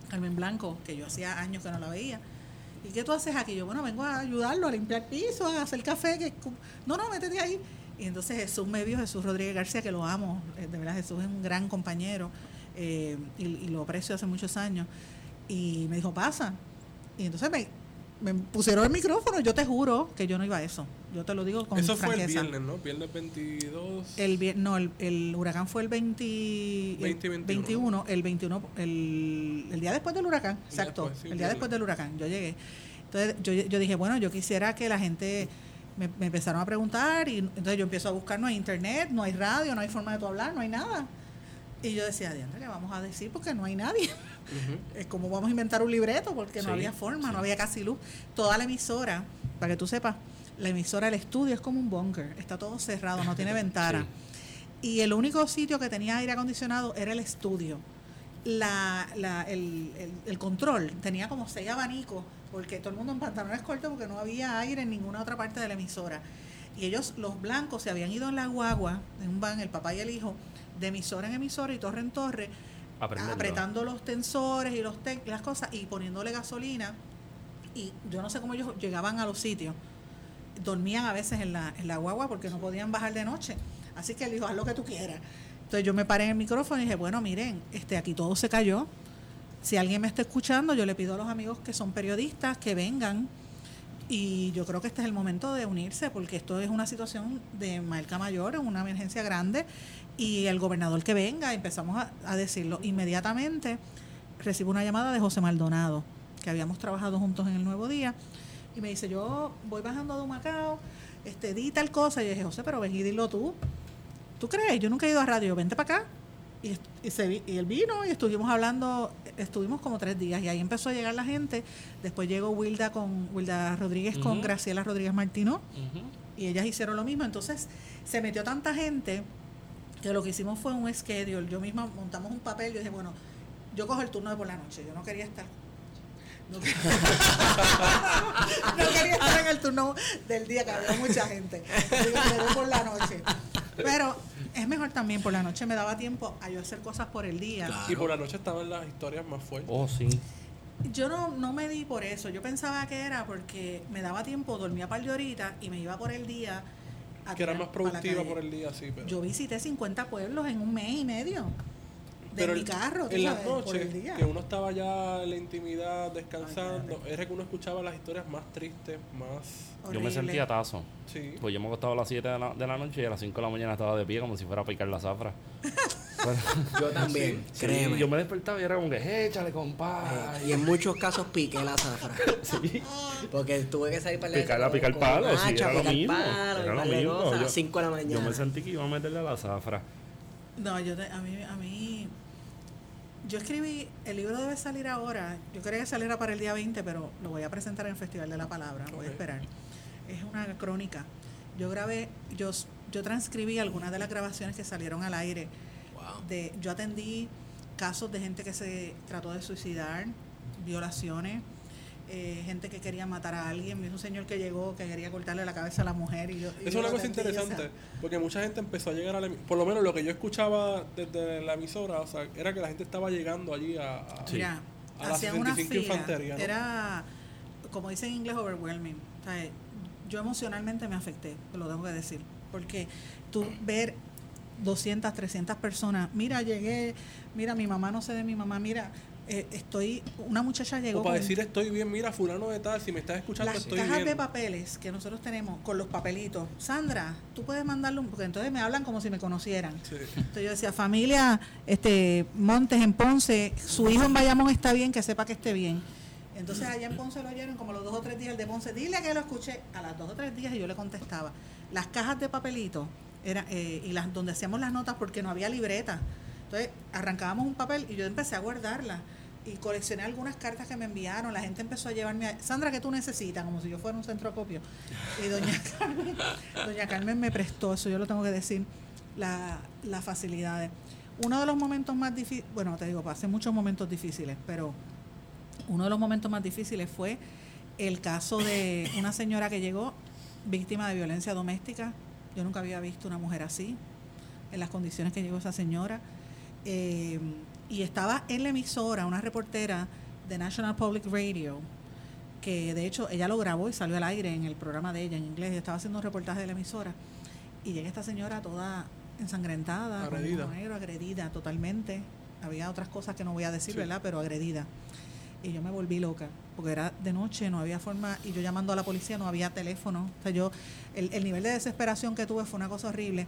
Carmen Blanco, que yo hacía años que no la veía. ¿Y qué tú haces aquí? Yo, bueno, vengo a ayudarlo a limpiar piso, a hacer café. Que, no, no, métete ahí. Y entonces Jesús me vio, Jesús Rodríguez García, que lo amo, eh, de verdad Jesús es un gran compañero eh, y, y, lo aprecio hace muchos años. Y me dijo, pasa. Y entonces me, me pusieron el micrófono, yo te juro que yo no iba a eso. Yo te lo digo con Eso fue el viernes, ¿no? Viernes 22. El no, el, huracán fue el 20, 21. El 21, el, el, día después del huracán, exacto. el día después del huracán, yo llegué. Entonces yo, yo dije, bueno, yo quisiera que la gente me, me, empezaron a preguntar y entonces yo empiezo a buscar, no hay internet, no hay radio, no hay forma de tu hablar, no hay nada. Y yo decía, Diana, ¿qué vamos a decir? Porque no hay nadie. *laughs* Es como vamos a inventar un libreto porque no había forma, no había casi luz. Toda la emisora, para que tú sepas, la emisora, el estudio es como un bunker, está todo cerrado, no tiene *laughs* ventana. Y el único sitio que tenía aire acondicionado era el estudio. La, la, el, el, control tenía como seis abanicos, porque todo el mundo en pantalones cortos porque no había aire en ninguna otra parte de la emisora. Y ellos, los blancos, se habían ido en la guagua, en un van, el papá y el hijo, de emisora en emisora y torre en torre, apretando los tensores y los las cosas y poniéndole gasolina. Y yo no sé cómo ellos llegaban a los sitios. Dormían a veces en la, en la guagua porque no podían bajar de noche. Así que él dijo, haz lo que tú quieras. Entonces yo me paré en el micrófono y dije, bueno, miren, este, aquí todo se cayó. Si alguien me está escuchando, yo le pido a los amigos que son periodistas que vengan. Y yo creo que este es el momento de unirse porque esto es una situación de marca mayor, es una emergencia grande y el gobernador que venga, empezamos a, decirlo. Inmediatamente recibo una llamada de José Maldonado, que habíamos trabajado juntos en el Nuevo Día, y me dice, yo voy bajando de Macao, este, di tal cosa, y yo dije, José, pero ven y dilo tú. ¿Tú crees? Yo nunca he ido a radio, vente para acá. Y, y, él vino y estuvimos hablando, estuvimos como tres días y ahí empezó a llegar la gente. Después llegó Wilda con Wilda Rodríguez con Graciela Rodríguez Martino y ellas hicieron lo mismo. Entonces se metió tanta gente que lo que hicimos fue un schedule. Yo misma montamos un papel, yo dije, bueno, yo cojo el turno de por la noche, yo no quería estar. No, quería estar *laughs* en el turno del día que había mucha gente. Yo por la noche. Pero es mejor también por la noche me daba tiempo a yo hacer cosas por el día. Y por la noche estaban las historias más fuertes. Oh, sí. Yo no, no me di por eso. Yo pensaba que era porque me daba tiempo, dormía par de horitas y me iba por el día que era más productiva por el día, sí. Pero. Yo visité 50 pueblos en un mes y medio. De mi carro, en las noches que uno estaba ya en la intimidad descansando, era que uno escuchaba las historias más tristes, más... Yo me sentía tazo. Sí. Pues yo me acostaba a las 7 de la, de la noche y a las 5 de la mañana estaba de pie como si fuera a picar la zafra. *laughs* yo también, *laughs* créeme. yo me despertaba y era como que, échale, compadre. Eh, y en muchos casos piqué la zafra. *laughs* sí. Porque tuve que salir para picar, picar palo, sí, era lo mismo. era lo mismo. a las 5 de la mañana. Yo me sentí que iba a meterle a la zafra. No, yo a mí, a mí, yo escribí, el libro debe salir ahora, yo quería que saliera para el día 20, pero lo voy a presentar en el Festival de la Palabra, voy a esperar. Es una crónica. Yo grabé, yo, yo transcribí algunas de las grabaciones que salieron al aire de, yo atendí casos de gente que se trató de suicidar, violaciones, eh, gente que quería matar a alguien, un señor que llegó que quería cortarle la cabeza a la mujer. Y yo, es una cosa interesante, porque mucha gente empezó a llegar a la por lo menos lo que yo escuchaba desde la emisora, o sea, era que la gente estaba llegando allí a, a, la 65 Infantería. Era, como dicen en inglés, overwhelming. yo emocionalmente me afecté, lo tengo que decir, porque tú ver 200, 300 personas, mira, llegué, mira, mi mamá no sé de mi mamá, mira, eh, estoy, una muchacha llegó. O para decir estoy bien, mira, fulano de tal, si me estás escuchando, las estoy cajas de papeles que nosotros tenemos con los papelitos. Sandra, tú puedes mandarle un, porque entonces me hablan como si me conocieran. Entonces yo decía, familia, este, Montes en Ponce, su hijo en Bayamón está bien, que sepa que esté bien. Entonces allá en Ponce lo oyeron como los dos o tres días el de Ponce, dile que lo escuché a las dos o tres días y yo le contestaba. Las cajas de papelitos Era, eh, y las donde hacíamos las notas porque no había libreta. Entonces arrancábamos un papel y yo empecé a guardarla y coleccioné algunas cartas que me enviaron. La gente empezó a llevarme a, Sandra, ¿qué tú necesitas? Como si yo fuera un centro acopio. Y doña *laughs* Carmen, doña Carmen me prestó, eso yo lo tengo que decir, la, las facilidades. Uno de los momentos más difíciles, bueno, te digo, pasé muchos momentos difíciles, pero uno de los momentos más difíciles fue el caso de una señora que llegó víctima de violencia doméstica. Yo nunca había visto una mujer así, en las condiciones que llegó esa señora. Eh, y estaba en la emisora una reportera de National Public Radio, que de hecho ella lo grabó y salió al aire en el programa de ella en inglés. Estaba haciendo un reportaje de la emisora. Y llega esta señora toda ensangrentada, Agredida. negro, agredida totalmente. Había otras cosas que no voy a decir, ¿verdad? Pero agredida. Y yo me volví loca, porque era de noche, no había forma, y yo llamando a la policía, no había teléfono. O sea, yo, el, el nivel de desesperación que tuve fue una cosa horrible.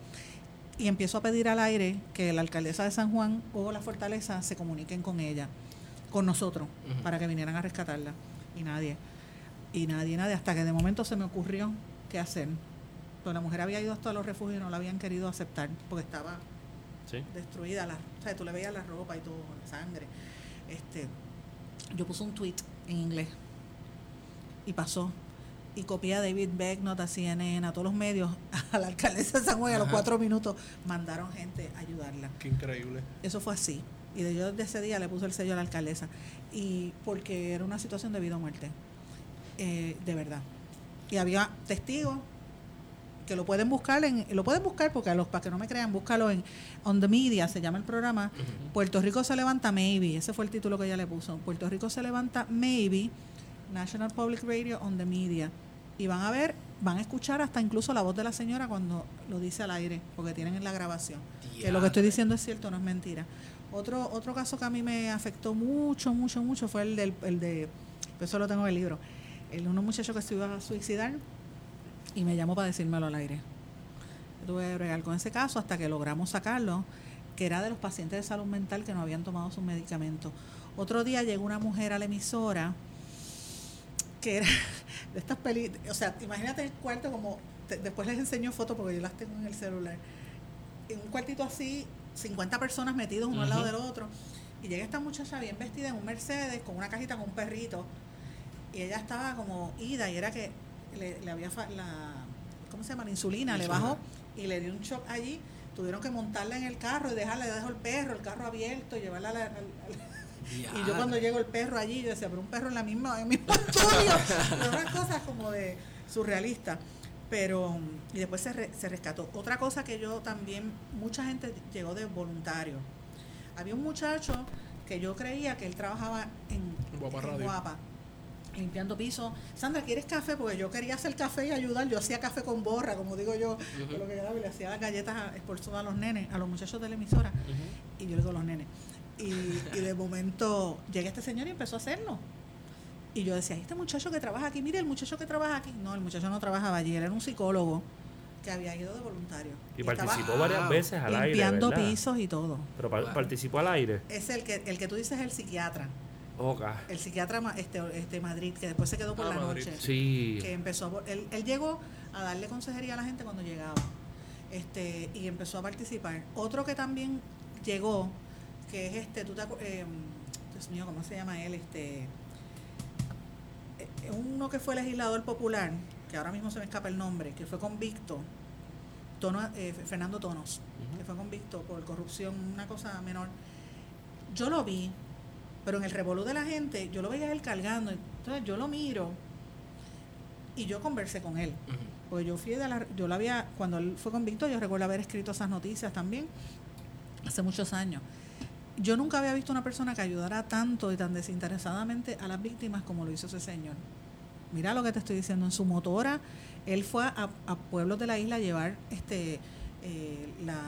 Y empiezo a pedir al aire que la alcaldesa de San Juan o la fortaleza se comuniquen con ella, con nosotros, para que vinieran a rescatarla. Y nadie. Y nadie, nadie. Hasta que de momento se me ocurrió qué hacer. Pues la mujer había ido hasta los refugios y no la habían querido aceptar, porque estaba Sí. destruida, la, o sea, tú le veías la ropa y todo, la sangre. Este, yo puse un tweet en inglés y pasó. Y copié a David Becknott, a CNN, a todos los medios, *laughs* a la alcaldesa de San Juan, a los cuatro minutos mandaron gente a ayudarla. Qué increíble. Eso fue así. Y de yo desde ese día le puse el sello a la alcaldesa. Y porque era una situación de vida o muerte. Eh, de verdad. Y había testigos que lo pueden buscar en, lo pueden buscar porque a los para que no me crean, búscalo en On the Media, se llama el programa. Puerto Rico se levanta maybe, ese fue el título que ella le puso. Puerto Rico se levanta maybe, National Public Radio on the Media. Y van a ver, van a escuchar hasta incluso la voz de la señora cuando lo dice al aire, porque tienen en la grabación. Que lo que estoy diciendo es cierto, no es mentira. Otro, otro caso que a mí me afectó mucho, mucho, mucho fue el del, el de, eso lo tengo en el libro, el de unos muchachos que se iba a suicidar y me llamó para decírmelo al aire. Yo tuve que bregar con ese caso hasta que logramos sacarlo, que era de los pacientes de salud mental que no habían tomado sus medicamentos. Otro día llegó una mujer a la emisora que era *laughs* de estas películas, o sea, imagínate el cuarto como, te- después les enseño fotos porque yo las tengo en el celular, en un cuartito así, 50 personas metidos uno al lado del otro, y llega esta muchacha bien vestida en un Mercedes con una cajita con un perrito, y ella estaba como ida, y era que le, le había, fa- la, ¿cómo se llama? La insulina, le bajó y le dio un shock allí, tuvieron que montarla en el carro y dejarle, dejó el perro, el carro abierto, y llevarla a la- y yo cuando llego el perro allí, yo decía, pero un perro en la misma, en el mismo estudio. *laughs* Pero unas cosas como de surrealista. Pero, y después se, re- se rescató. Otra cosa que yo también, mucha gente llegó de voluntario. Había un muchacho que yo creía que él trabajaba en, Guapa en Radio. Guapa, limpiando pisos. Sandra, ¿quieres café? Porque yo quería hacer café y ayudar. Yo hacía café con borra, como digo yo, con lo que quedaba, y le hacía las galletas esforzadas a los nenes, a los muchachos de la emisora y yo le digo a los nenes. Y, y de momento llega este señor y empezó a hacerlo. Y yo decía, este muchacho que trabaja aquí, mire el muchacho que trabaja aquí. No, el muchacho no trabajaba allí, él era un psicólogo que había ido de voluntario. Y participó varias veces al aire. limpiando pisos y todo. Pero pa- Wow. participó al aire. Es el que, el que tú dices es el psiquiatra. Oca. El psiquiatra ma- este, este Madrid, que después se quedó por Ah, la Madrid. noche. Sí. que empezó a él, él llegó a darle consejería a la gente cuando llegaba este y empezó a participar otro que también llegó que es este tú te eh, Dios mío cómo se llama él este eh, uno que fue legislador popular que ahora mismo se me escapa el nombre que fue convicto Tono, eh, Fernando Tonos que fue convicto por corrupción una cosa menor yo lo vi pero en el revolú de la gente yo lo veía él cargando entonces yo lo miro y yo conversé con él Ujú. porque yo fui de la, yo lo había, cuando él fue convicto, yo recuerdo haber escrito esas noticias también, hace muchos años. Yo nunca había visto una persona que ayudara tanto y tan desinteresadamente a las víctimas como lo hizo ese señor. Mira lo que te estoy diciendo, en su motora, él fue a, a pueblos de la isla a llevar este eh, la,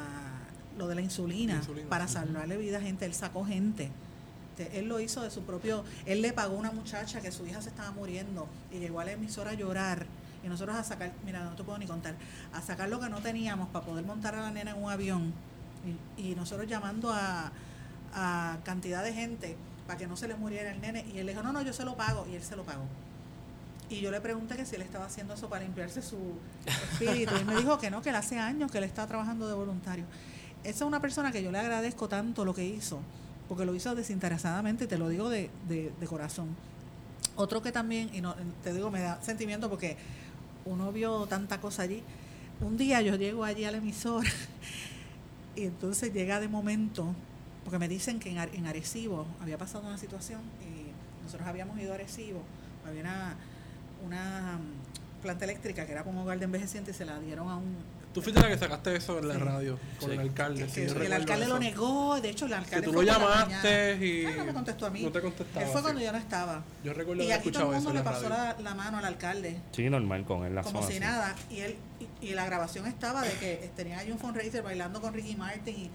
lo de la insulina, Insulina, para sí. salvarle vida a gente, él sacó gente. Él lo hizo de su propio, él le pagó a una muchacha que su hija se estaba muriendo y llegó a la emisora a llorar y nosotros a sacar, mira, no te puedo ni contar, a sacar lo que no teníamos para poder montar a la nena en un avión y, y nosotros llamando a, a cantidad de gente para que no se le muriera el nene y él dijo, no, no, yo se lo pago y él se lo pagó. Y yo le pregunté que si él estaba haciendo eso para limpiarse su espíritu. Y me dijo que no, que él hace años que él está trabajando de voluntario. Esa es una persona que yo le agradezco tanto lo que hizo, porque lo hizo desinteresadamente te lo digo de, de corazón. Otro que también, y no, te digo, me da sentimiento porque uno vio tanta cosa allí. Un día yo llego allí al emisor *laughs* y entonces llega de momento, porque me dicen que en, en Arecibo había pasado una situación y nosotros habíamos ido a Arecibo, había una, una mm, planta eléctrica que era como un hogar de envejeciente y se la dieron a un... Tú fuiste la que sacaste eso en la Sí. radio con Sí. el alcalde. que- sí, que el alcalde lo negó, de hecho el Que alcalde tú lo llamaste y. Ah, no me contestó a mí. No te contestaba. Él fue sí. cuando yo no estaba. Yo recuerdo Y haber aquí todo el mundo le pasó la, la mano al alcalde. Sí, normal, con él la como zona, si sí. nada. Y él y, y la grabación estaba de que tenían ahí un fundraiser bailando con Ricky Martin y, y-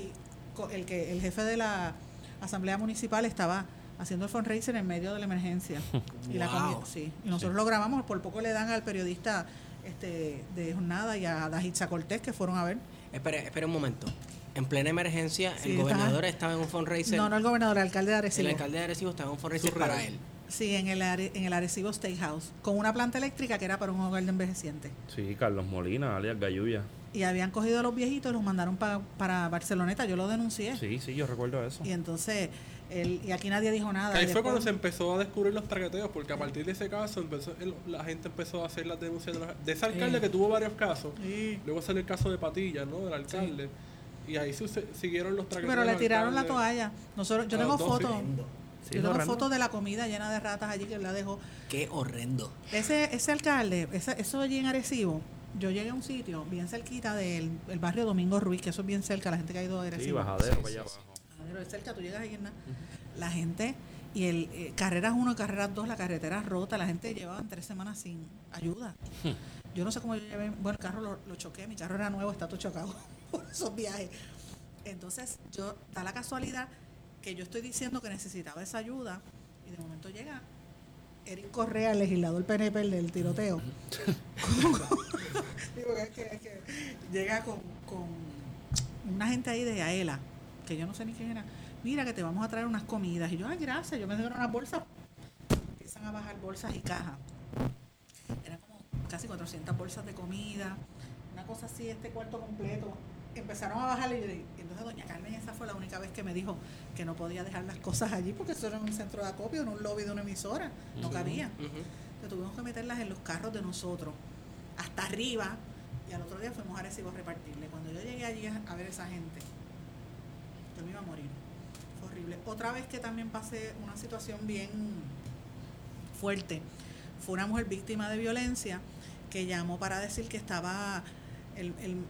y co- el que el jefe de la asamblea municipal estaba haciendo el fundraiser en medio de la emergencia. *laughs* Y la Wow. sí. Y nosotros lo grabamos, por poco le dan al periodista este de jornada y a Dajitza Cortés que fueron a ver. Espere, espere un momento. En plena emergencia, Sí, el gobernador estaba en un fundraiser. No, no el gobernador, el alcalde de Arecibo. el alcalde de Arecibo estaba en un fundraiser Surreal. para él. Sí, en el, Are- en el Arecibo State House, con una planta eléctrica que era para un hogar de envejecientes. Sí, Carlos Molina, alias Gayuya. Y habían cogido a los viejitos y los mandaron pa- para Barceloneta. Yo lo denuncié. Sí, sí, yo recuerdo eso. Y entonces, él, y aquí nadie dijo nada. Ahí Y fue cuando se empezó a descubrir los traqueteos, porque a partir de ese caso empezó, el- la gente empezó a hacer las denuncias de, los- de ese alcalde Sí. que tuvo varios casos. Sí. Luego salió el caso de Patilla, ¿no? Del alcalde. Y ahí siguieron los traqueteos. Pero le tiraron la toalla. Nosotros, yo tengo fotos. Sí, yo tengo horrendo. fotos de la comida llena de ratas allí que él la dejó. Qué horrendo. Ese, ese alcalde, ese- eso allí en Arecibo, yo llegué a un sitio bien cerquita del el barrio Domingo Ruiz, que eso es bien cerca, la gente que ha ido a Sí, Arecibo. bajadero para allá abajo. Pero es cerca, tú llegas ahí en nada. La gente, y el eh, carreras 1 y carreras 2, la carretera rota, la gente llevaba tres semanas sin ayuda. Yo no sé cómo yo llevé, bueno, el carro lo, lo choqué, mi carro era nuevo, está todo chocado *laughs* por esos viajes. Entonces, yo, da la casualidad que yo estoy diciendo que necesitaba esa ayuda y de momento llega Eric Correa, el legislador PNP el del tiroteo. *laughs* Digo, que- es que llega con, con una gente ahí de Aela, que yo no sé ni quién era. Mira que te vamos a traer unas comidas. Y yo, ay, gracias, yo me dieron unas bolsas. Empiezan a bajar bolsas y cajas. Eran como casi 400 bolsas de comida, una cosa así, este cuarto completo. Empezaron a bajar y yo dije- entonces doña Carmen esa fue la única vez que me dijo que no podía dejar las cosas allí porque eso era un centro de acopio, en un lobby de una emisora, no cabía. Entonces tuvimos que meterlas en los carros de nosotros, hasta arriba, y al otro día fuimos a Arecibo a repartirle. Cuando yo llegué allí a, a ver esa gente, yo me iba a morir. Fue horrible. Otra vez que también pasé una situación bien fuerte, fue una mujer víctima de violencia que llamó para decir que estaba, el, el-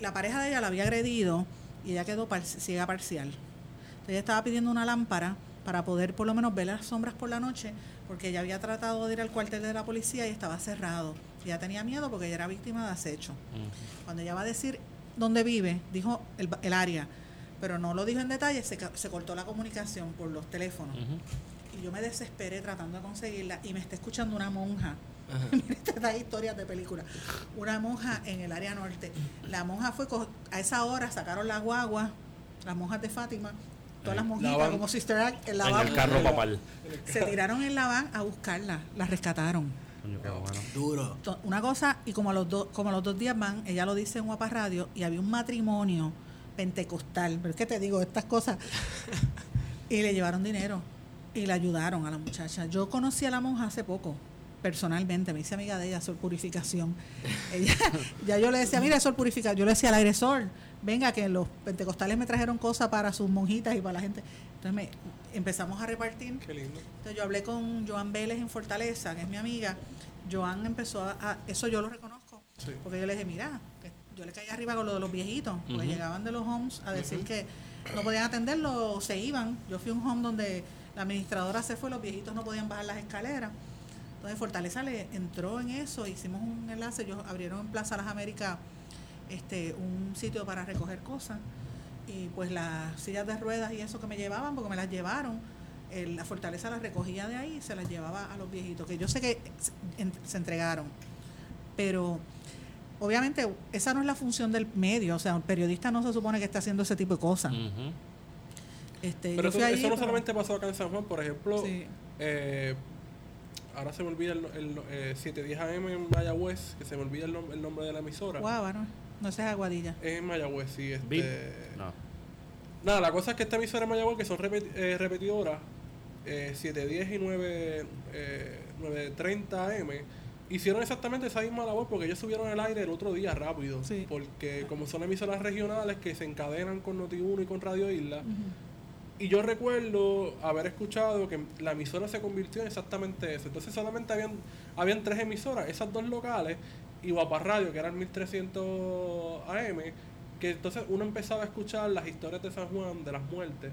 la pareja de ella la había agredido y ella quedó par- ciega parcial. Entonces ella estaba pidiendo una lámpara para poder por lo menos ver las sombras por la noche, porque ella había tratado de ir al cuartel de la policía y estaba cerrado. Ella tenía miedo porque ella era víctima de acecho. Cuando ella va a decir dónde vive, dijo el, el área, pero no lo dijo en detalle, se cortó la comunicación por los teléfonos. Y yo me desesperé tratando de conseguirla y me está escuchando una monja. Ajá. *laughs* Mira estas historias de película. Una monja en el área norte. La monja fue, a esa hora sacaron la guagua, las monjas de Fátima, todas las monjitas La van- como Sister Act, en la En van, el carro papal. se tiraron en la van a buscarla, la rescataron. Coño, qué bueno. Duro. Una cosa, y como a los dos, como a los dos días van, ella lo dice en Guapa Radio, y había un matrimonio pentecostal, pero es que te digo estas cosas, *laughs* y le llevaron dinero y le ayudaron a la muchacha. Yo conocí a la monja hace poco, personalmente, me hice amiga de ella, Sol Purificación. Ella, *laughs* ya yo le decía, mira, Sol Purificación, yo le decía al agresor, venga, que los pentecostales me trajeron cosas para sus monjitas y para la gente. Entonces me, empezamos a repartir Qué lindo. entonces yo hablé con Joan Vélez en Fortaleza, que es mi amiga. Joan empezó a, a- eso yo lo reconozco, Sí. porque yo le dije, mira, que yo le caí arriba con lo de los viejitos, porque llegaban de los homes a decir que no podían atenderlo o se iban. Yo fui a un home donde la administradora se fue, los viejitos no podían bajar las escaleras. Entonces Fortaleza le entró en eso, hicimos un enlace, ellos abrieron en Plaza Las Américas este, un sitio para recoger cosas y pues las sillas de ruedas y eso que me llevaban, porque me las llevaron, el- la fortaleza las recogía de ahí y se las llevaba a los viejitos, que yo sé que se, en- se entregaron, pero obviamente esa no es la función del medio, o sea, un periodista no se supone que está haciendo ese tipo de cosas. Este, Pero yo eso, fui allí, eso no pero- solamente pasó acá en San Juan, por ejemplo, Sí. eh, ahora se me olvida el, el, eh, 710 AM en Mayagüez, que se me olvida el, nom- el nombre de la emisora. Guábano, no seas aguadilla. Es en Mayagüez, sí. Este, Bip. No. Nada, la cosa es que esta emisora en Mayagüez, que son repeti- eh, repetidoras, eh, 710 y 9, eh, 930 AM, hicieron exactamente esa misma labor porque ellos subieron el aire el otro día rápido. Sí. Porque como son emisoras regionales que se encadenan con Noti1 y con Radio Isla. Y yo recuerdo haber escuchado que la emisora se convirtió en exactamente eso. Entonces solamente habían, habían tres emisoras, esas dos locales y Guapa Radio, que eran 1300 AM, que entonces uno empezaba a escuchar las historias de San Juan, de las muertes.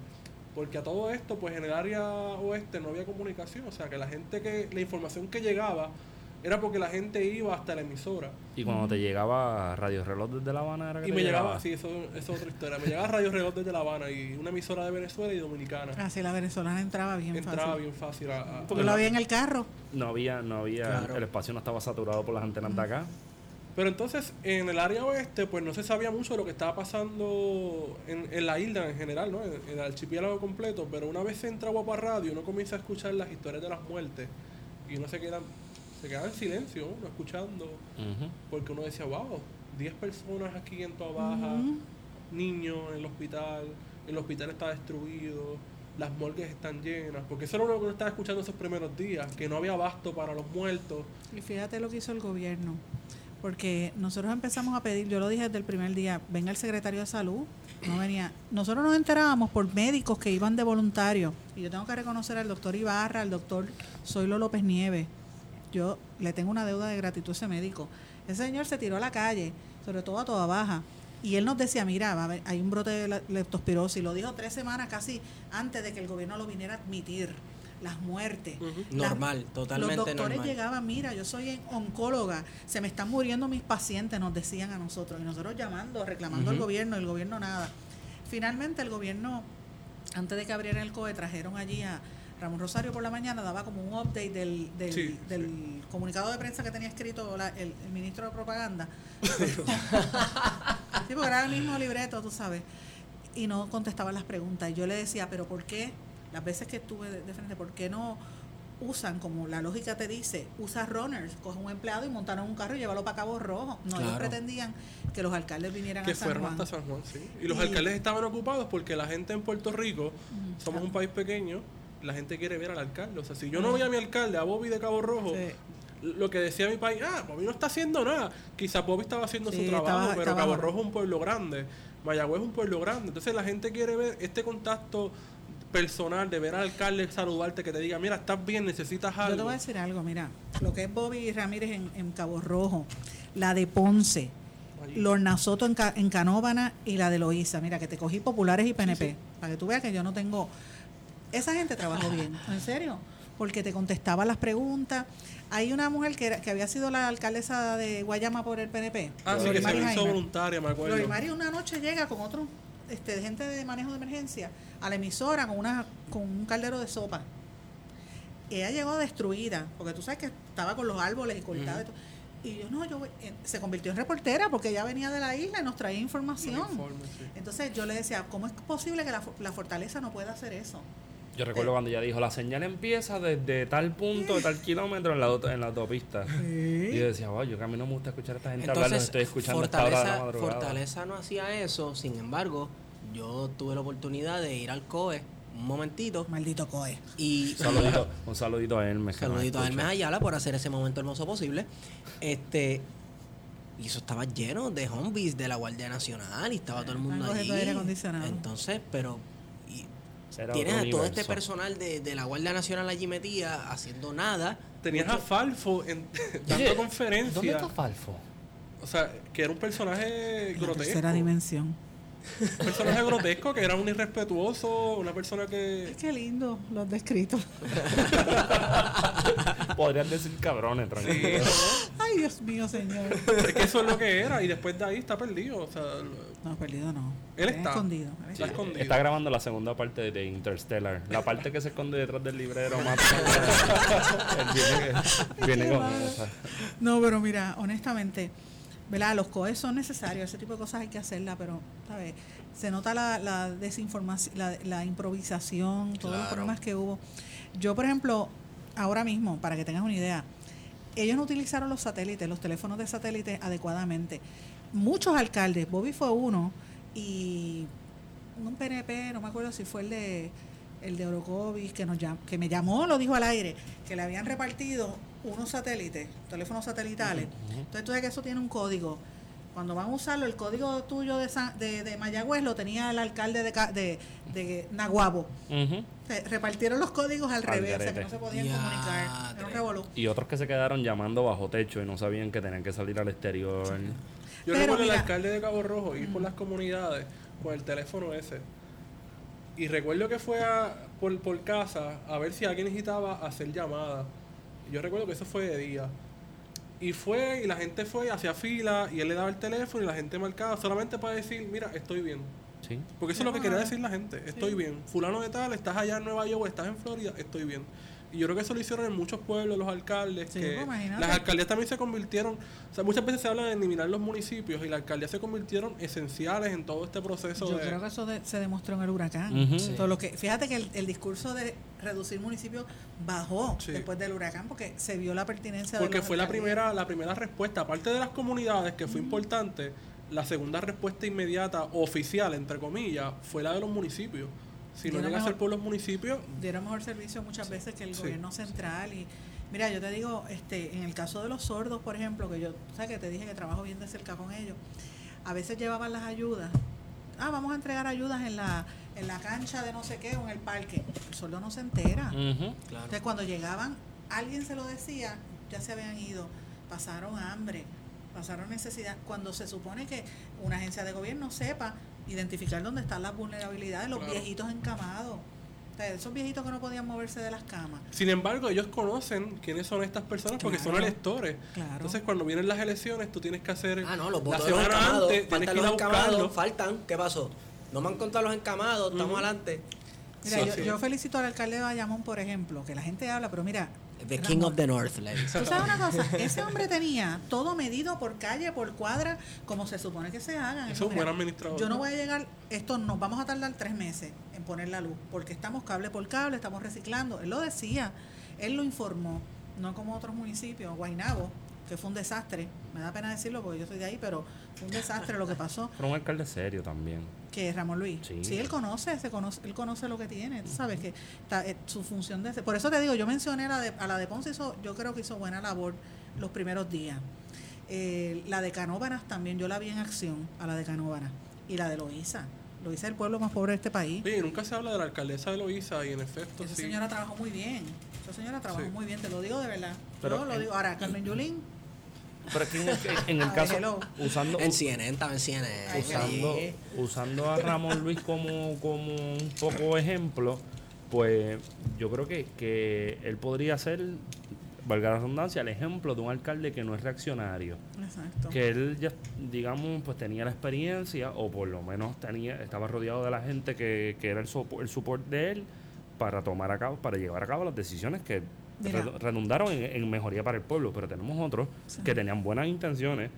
Porque a todo esto, pues en el área oeste no había comunicación. O sea, que la gente que, la información que llegaba era porque la gente iba hasta la emisora. Y cuando te llegaba Radio Reloj desde La Habana, ¿era que Y te me llegaba, sí, eso, eso es otra historia. Me llegaba Radio Reloj desde La Habana y una emisora de Venezuela y dominicana. Así la venezolana entraba bien Entraba fácil. bien fácil a, a- Porque lo había en el carro. No había, no había, Claro. el espacio no estaba saturado por las antenas de acá. Pero entonces, en el área oeste, pues no se sabía mucho de lo que estaba pasando en, en la isla en general, ¿no? En, en el archipiélago completo. Pero una vez se entra Guapa Radio, uno comienza a escuchar las historias de las muertes. Y uno se queda, se queda en silencio, uno escuchando. Porque uno decía, wow, 10 personas aquí en Toa Baja, niños en el hospital, el hospital está destruido, las morgues están llenas. Porque eso era lo que uno estaba escuchando esos primeros días, que no había abasto para los muertos. Y fíjate lo que hizo el gobierno. Porque nosotros empezamos a pedir, yo lo dije desde el primer día, venga el secretario de salud, no venía. Nosotros nos enterábamos por médicos que iban de voluntario. Y yo tengo que reconocer al doctor Ibarra, al doctor Zoilo López Nieves. Yo le tengo una deuda de gratitud a ese médico. Ese señor se tiró a la calle, sobre todo a toda baja. Y él nos decía, mira, va a haber- hay un brote de leptospirosis. Lo dijo tres semanas casi antes de que el gobierno lo viniera a admitir. Las muertes. Las- Normal, totalmente los doctores normal. llegaban, mira, yo soy oncóloga, se me están muriendo mis pacientes, nos decían a nosotros, y nosotros llamando, reclamando al gobierno, el gobierno nada. Finalmente el gobierno, antes de que abrieran el COE, trajeron allí a Ramón Rosario por la mañana, daba como un update del, del, Sí, del comunicado de prensa que tenía escrito la- el, el ministro de propaganda. *laughs* sí, porque era el mismo libreto, tú sabes. Y no contestaba las preguntas. Y yo le decía, pero ¿por qué? Las veces que estuve de, de frente, ¿por qué no usan, como la lógica te dice, usa runners, coge un empleado y montaron un carro y llévalo para Cabo Rojo? No, ellos pretendían que los alcaldes vinieran que a San fueron Juan. hasta San Juan, sí. Y los Y- alcaldes estaban ocupados porque la gente en Puerto Rico, somos un país pequeño, la gente quiere ver al alcalde. O sea, si yo no voy a mi alcalde, a Bobby de Cabo Rojo, Sí. lo que decía mi país, ah, Bobby no está haciendo nada. Quizás Bobby estaba haciendo Sí, su trabajo, estaba- pero estaba Cabo. Rojo es un pueblo grande, Mayagüez es un pueblo grande. Entonces la gente quiere ver este contacto personal de ver al alcalde saludarte, que te diga, mira, estás bien, necesitas algo. Yo te voy a decir algo, mira, lo que es Bobby Ramírez en, en Cabo Rojo, la de Ponce. Lorna Soto en, Ca- en Canóvana y la de Loíza. Mira, que te cogí populares y PNP, sí. para que tú veas que yo no tengo... Esa gente trabajó bien, en serio, porque te contestaba las preguntas. Hay una mujer que, era- que había sido la alcaldesa de Guayama por el PNP. Ah, sí, que se hizo voluntaria, me acuerdo. Glorimari una noche llega con otro este, gente de manejo de emergencia a la emisora con una con un caldero de sopa. Ella llegó destruida, porque tú sabes que estaba con los árboles y cortada. y todo. Y yo, no, yo voy- eh, se convirtió en reportera porque ella venía de la isla y nos traía información. Un informe, sí. Entonces yo le decía, ¿cómo es posible que la fortaleza no pueda hacer eso? Yo recuerdo cuando ella dijo, la señal empieza desde tal punto, de tal kilómetro en la, en la autopista. Y yo decía, wow, yo que a mí no me gusta escuchar a esta gente hablar, los Entonces, estoy escuchando de la Fortaleza, madrugada. Fortaleza no hacía eso, sin embargo, yo tuve la oportunidad de ir al COE un momentito Maldito COE. y Un saludito, un saludito a Hermes. saludito a. Hermes Ayala por hacer ese momento hermoso posible. Este y eso estaba lleno de zombies de la Guardia Nacional y estaba todo el mundo allí. aire acondicionado. Entonces, pero Era tienes a todo este personal de, de la Guardia Nacional allí metida haciendo nada. Tenías a Falfo en, *laughs* dando Oye, conferencia. ¿Dónde está Falfo? O sea, que era un personaje La grotesco. tercera dimensión. *laughs* Un personaje grotesco que era un irrespetuoso, una persona que. Qué lindo los descritos. *laughs* Podrían decir cabrones, tranquilo. Ay, Dios mío, señor. Es que eso es lo que era, y después de ahí está perdido. O sea, No, perdido no. Él está. escondido. él Está escondido. Está grabando la segunda parte de Interstellar. La parte que se esconde detrás del librero más. *laughs* Él viene, viene con esa. No, pero mira, honestamente, ¿verdad? Los COEs son necesarios, ese tipo de cosas hay que hacerlas, pero, ¿sabes? Se nota la, la desinformación, la, la improvisación, todos los problemas que hubo. Yo, por ejemplo, ahora mismo, para que tengas una idea, ellos no utilizaron los satélites, los teléfonos de satélite adecuadamente. Muchos alcaldes, Bobby fue uno, y un PNP, no me acuerdo si fue el de el de Orocovis, que, nos que me llamó, lo dijo al aire, que le habían repartido unos satélites, teléfonos satelitales. Entonces tú sabes que eso tiene un código. Cuando van a usarlo, el código tuyo de, de, de Mayagüez lo tenía el alcalde de, de, de Naguabo. repartieron los códigos al, revés, o sea que no se podían comunicar. Y otros que se quedaron llamando bajo techo y no sabían que tenían que salir al exterior. Yo recuerdo el alcalde de Cabo Rojo ir por las comunidades con el teléfono ese. Y recuerdo que fue a, por, por casa a ver si alguien necesitaba hacer llamadas. Yo recuerdo que eso fue de día. Y fue, y la gente fue, hacia fila, y él le daba el teléfono y la gente marcaba solamente para decir, mira, estoy bien. Sí. Porque eso es lo que quería decir la gente, estoy bien. Fulano de tal, estás allá en Nueva York, estás en Florida, estoy bien. Y yo creo que eso lo hicieron en muchos pueblos, los alcaldes, que pues, las alcaldías también se convirtieron, o sea, muchas veces se habla de eliminar los municipios y las alcaldías se convirtieron esenciales en todo este proceso. Yo creo que eso se demostró en el huracán. Todo lo que, fíjate que el, discurso de reducir municipios bajó después del huracán porque se vio la pertinencia porque fue la primera la primera respuesta aparte de las comunidades que fue importante la segunda respuesta inmediata oficial entre comillas fue la de los municipios si no llega a ser por los municipios. Dieron mejor servicio muchas veces que el gobierno central. y Mira, yo te digo, este en el caso de los sordos, por ejemplo, que yo, o que te dije que trabajo bien de cerca con ellos, a veces llevaban las ayudas. Ah, vamos a entregar ayudas en la, en la cancha de no sé qué o en el parque. El sordo no se entera. Entonces, cuando llegaban, alguien se lo decía, ya se habían ido, pasaron hambre, pasaron necesidad. Cuando se supone que una agencia de gobierno sepa identificar dónde están las vulnerabilidades, los viejitos encamados. esos viejitos que no podían moverse de las camas. Sin embargo, ellos conocen quiénes son estas personas porque son electores. Entonces, cuando vienen las elecciones, tú tienes que hacer. Ah, no, los votos la encamados, faltan los encamados, faltan. ¿Qué pasó? No me han contado los encamados, estamos adelante. Mira, yo, yo, felicito al alcalde de Bayamón, por ejemplo, que la gente habla, pero mira, The King of the North, Tú sabes una cosa, ese hombre tenía todo medido por calle, por cuadra, como se supone que se hagan. es un buen administrador. Yo no voy a llegar, esto nos vamos a tardar tres meses en poner la luz, porque estamos cable por cable, estamos reciclando. Él lo decía, él lo informó, no como otros municipios, Guainabo, que fue un desastre. Me da pena decirlo porque yo soy de ahí, pero fue un desastre lo que pasó. Fue un alcalde serio también que Ramón Luis. Sí. él conoce, se conoce, él conoce lo que tiene, sabes que eh, su función de por eso te digo, yo mencioné a la de, a la de Ponce hizo, yo creo que hizo buena labor los primeros días. Eh, la de Canóvanas también, yo la vi en acción, a la de Canóvanas, y la de Loíza. Loíza es el pueblo más pobre de este país. Sí, nunca se habla de la alcaldesa de Loíza y en efecto Esa señora trabajó muy bien. Esa señora trabajó muy bien, te lo digo de verdad. Pero lo digo. Ahora, Carmen Yulín pero aquí en el, caso, usando. En CNN, estaba en CNN. Usando, usando a Ramón Luis como, como un poco ejemplo, pues yo creo que, que él podría ser, valga la redundancia, el ejemplo de un alcalde que no es reaccionario. Exacto. Que él ya, digamos, pues tenía la experiencia, o por lo menos tenía, estaba rodeado de la gente que, que era el, el support de él para tomar a cabo, para llevar a cabo las decisiones que redundaron en, mejoría para el pueblo, pero tenemos otros que tenían buenas intenciones,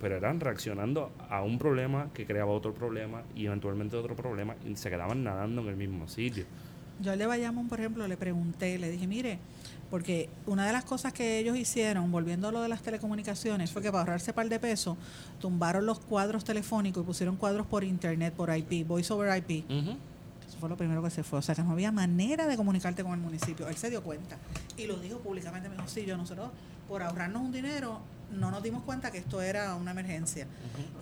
pero eran reaccionando a un problema que creaba otro problema y eventualmente otro problema y se quedaban nadando en el mismo sitio. Yo al de Bayamón, por ejemplo, le pregunté, le dije, mire, porque una de las cosas que ellos hicieron, volviendo a lo de las telecomunicaciones, fue que para ahorrarse par de pesos, tumbaron los cuadros telefónicos y pusieron cuadros por internet, por IP, voice over IP fue lo primero que se fue. O sea, que no había manera de comunicarte con el municipio. Él se dio cuenta y lo dijo públicamente. Me dijo, sí, yo nosotros, por ahorrarnos un dinero, no nos dimos cuenta que esto era una emergencia.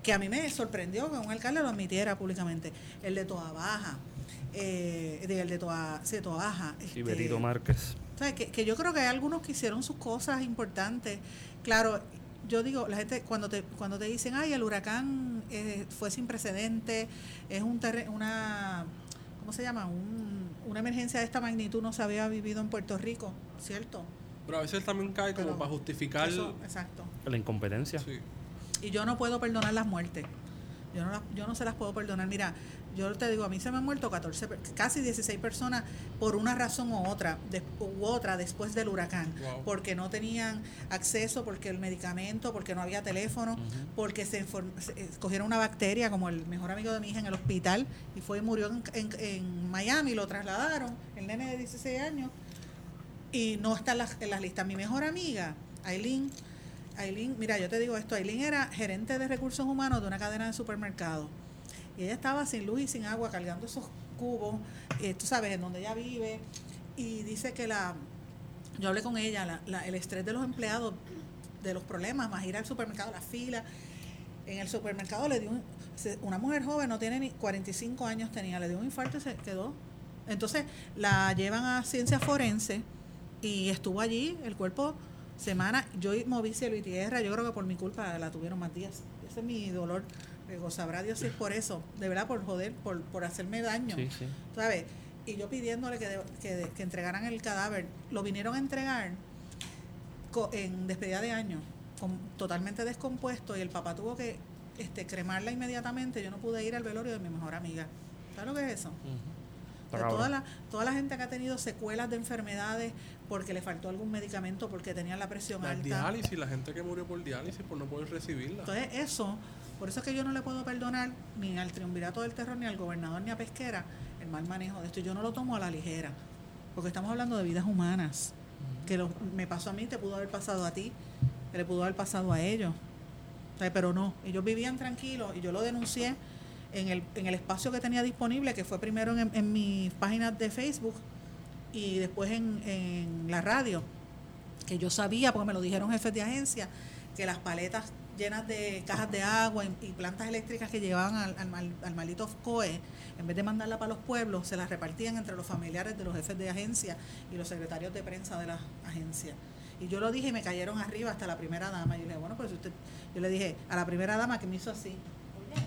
Que a mí me sorprendió que un alcalde lo admitiera públicamente. El de Toa Baja, eh, el de Toa, sí, Toa Baja. Este, Márquez. que, que yo creo que hay algunos que hicieron sus cosas importantes. Claro, yo digo, la gente cuando te cuando te dicen, ay, el huracán eh, fue sin precedente, es un una ¿cómo se llama? una emergencia de esta magnitud no se había vivido en Puerto Rico, ¿cierto? Pero a veces también cae como para justificar exacto. la incompetencia. Sí. Y yo no puedo perdonar las muertes. Yo no, yo no se las puedo perdonar. Mira, yo te digo, a mí se me han muerto 14, casi 16 personas por una razón u otra, u otra después del huracán, porque no tenían acceso, porque el medicamento, porque no había teléfono, porque se, escogieron una bacteria, como el mejor amigo de mi hija en el hospital, y fue y murió en, en, Miami, lo trasladaron, el nene de 16 años. y no está en las, en las listas. Mi mejor amiga, Aileen, Aileen, mira, yo te digo esto, Aileen era gerente de recursos humanos de una cadena de supermercados. Y ella estaba sin luz y sin agua cargando esos cubos, eh, tú sabes, en donde ella vive. Y dice que la, yo hablé con ella, la- la- el estrés de los empleados, de los problemas, más ir al supermercado, la fila. En el supermercado le dio un- una mujer joven, no tiene ni 45 años tenía, le dio un infarto y se quedó. Entonces la llevan a ciencia forense y estuvo allí el cuerpo semana. Yo moví cielo y tierra, yo creo que por mi culpa la tuvieron más días. Ese es mi dolor. Digo, sabrá Dios si es por eso, de verdad por joder, por, por hacerme daño. Sí, sí. ¿sabes? Y yo pidiéndole que, de- que, de- que entregaran el cadáver. Lo vinieron a entregar co- en despedida de año, con- totalmente descompuesto, y el papá tuvo que este, cremarla inmediatamente. Yo no pude ir al velorio de mi mejor amiga. ¿Sabes lo que es eso? Toda, la, toda la gente que ha tenido secuelas de enfermedades porque le faltó algún medicamento, porque tenían la presión La alta. diálisis, la gente que murió por diálisis por no poder recibirla. Entonces, eso, por eso es que yo no le puedo perdonar ni al triunvirato del terror, ni al gobernador, ni a Pesquera el mal manejo de esto. Yo no lo tomo a la ligera, porque estamos hablando de vidas humanas. Que lo- me pasó a mí, te pudo haber pasado a ti, que le pudo haber pasado a ellos. O sea, pero no, ellos vivían tranquilos y yo lo denuncié en el, en el espacio que tenía disponible, que fue primero en, en mis páginas de Facebook y después en, en la radio que yo sabía, porque me lo dijeron jefes de agencia, que las paletas llenas de cajas de agua y, y plantas eléctricas que llevaban al, al, mal- al maldito COE, en vez de mandarla para los pueblos, se las repartían entre los familiares de los jefes de agencia y los secretarios de prensa de las agencias. Y yo lo dije y me cayeron arriba hasta la primera dama. Y yo le dije, bueno, pues usted, yo le dije a la primera dama que me hizo así, oye,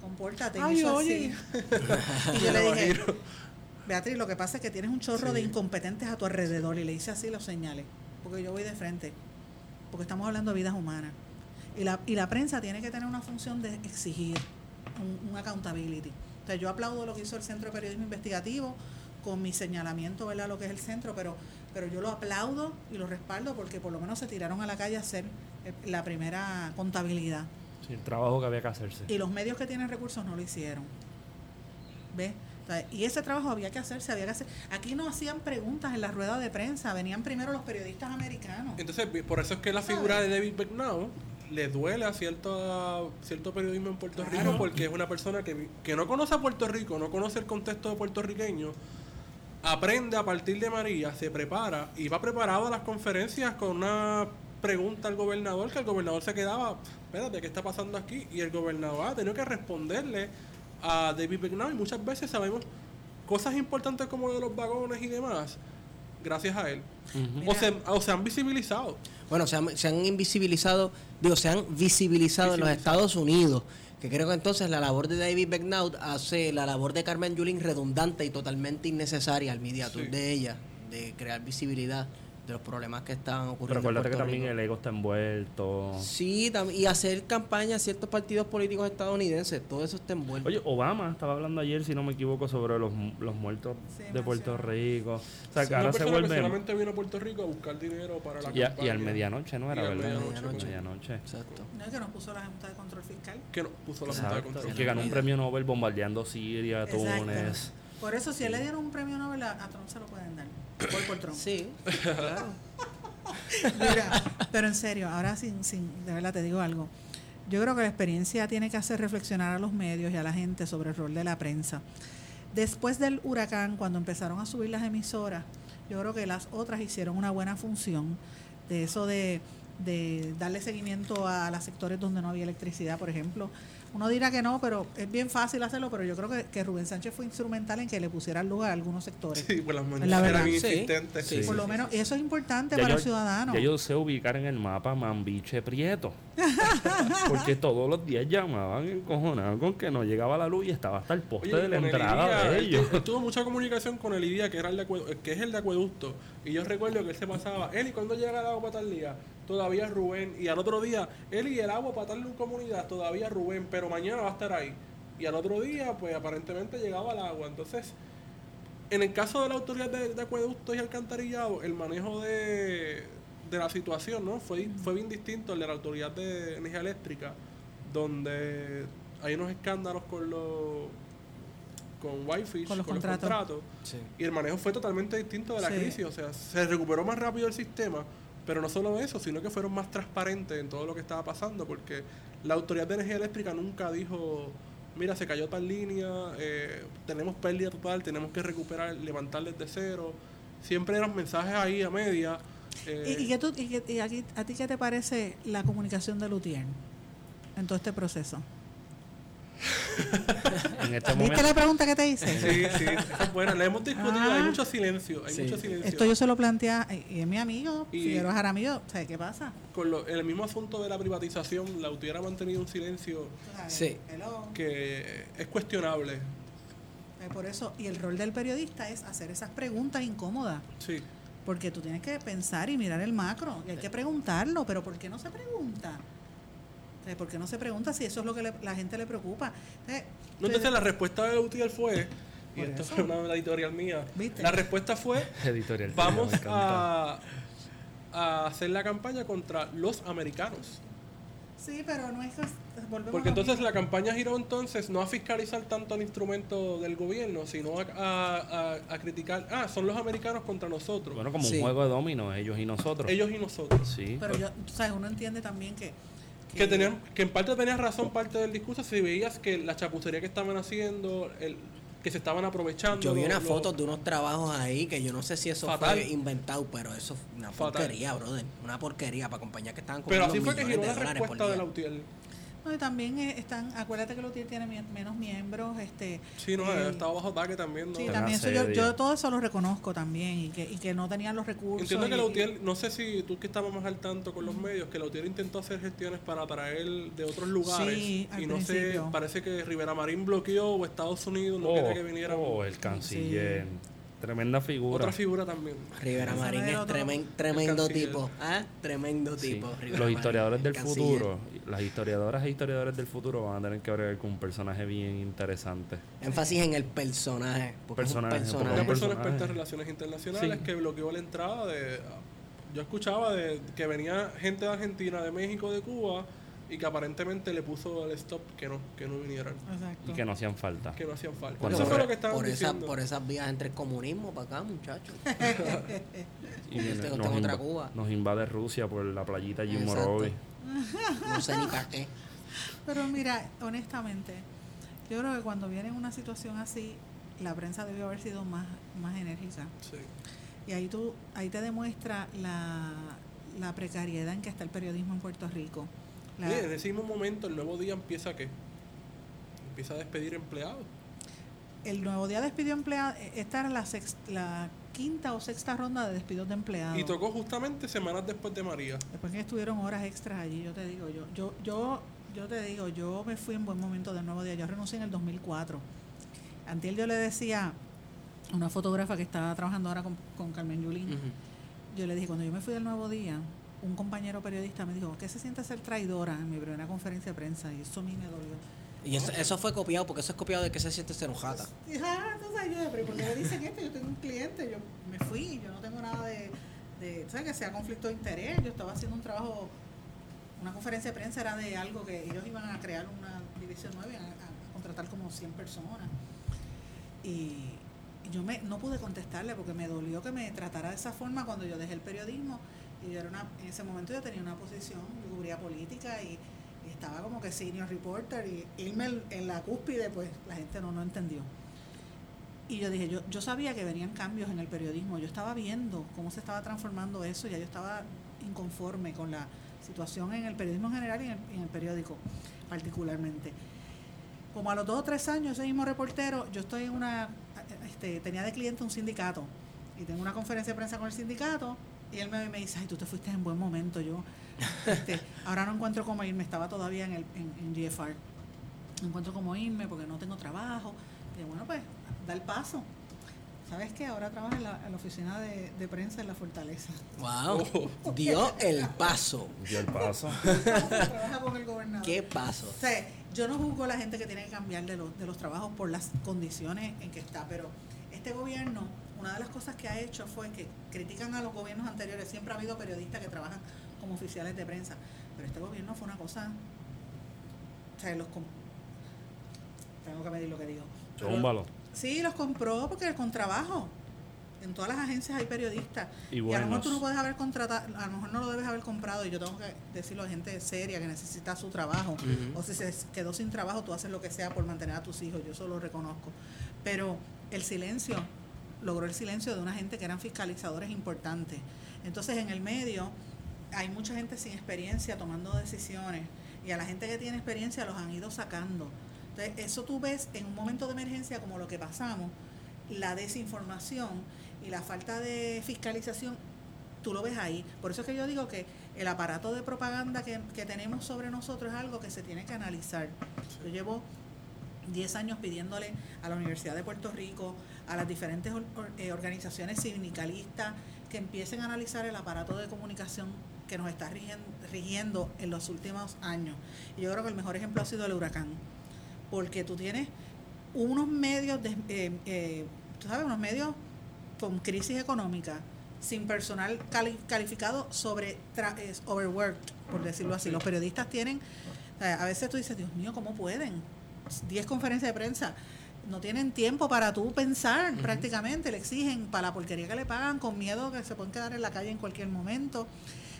compórtate, y me Ay, hizo oye. así. *laughs* y yo le dije, Beatriz, lo que pasa es que tienes un chorro de incompetentes a tu alrededor y le hice así los señales, porque yo voy de frente, porque estamos hablando de vidas humanas. Y la, y la prensa tiene que tener una función de exigir un, un accountability. O sea, yo aplaudo lo que hizo el Centro de Periodismo Investigativo con mi señalamiento, ¿verdad?, lo que es el centro, pero, pero yo lo aplaudo y lo respaldo porque por lo menos se tiraron a la calle a hacer eh, la primera contabilidad. Sí, el trabajo que había que hacerse. Y los medios que tienen recursos no lo hicieron. ¿Ves? O sea, y ese trabajo había que hacerse, había que hacer. Aquí no hacían preguntas en la rueda de prensa, venían primero los periodistas americanos. Entonces, por eso es que la figura de David Becknow le duele a cierto, cierto periodismo en Puerto Claro. Rico porque es una persona que, que no conoce a Puerto Rico, no conoce el contexto de puertorriqueño, aprende a partir de María, se prepara y va preparado a las conferencias con una pregunta al gobernador que el gobernador se quedaba, espérate, ¿qué está pasando aquí? Y el gobernador ha tenido que responderle a David Becknow y muchas veces sabemos cosas importantes como lo de los vagones y demás gracias a él. O, se, o se han visibilizado. Bueno, se han, se han invisibilizado, digo, se han visibilizado en los. Estados Unidos, que creo que entonces la labor de David Becknout hace la labor de Carmen Yulín redundante y totalmente innecesaria al media Sí. de ella, de crear visibilidad de los problemas que están ocurriendo. en recuérdate que también Rico. el ego está envuelto. Sí, y hacer campaña a ciertos partidos políticos estadounidenses, todo eso está envuelto. Oye, Obama estaba hablando ayer, si no me equivoco, sobre los, los muertos Sí, de Puerto. Rico. O sea, que Una ahora se que vuelve... solamente vino a Puerto Rico a buscar dinero para la Y, a, campaña. y al medianoche, ¿no era, Y al verdad? medianoche, medianoche. Exacto. No es que nos puso la Junta de Control Fiscal. Que no, puso la Junta de Exacto. Control. Y que ganó un premio Nobel bombardeando Siria, Exacto. Túnez. Por eso, si él le dieron un premio Nobel, a, Trump se lo pueden dar. Por, por Trump. Sí, claro. *laughs* Mira, pero en serio, ahora sin, sin, de verdad te digo algo. Yo creo que la experiencia tiene que hacer reflexionar a los medios y a la gente sobre el rol de la prensa. Después del huracán, cuando empezaron a subir las emisoras, yo creo que las otras hicieron una buena función de eso de, de darle seguimiento a los sectores donde no había electricidad, por ejemplo. Uno dirá que no, pero es bien fácil hacerlo, pero yo creo que, que Rubén Sánchez fue instrumental en que le pusiera luz a algunos sectores. Sí, pues las La mañanas verdad. eran bien Sí, sí, por lo menos, eso es importante Ya para yo- los ciudadanos. Ya yo sé ubicar en el mapa Mambiche Prieto. *laughs* Porque todos los días llamaban encojonados con que no llegaba la luz y estaba hasta el poste Oye, de la entrada Idia, de él ellos. tu- él tuvo mucha comunicación con el IDIA, que, era el de que es el de acueducto. Y yo recuerdo que él se pasaba, Eli, ¿cuándo llega el agua para tal día? Todavía Rubén. Y al otro día, Eli, el agua para tal comunidad, todavía Rubén, pero mañana va a estar ahí. Y al otro día, pues aparentemente llegaba el agua. Entonces, en el caso de la autoridad de, de acueductos y alcantarillado, el manejo de, de la situación ¿no? fue, fue bien distinto al de la autoridad de energía eléctrica, donde hay unos escándalos con los con Whitefish, Con con los los, contratos. contratos. Sí. Y el manejo fue totalmente distinto de la Sí. crisis. O sea, se recuperó más rápido el sistema, pero no solo eso, sino que fueron más transparentes en todo lo que estaba pasando, porque la Autoridad de Energía Eléctrica nunca dijo, mira, se cayó tal línea, eh, tenemos pérdida total, tenemos que recuperar, levantar desde cero. Siempre eran mensajes ahí a media. eh, ¿Y, y, tú- y y a ti qué te parece la comunicación de Lutier en todo este proceso? *laughs* En este ¿Viste la pregunta que te hice? Sí, sí, es buena. La hemos discutido, Ah. hay mucho silencio, hay Sí. mucho silencio. Esto yo se lo plantea, y es mi amigo, Y- Figueroa Jaramillo, ¿sabes qué pasa? Con lo- el mismo asunto de la privatización, la UTI ha mantenido un silencio Sí. Que es cuestionable. Por eso, y el rol del periodista es hacer esas preguntas incómodas, Sí. porque tú tienes que pensar y mirar el macro, y hay que preguntarlo, pero ¿por qué no se pregunta? ¿Por qué no se pregunta si eso es lo que le- la gente le preocupa? Eh, No, entonces la respuesta de la UTI fue, y esto eso. fue una editorial mía, ¿Viste? la respuesta fue, *laughs* editorial. vamos a, a hacer la campaña contra los americanos. Sí, pero no es volvemos Porque entonces la campaña giró entonces no a fiscalizar tanto el instrumento del gobierno, sino a, a- a- a criticar, ah, son los americanos contra nosotros, Bueno, como Sí. un juego de dominos, ellos y nosotros. ellos y nosotros. Sí. Pero yo, tú sabes, uno entiende también que... Que, tenían, que en parte tenías razón parte del discurso si veías que la chapucería que estaban haciendo, el, que se estaban aprovechando. Yo vi unas fotos de unos trabajos ahí que yo no sé si eso Fatal. fue inventado, pero eso fue una Fatal. porquería, brother. Una porquería para compañías que estaban Pero cobrando así fue que giró de la respuesta de la UTIEL. No, y también eh, están, acuérdate que Lutier tiene menos miembros, este... Sí, no, eh, estaba bajo ataque también. ¿no? Sí, también eso yo, yo todo eso lo reconozco también y que, y que no tenían los recursos. Entiendo que y- la UTIEL, no sé si tú que estabas más al tanto con los medios, que la UTIEL intentó hacer gestiones para traer de otros lugares. Sí, y no sé, parece que Rivera Marín bloqueó o Estados Unidos no oh, quería que vinieran. oh, el canciller. Tremenda figura. Otra figura también. Rivera Marín es tremen- tremendo tipo. ¿Ah? Tremendo tipo. Los historiadores el del futuro, las historiadoras e historiadores del futuro van a tener que bregar con un personaje bien interesante. Énfasis en el personaje. Porque Personaje, es un porque Una un personaje. persona personaje. experta en relaciones internacionales Sí. que bloqueó la entrada de... Yo escuchaba de que venía gente de Argentina, de México, de Cuba, y que aparentemente le puso el stop que no, que no vinieran, Exacto. Y que no hacían falta. que no hacían falta. Cuando Eso fue re- lo que estaban por, esa, por esas vías entre el comunismo para acá, muchachos. *laughs* Y Tengo- nos, otra inva- Cuba. nos invade Rusia por la playita Jim. Morovi. No sé ni para qué. Pero mira, honestamente, yo creo que cuando viene una situación así, la prensa debió haber sido más, más enérgica. Sí. Y ahí tú, ahí te demuestra la, la precariedad en que está el periodismo en Puerto Rico. Y en ese mismo momento, el nuevo día empieza ¿qué? Empieza a despedir empleados. el nuevo día despidió empleados. Esta era la, quinta o sexta ronda de despidos de empleados. Y tocó justamente semanas después de María. Después que estuvieron horas extras allí, yo te digo, yo, yo, yo, yo te digo, yo me fui en buen momento del nuevo día. Yo renuncié en el 2004. Antiel yo le decía a una fotógrafa que estaba trabajando ahora con, con Carmen Yulín, yo le dije, cuando yo me fui del nuevo día, un compañero periodista me dijo, ¿qué se siente ser traidora en mi primera conferencia de prensa? Y eso a mí me dolió. Y eso, eso fue copiado, porque eso es copiado de que se siente ser dije, ah, entonces yo, pero ¿por qué me dicen esto? Yo tengo un cliente, yo me fui, yo no tengo nada de, de ¿sabes? Que sea conflicto de interés. Yo estaba haciendo un trabajo, una conferencia de prensa era de algo que ellos iban a crear una división nueva, a, a contratar como 100 personas. Y yo me, no pude contestarle porque me dolió que me tratara de esa forma cuando yo dejé el periodismo. Y yo era una, en ese momento yo tenía una posición, yo cubría política y, estaba como que senior reporter y irme en, la cúspide, pues la gente no, no entendió. Y yo dije, yo, yo sabía que venían cambios en el periodismo, yo estaba viendo cómo se estaba transformando eso, ya yo estaba inconforme con la situación en el periodismo en general y en el, en el periódico particularmente. Como a los dos o tres años, ese mismo reportero, yo estoy en una, este, tenía de cliente un sindicato y tengo una conferencia de prensa con el sindicato y él me, me dice, ay, tú te fuiste en buen momento, yo este, *laughs* ahora no encuentro cómo irme, estaba todavía en, el, en, en GFR, no encuentro cómo irme porque no tengo trabajo. Y bueno, pues, da el paso. ¿Sabes qué? Ahora trabaja en la, en la oficina de, de prensa en la Fortaleza. Wow. *laughs* Oh. Dio el paso. Dio el paso. *laughs* trabaja con el gobernador. ¿Qué paso? O sea, yo no juzgo a la gente que tiene que cambiar de los, de los trabajos por las condiciones en que está, pero este gobierno, una de las cosas que ha hecho fue que critican a los gobiernos anteriores. Siempre ha habido periodistas que trabajan como oficiales de prensa, pero este gobierno fue una cosa. O sea, los. Tengo que medir lo que digo. Pero. Sí, los compró porque con trabajo. En todas las agencias hay periodistas. Y Y, a lo mejor tú no puedes haber contratado, a lo mejor no lo debes haber comprado. Y yo tengo que decirlo a gente seria que necesita su trabajo. O si se quedó sin trabajo, tú haces lo que sea por mantener a tus hijos. Yo eso lo reconozco. Pero el silencio, logró el silencio de una gente que eran fiscalizadores importantes. Entonces, en el medio hay mucha gente sin experiencia tomando decisiones. Y a la gente que tiene experiencia los han ido sacando. Entonces, eso tú ves en un momento de emergencia como lo que pasamos, la desinformación y la falta de fiscalización, tú lo ves ahí. Por eso es que yo digo que el aparato de propaganda que, que tenemos sobre nosotros es algo que se tiene que analizar. Yo llevo 10 años pidiéndole a la Universidad de Puerto Rico, a las diferentes or- or- eh, organizaciones sindicalistas, que empiecen a analizar el aparato de comunicación que nos está rigiendo en los últimos años. Y yo creo que el mejor ejemplo ha sido el huracán, porque tú tienes unos medios, de, eh, eh, tú sabes, unos medios con crisis económica, sin personal cali- calificado, sobre tra- es overworked, por decirlo así. Los periodistas tienen, a veces tú dices, Dios mío, ¿cómo pueden? 10 conferencias de prensa. No tienen tiempo para tú pensar prácticamente, le exigen para la porquería que le pagan, con miedo que se pueden quedar en la calle en cualquier momento,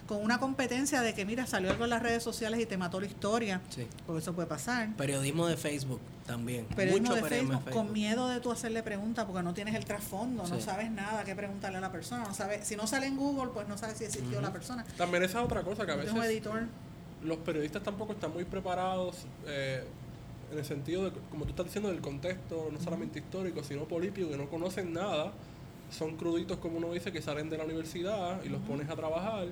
con una competencia de que, mira, salió algo en las redes sociales y te mató la historia, Sí. porque eso puede pasar. Periodismo de Facebook también. Periodismo Mucho de periodismo Facebook, con miedo de tú hacerle preguntas porque no tienes el trasfondo, no sabes nada que preguntarle a la persona, no sabes, si no sale en Google, pues no sabes si existió la persona. También esa es otra cosa que a tienes un veces editor. los periodistas tampoco están muy preparados eh, en el sentido de, como tú estás diciendo, del contexto, no solamente histórico, sino político, que no conocen nada. Son cruditos, como uno dice, que salen de la universidad y los pones a trabajar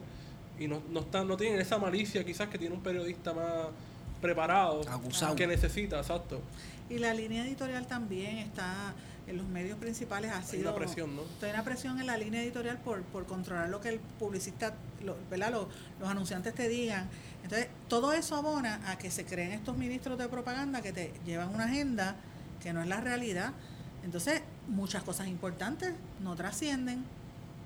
y no, no, están, no tienen esa malicia quizás que tiene un periodista más preparado Acusado. que necesita, exacto. Y la línea editorial también está en los medios principales ha Hay sido una presión, ¿no? Hay una presión en la línea editorial por, por controlar lo que el publicista, lo- ¿verdad? Lo- los anunciantes te digan. Entonces, todo eso abona a que se creen estos ministros de propaganda que te llevan una agenda que no es la realidad. Entonces, muchas cosas importantes no trascienden.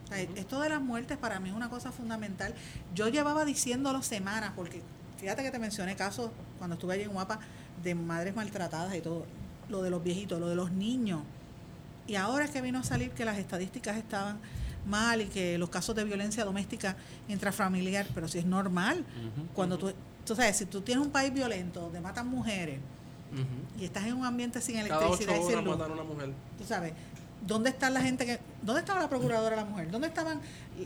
O sea, Esto de las muertes para mí es una cosa fundamental. Yo llevaba diciéndolo semanas, porque fíjate que te mencioné casos cuando estuve allí en Guapa de madres maltratadas y todo, lo de los viejitos, lo de los niños. Y ahora es que vino a salir que las estadísticas estaban mal y que los casos de violencia doméstica intrafamiliar, pero si es normal, cuando tú, tú sabes, si tú tienes un país violento donde matan mujeres y estás en un ambiente sin electricidad y sin luz, a una mujer. tú sabes, ¿dónde está la gente que, dónde estaba la procuradora de la mujer? ¿Dónde estaban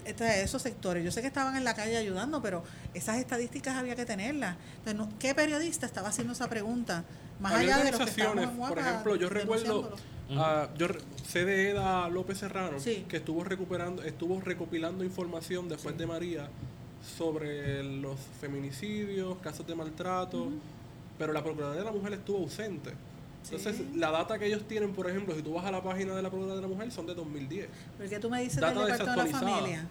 este, esos sectores? Yo sé que estaban en la calle ayudando, pero esas estadísticas había que tenerlas. Entonces, ¿qué periodista estaba haciendo esa pregunta? Más Había allá de los que organizaciones, en por ejemplo, yo recuerdo Ah, yo sé de Eda López Serrano Sí. que estuvo recuperando, estuvo recopilando información después de María sobre los feminicidios, casos de maltrato, pero la Procuraduría de la Mujer estuvo ausente. Entonces, Sí. la data que ellos tienen, por ejemplo, si tú vas a la página de la Procuraduría de la Mujer, son de 2010. Porque tú me dices Data del reparto de la familia.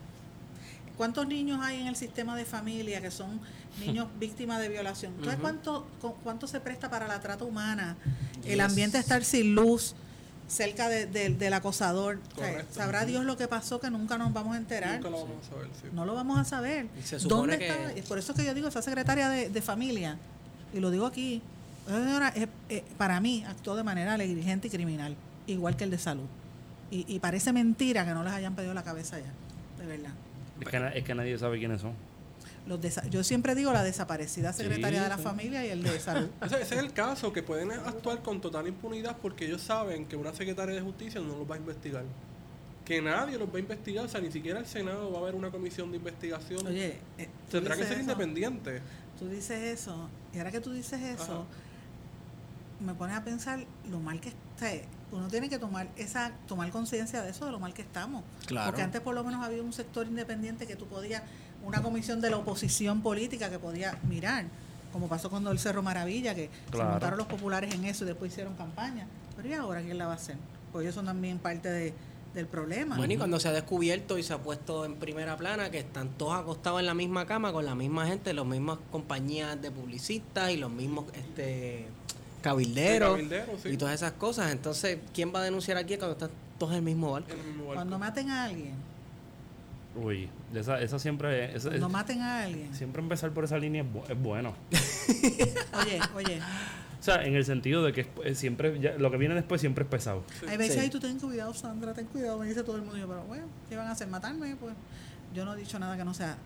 ¿Cuántos niños hay en el sistema de familia que son niños *laughs* víctimas de violación? ¿Tú sabes Ujú. cuánto, cu- cuánto se presta para la trata humana? El ambiente estar sin luz, cerca de- de- del acosador. Correcto. sabrá Dios lo que pasó que nunca nos vamos a enterar. Nunca lo vamos a saber, sí. No lo vamos a saber. Y se supone ¿Dónde que- está? Y por eso es que yo digo, esa secretaria de, de familia, y lo digo aquí, esa señora es- eh, para mí actuó de manera negligente y criminal, igual que el de salud. Y, y parece mentira que no les hayan pedido la cabeza ya, de verdad. Es que, es que nadie sabe quiénes son. Los desa- yo siempre digo la desaparecida secretaria Sí, de la sí. familia y el de salud. *laughs* Ese, ese es el caso, que pueden actuar con total impunidad porque ellos saben que una secretaria de justicia no los va a investigar. Que nadie los va a investigar, o sea, ni siquiera el Senado va a haber una comisión de investigación. Oye, eh, Tendrá que ser eso, independiente. Tú dices eso, y ahora que tú dices eso, Ajá. me pones a pensar lo mal que está. Uno tiene que tomar esa tomar conciencia de eso, de lo mal que estamos. Claro. Porque antes por lo menos había un sector independiente que tú podías, una comisión de la oposición política que podía mirar, como pasó con el Cerro Maravilla, que se Claro. montaron los populares en eso y después hicieron campaña. Pero ¿y ahora quién la va a hacer? Pues ellos son también parte de, del problema. Bueno, y cuando se ha descubierto y se ha puesto en primera plana que están todos acostados en la misma cama con la misma gente, las mismas compañías de publicistas y los mismos este cabilderos sí. y todas esas cosas. Entonces, ¿quién va a denunciar aquí cuando están todos en el mismo barco? En el mismo barco. Cuando maten a alguien, Uy, esa, esa siempre esa- cuando maten a alguien. siempre empezar por esa línea es, bu- es bueno. *laughs* Oye, oye, O sea, en el sentido de que es- siempre, ya- lo que viene después siempre es pesado. Hay veces, Sí. ay, tú ten cuidado, Sandra, ten cuidado, me dice todo el mundo. Y yo, pero bueno, ¿qué van a hacer? ¿Matarme? Pues yo no he dicho nada que no sea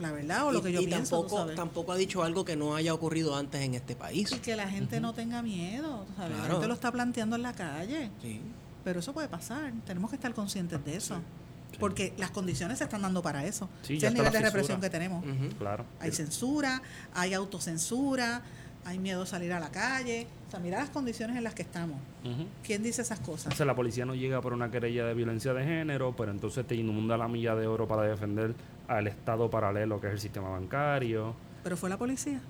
la verdad o lo Y- que yo y pienso. tampoco, tampoco ha dicho algo que no haya ocurrido antes en este país. Y que la gente no tenga miedo, ¿sabes? La Claro. gente lo está planteando en la calle. Sí. Pero eso puede pasar. Tenemos que estar conscientes de eso. Porque las condiciones se están dando para eso. Sí, es el nivel de represión que tenemos. Claro. Hay censura, hay autocensura, hay miedo a salir a la calle. O sea, mira las condiciones en las que estamos. ¿Quién dice esas cosas? Entonces la policía no llega por una querella de violencia de género, pero entonces te inunda la milla de oro para defender al estado paralelo que es el sistema bancario. Pero fue la policía.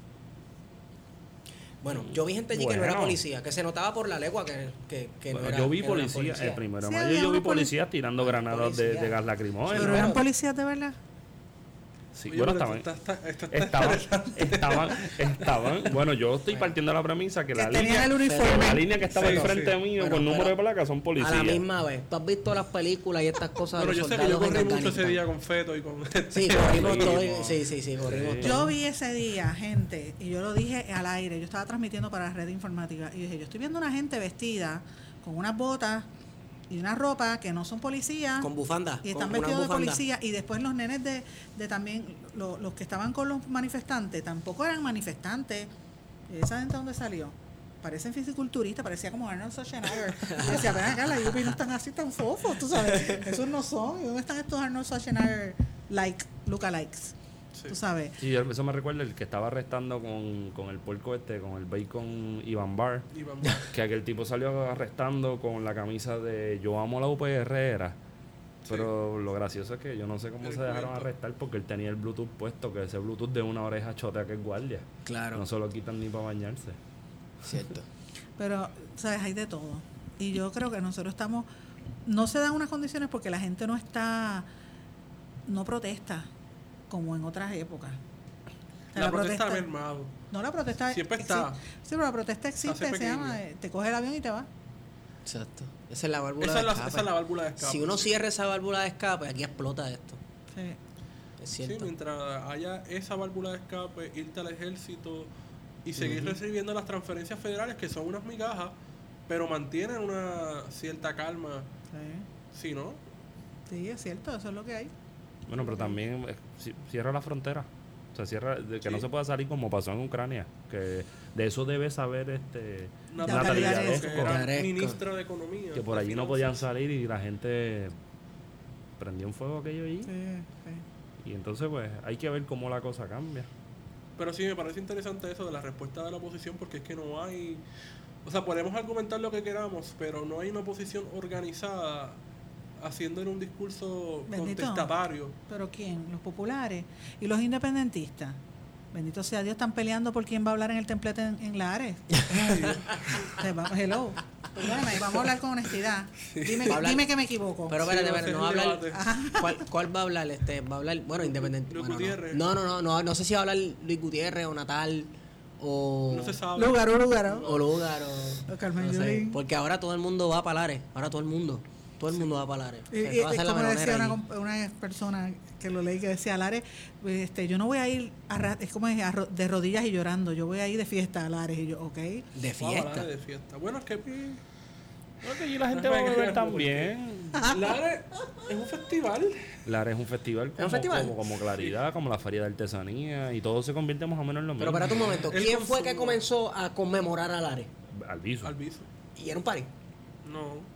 Bueno, yo vi gente allí que no era Bueno. policía, que se notaba por la legua que, que, que Bueno, no era yo vi era policía, el primero Sí, de mayo había yo vi policías tirando granadas de, Policía. de gas lacrimógeno. Pero Bueno, eran policías de verdad. Sí, Oye, bueno, pero estaban, está- está estaban, estaban, estaban, bueno, yo estoy partiendo de la premisa que Que la línea, el uniforme. la línea que estaba Sí, enfrente sí. mío Bueno, con número pero de placa son A policías. la misma vez. ¿Tú has visto las películas y estas cosas de los yo sé que yo corrí mucho ese día con feto y con... Sí, corrimos Sí, todo. Sí, sí, sí, corrimos Sí. todo. Yo vi ese día gente, y yo lo dije al aire, yo estaba transmitiendo para la red informática, y dije, yo estoy viendo una gente vestida con unas botas y una ropa que no son policías, Con bufanda. y están vestidos de bufanda. policía, y después los nenes de, de también, lo- los que estaban con los manifestantes, tampoco eran manifestantes. ¿Y esa gente dónde salió? Parecen fisiculturistas, parecía como Arnold Schwarzenegger. Y decía, ven acá, la UPI no están así tan fofos, tú sabes. Esos no son. ¿Y dónde están estos Arnold Schwarzenegger like, lookalikes? Sí. Tú sabes. Sí, eso me recuerda el que estaba arrestando con, con el puerco este, con el bacon Iván Bar. Y vamos. Que aquel tipo salió arrestando con la camisa de Yo amo la UPR era. Pero lo gracioso es que yo no sé cómo El se dejaron cuento. arrestar porque él tenía el Bluetooth puesto, que ese Bluetooth de una oreja chotea que es guardia. Claro, No se lo quitan ni para bañarse. cierto. Pero, ¿sabes? Hay de todo. Y yo creo que nosotros estamos. No se dan unas condiciones porque la gente no está. No protesta como en otras épocas. O sea, La protesta ha mermado. No, la protesta. Siempre está. Sí, pero la protesta existe. Se llama. eh, Te coge el avión y te va. Exacto. Esa es la válvula Esa de es, la, escape. esa es la válvula de escape. Si uno cierra esa válvula de escape, aquí explota esto. Sí. Es Sí, cierto. mientras haya esa válvula de escape, irte al ejército y seguir recibiendo las transferencias federales, que son unas migajas, pero mantienen una cierta calma. Sí. Sí, ¿no? Sí, es cierto. Eso es lo que hay. Bueno, pero también eh, ci- cierra la frontera. O sea, cierra, de que no se pueda salir como pasó en Ucrania. Que de eso debe saber este Natalia Natalia Yaresco. ministra de Economía. que por allí no podían salir y la gente prendió un fuego aquello allí. Sí, sí. Y entonces, pues, hay que ver cómo la cosa cambia. Pero sí, me parece interesante eso de la respuesta de la oposición, porque es que no hay. O sea, podemos argumentar lo que queramos, pero no hay una oposición organizada haciéndole un discurso Bendito. contestatario. ¿Pero quién? Los populares. ¿Y los independentistas? Bendito sea Dios, están peleando por quién va a hablar en el templete en, en Lares. *laughs* Eh, vamos, Hello. Perdóname, vamos a hablar con honestidad. Dime, hablar- dime que me equivoco. Pero espérate, no va a hablar. ¿Cuál, ¿Cuál va a hablar? Este, va a hablar, bueno, independiente. Luis bueno, no. Gutiérrez. No, no, no, no, no sé si va a hablar Luis Gutiérrez o Natal o. No se sabe. Lugaro, Lugaro. O Lugar o. O Carmen no sé, Yulín. porque ahora todo el mundo va a Palares. Ahora todo el mundo. Todo el mundo va a Palares. Y, Se y- va a hacer la como decía una, persona que lo leí que decía, Lares, este, yo no voy a ir, a es como es, a de rodillas y llorando, yo voy a ir de fiesta a Lares. Y yo, ok. De fiesta. de fiesta. Bueno, es que Creo que allí la gente No va a beber también. Lares es un festival. Lares es un festival como, un festival? como, como Claridad, como la Feria de Artesanía, y todo se convierte más o menos en lo mismo. Pero espérate un momento. ¿Quién fue que comenzó a conmemorar a Lares? Alviso. Alviso. Y era un party. No.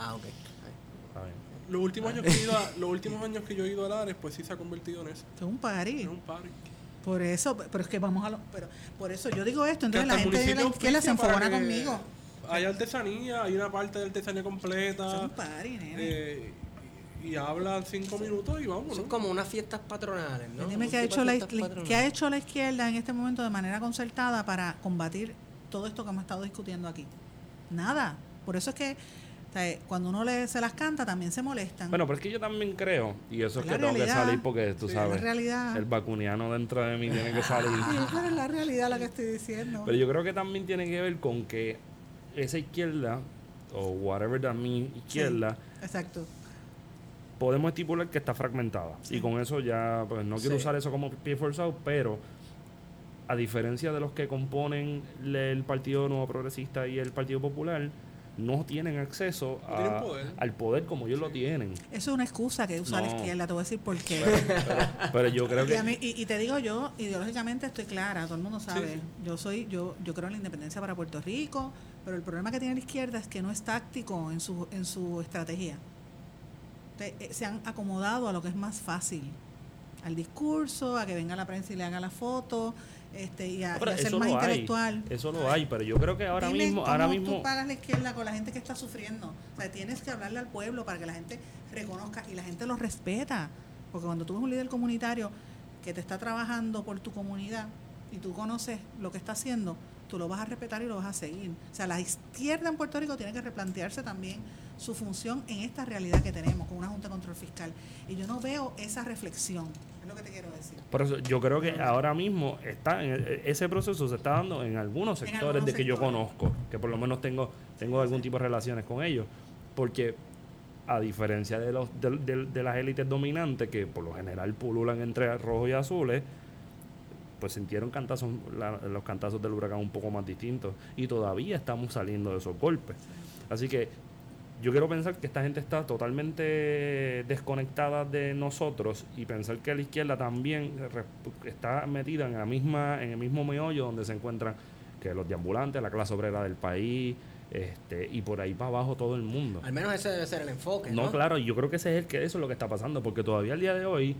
Ah, ok. está bien. Los últimos años que he ido a, los últimos años que yo he ido a Lares, pues sí se ha convertido en eso. Es un party. Es un party. Por eso, pero es que vamos a lo, pero por eso yo digo esto, Que entonces la gente de la municipio izquierda se enfogona que conmigo. Hay artesanía, hay una parte de artesanía Es completa. un party, nene. eh, y hablan cinco minutos y vamos, Son ¿no? como unas fiestas patronales, ¿no? Dime qué ha, hecho la, la- qué ha hecho la izquierda en este momento de manera concertada para combatir todo esto que hemos estado discutiendo aquí. Nada. Por eso es que o sea, cuando uno le, se las canta también se molestan. Bueno, pero es que yo también creo, y eso es Es que la tengo que realidad. salir porque tú Sí, sabes, la realidad. el vacuniano dentro de mí tiene que salir. Sí, pero es la realidad la que estoy diciendo. Pero yo creo que también tiene que ver con que esa izquierda, o whatever that means, izquierda, Exacto. podemos estipular que está fragmentada. Y con eso ya, pues no quiero usar eso como pie forzado, pero a diferencia de los que componen el Partido Nuevo Progresista y el Partido Popular, no tienen acceso No tienen a- poder. al poder como ellos lo tienen. Eso es una excusa que usa la No. izquierda, te voy a decir por qué. Pero yo creo Y, a que mí- y- y te digo yo, ideológicamente estoy clara, todo el mundo sabe. sí. Yo soy, yo, yo creo en la independencia para Puerto Rico, pero el problema que tiene la izquierda es que no es táctico en su, en su estrategia. Te- eh, se han acomodado a lo que es más fácil, al discurso, a que venga la prensa y le haga la foto, este, y a, No, y a ser más lo hay, intelectual. eso lo hay, pero yo creo que ahora Dime mismo, cómo ahora tú mismo, pagas la izquierda con la gente que está sufriendo. O sea, tienes que hablarle al pueblo para que la gente reconozca y la gente lo respeta. Porque cuando tú ves un líder comunitario que te está trabajando por tu comunidad y tú conoces lo que está haciendo, tú lo vas a respetar y lo vas a seguir. O sea, la izquierda en Puerto Rico tiene que replantearse también su función en esta realidad que tenemos con una Junta de Control Fiscal. Y yo no veo esa reflexión, es lo que te quiero decir. por eso yo creo que ahora mismo está en el- ese proceso se está dando en algunos En sectores algunos de que yo conozco, que por lo menos tengo tengo algún tipo de relaciones con ellos, porque a diferencia de los de, de- de las élites dominantes que por lo general pululan entre rojos y azules, pues sintieron cantazos, la- los cantazos del huracán un poco más distintos y todavía estamos saliendo de esos golpes. Así que yo quiero pensar que esta gente está totalmente desconectada de nosotros y pensar que la izquierda también está metida en la misma en el mismo meollo donde se encuentran que los deambulantes, la clase obrera del país, este y por ahí para abajo todo el mundo. Al menos ese debe ser el enfoque. No, No, claro, yo creo que ese es el que eso es lo que está pasando, porque todavía al día de hoy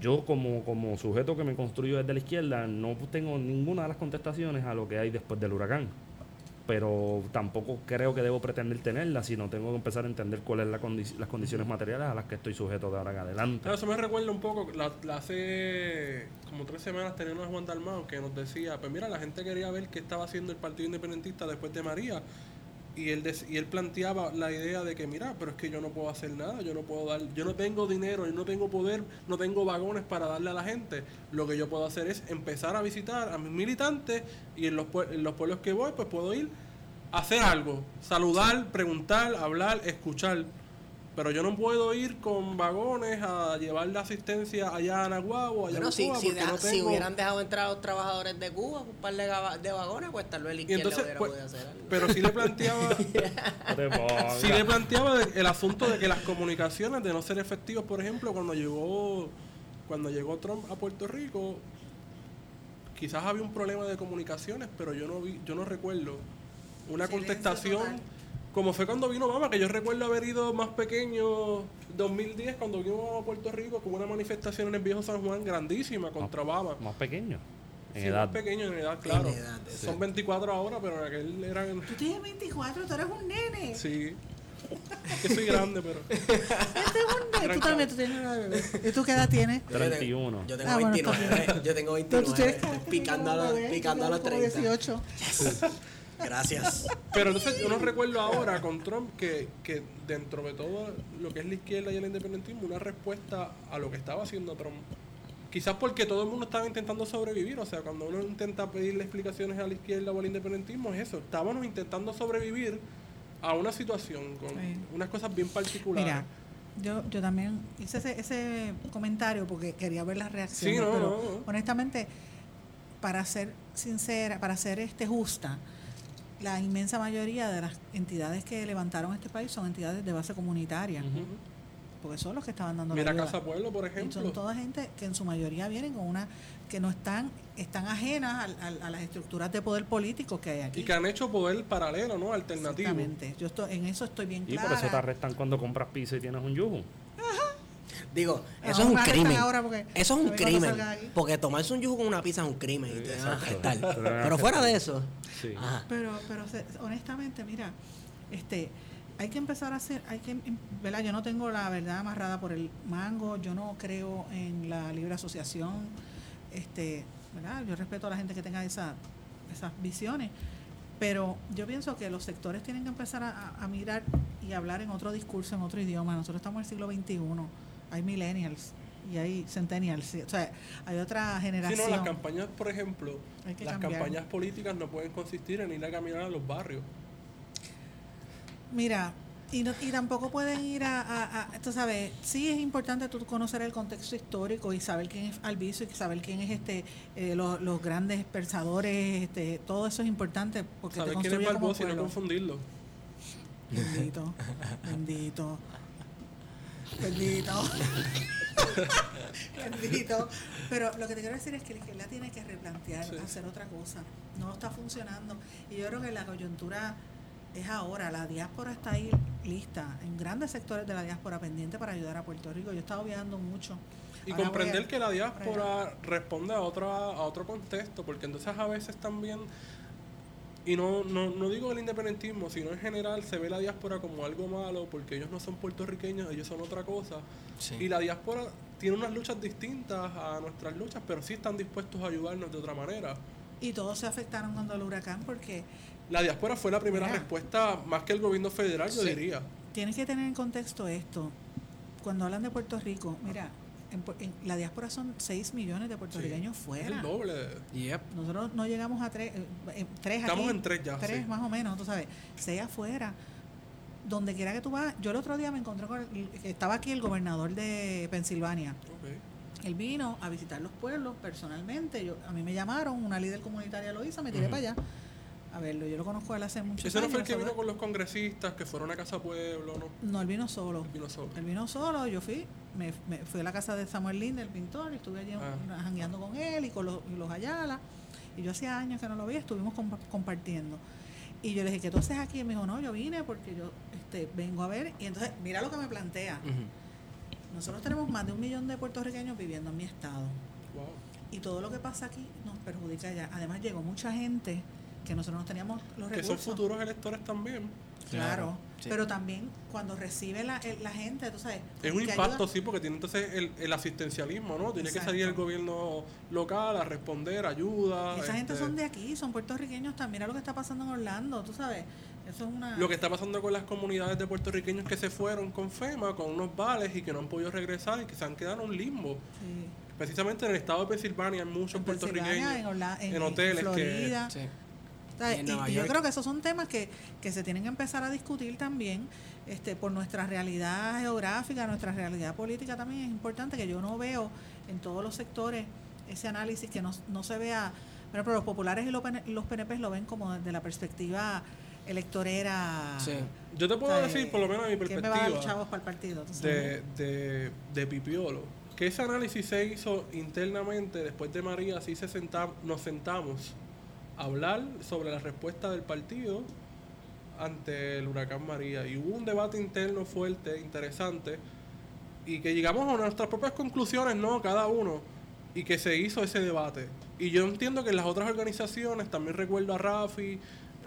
yo como, como sujeto que me construyo desde la izquierda no tengo ninguna de las contestaciones a lo que hay después del huracán. Pero tampoco creo que debo pretender tenerlas, sino tengo que empezar a entender cuáles son las condiciones materiales a las que estoy sujeto de ahora en adelante. Claro, eso me recuerda un poco, la, la hace como tres semanas teníamos a Juan Dalmao que nos decía, pues mira, la gente quería ver qué estaba haciendo el Partido Independentista después de María. Y él, dec- y él planteaba la idea de que, mira, pero es que yo no puedo hacer nada, yo no puedo dar, yo no tengo dinero, yo no tengo poder, no tengo vagones para darle a la gente. Lo que yo puedo hacer es empezar a visitar a mis militantes y en los, en los pueblos que voy, pues puedo ir a hacer algo, saludar, preguntar, hablar, escuchar. Pero yo no puedo ir con vagones a llevar la asistencia allá a Nahuatl, allá Bueno, a si, Cuba, si, deja- no si tengo... hubieran dejado entrar a los trabajadores de Cuba, un par de, vagones, pues tal vez la Y izquierda entonces, hubiera pues, podido hacer algo. pero sí le planteaba, *laughs* sí le planteaba el asunto de que las comunicaciones de no ser efectivas, por ejemplo, cuando llegó cuando llegó Trump a Puerto Rico, quizás había un problema de comunicaciones, pero yo no vi, yo no recuerdo una Silencio contestación total. Como fue cuando vino Obama, que yo recuerdo haber ido más pequeño 2010 cuando vino Obama a Puerto Rico con una manifestación en el viejo San Juan grandísima contra Obama. más pequeño en Sí, edad. más pequeño en edad, claro. edad, Son 24 ahora, pero en aquel eran Tú tienes 24, tú eres un nene. sí. Es que soy grande, pero *laughs* Este es un nene. Tú también, tú tienes una bebé. ¿Y tú qué edad tienes? Yo tengo- 31. Yo tengo Ah, bueno, está 29. yo tengo Pero tú 29. tienes estoy como picando a los, picando a los como 30. 18. Gracias. Pero entonces yo no recuerdo ahora con Trump que, que dentro de todo lo que es la izquierda y el independentismo, una respuesta a lo que estaba haciendo Trump. Quizás porque todo el mundo estaba intentando sobrevivir, o sea, cuando uno intenta pedirle explicaciones a la izquierda o al independentismo, es eso, estábamos intentando sobrevivir a una situación con Sí. unas cosas bien particulares. Mira, yo, yo también hice ese, ese comentario porque quería ver las reacciones, Sí, no, pero no, no. honestamente, para ser sincera, para ser este justa, la inmensa mayoría de las entidades que levantaron este país son entidades de base comunitaria, porque son los que estaban dando la Mira ayuda. Casa Pueblo, por Y ejemplo. son toda gente que en su mayoría vienen con una que no están están ajenas al- al- a, las estructuras de poder político que hay aquí. Y que han hecho poder paralelo, ¿no? Alternativo. Exactamente. Yo estoy, en eso estoy bien Y clara. por eso te arrestan cuando compras pizza y tienes un yugo. Digo, Ah, eso es un crimen. porque- Eso es un crimen. Porque tomarse un yugo con una pizza es un crimen y te van a Pero fuera de eso. Sí. Ajá. Pero, pero se- honestamente, mira, este, hay que empezar a hacer, hay que, em- ¿verdad? Yo no tengo la verdad amarrada por el mango, yo no creo en la libre asociación, este, ¿verdad? Yo respeto a la gente que tenga esa, esas visiones, pero yo pienso que los sectores tienen que empezar a, a mirar y hablar en otro discurso, en otro idioma. Nosotros estamos en el siglo XXI, hay millennials y hay centennials, sí, o sea, hay otra Sí, generación. no, las campañas, por ejemplo, las cambiar. campañas políticas no pueden consistir en ir a caminar a los barrios. Mira, Y, no- y tampoco pueden ir a, a, a- tú sabes, sí es importante tú conocer el contexto histórico y saber quién es Albizu y saber quién es este eh, los, los grandes pensadores, este, todo eso es importante porque te ¿Sabes quién es Barbosa y no confundirlo? Bendito, bendito, bendito, *laughs* bendito. Pero lo que te quiero decir es que la izquierda tiene que replantear, Sí. hacer otra cosa. No está funcionando. Y yo creo que la coyuntura es ahora. La diáspora está ahí lista, en grandes sectores de la diáspora pendiente para ayudar a Puerto Rico. Yo he estado viajando mucho. Y Ahora comprender a- que la diáspora responde a otro, a otro contexto, porque entonces a veces también, y no, no, no digo el independentismo, sino en general se ve la diáspora como algo malo, porque ellos no son puertorriqueños, ellos son otra cosa. Sí. Y la diáspora tiene unas luchas distintas a nuestras luchas, pero sí están dispuestos a ayudarnos de otra manera. Y todos se afectaron cuando el huracán porque La diáspora fue la primera Mira. respuesta, más que el gobierno federal, yo Sí. diría. Tienes que tener en contexto esto. Cuando hablan de Puerto Rico, mira, en, en la diáspora son 6 millones de puertorriqueños fuera. el doble. Yep. Nosotros no llegamos a tres, eh, eh, tres Estamos aquí, en tres ya, Tres sí. más o menos, tú sabes. Seis afuera. Donde quiera que tú vas. Yo el otro día me encontré con. el- estaba aquí el gobernador de Pensilvania. Ok. Él vino a visitar los pueblos personalmente. Yo, a mí me llamaron, una líder comunitaria lo hizo, me tiré para allá a verlo. Yo lo conozco él hace muchos Ese no fue el que vino con los congresistas, que fueron a Casa Pueblo, ¿no? No, él vino solo. Vino solo. Él vino solo, yo fui, me, me fui a la casa de Samuel Linde, el pintor, y estuve allí Ah. jangueando con él y con los, y los Ayala. Y yo hacía años que no lo veía, estuvimos compa- compartiendo. Y yo le dije, ¿qué tú haces aquí? Y me dijo, no, yo vine porque yo este, vengo a ver. Y entonces, mira lo que me plantea. Nosotros tenemos más de un millón de puertorriqueños viviendo en mi estado. Wow. Y todo lo que pasa aquí nos perjudica ya. Además, llegó mucha gente que nosotros no teníamos los Que recursos. son futuros electores también. Claro. Sí. Pero también cuando recibe la, el- la gente, tú sabes. Es un que impacto, ayuda- sí, porque tiene entonces el, el asistencialismo, ¿no? Tiene que salir el gobierno local a responder, ayuda. Esa gente este, son de aquí, son puertorriqueños también. Mira lo que está pasando en Orlando, tú sabes. Eso es una. Lo que está pasando con las comunidades de puertorriqueños que se fueron con FEMA, con unos vales y que no han podido regresar y que se han quedado en un limbo. Sí. Precisamente en el estado de Pensilvania hay muchos En puertorriqueños en, Orla- en- en en hoteles Florida. Sí. Y yo creo que esos son temas que, que se tienen que empezar a discutir también este, por nuestra realidad geográfica, nuestra realidad política también. Es importante que yo no veo en todos los sectores ese análisis que no, no se vea. Por ejemplo, los populares y los, los PNP lo ven como desde la perspectiva electorera. Sí. Yo te puedo decir, por lo menos a mi ¿Quién me va a dar perspectiva, chavos para el partido? Tú sabes. de, de, de Pipiolo, que ese análisis se hizo internamente después de María, sí se senta- nos sentamos hablar sobre la respuesta del partido ante el huracán María. Y hubo un debate interno fuerte, interesante, y que llegamos a nuestras propias conclusiones, ¿no? Cada uno, y que se hizo ese debate. Y yo entiendo que las otras organizaciones, también recuerdo a Rafi,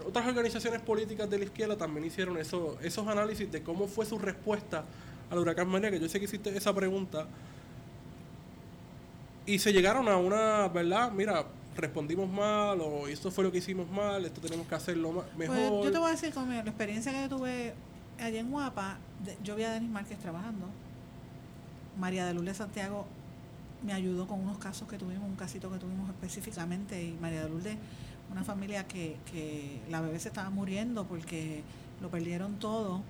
otras organizaciones políticas de la izquierda también hicieron eso, esos análisis de cómo fue su respuesta al huracán María, que yo sé que hiciste esa pregunta. Y se llegaron a una, ¿verdad? Mira, respondimos mal, o esto fue lo que hicimos mal, esto tenemos que hacerlo ma- mejor. Pues, yo te voy a decir, con la experiencia que yo tuve allá en Guapa, yo vi a Denis Márquez trabajando. María de Lourdes Santiago me ayudó con unos casos que tuvimos, un casito que tuvimos específicamente. Y María de Lourdes, una familia que, que la bebé se estaba muriendo porque lo perdieron todo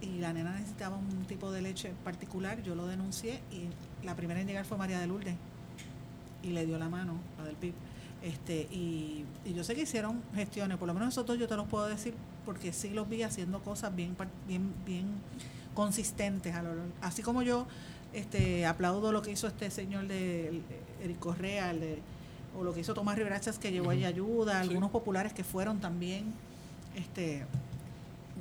y la nena necesitaba un tipo de leche particular. Yo lo denuncié y la primera en llegar fue María de Lourdes y le dio la mano, la del PIB. Este, y, y yo sé que hicieron gestiones, por lo menos esos dos yo te los puedo decir, porque sí los vi haciendo cosas bien, bien, bien consistentes. A lo, así como yo este, aplaudo lo que hizo este señor de Eric Correa, el de- o lo que hizo Tomás Ribrachas que llevó allí ayuda, Sí. algunos populares que fueron también. Este,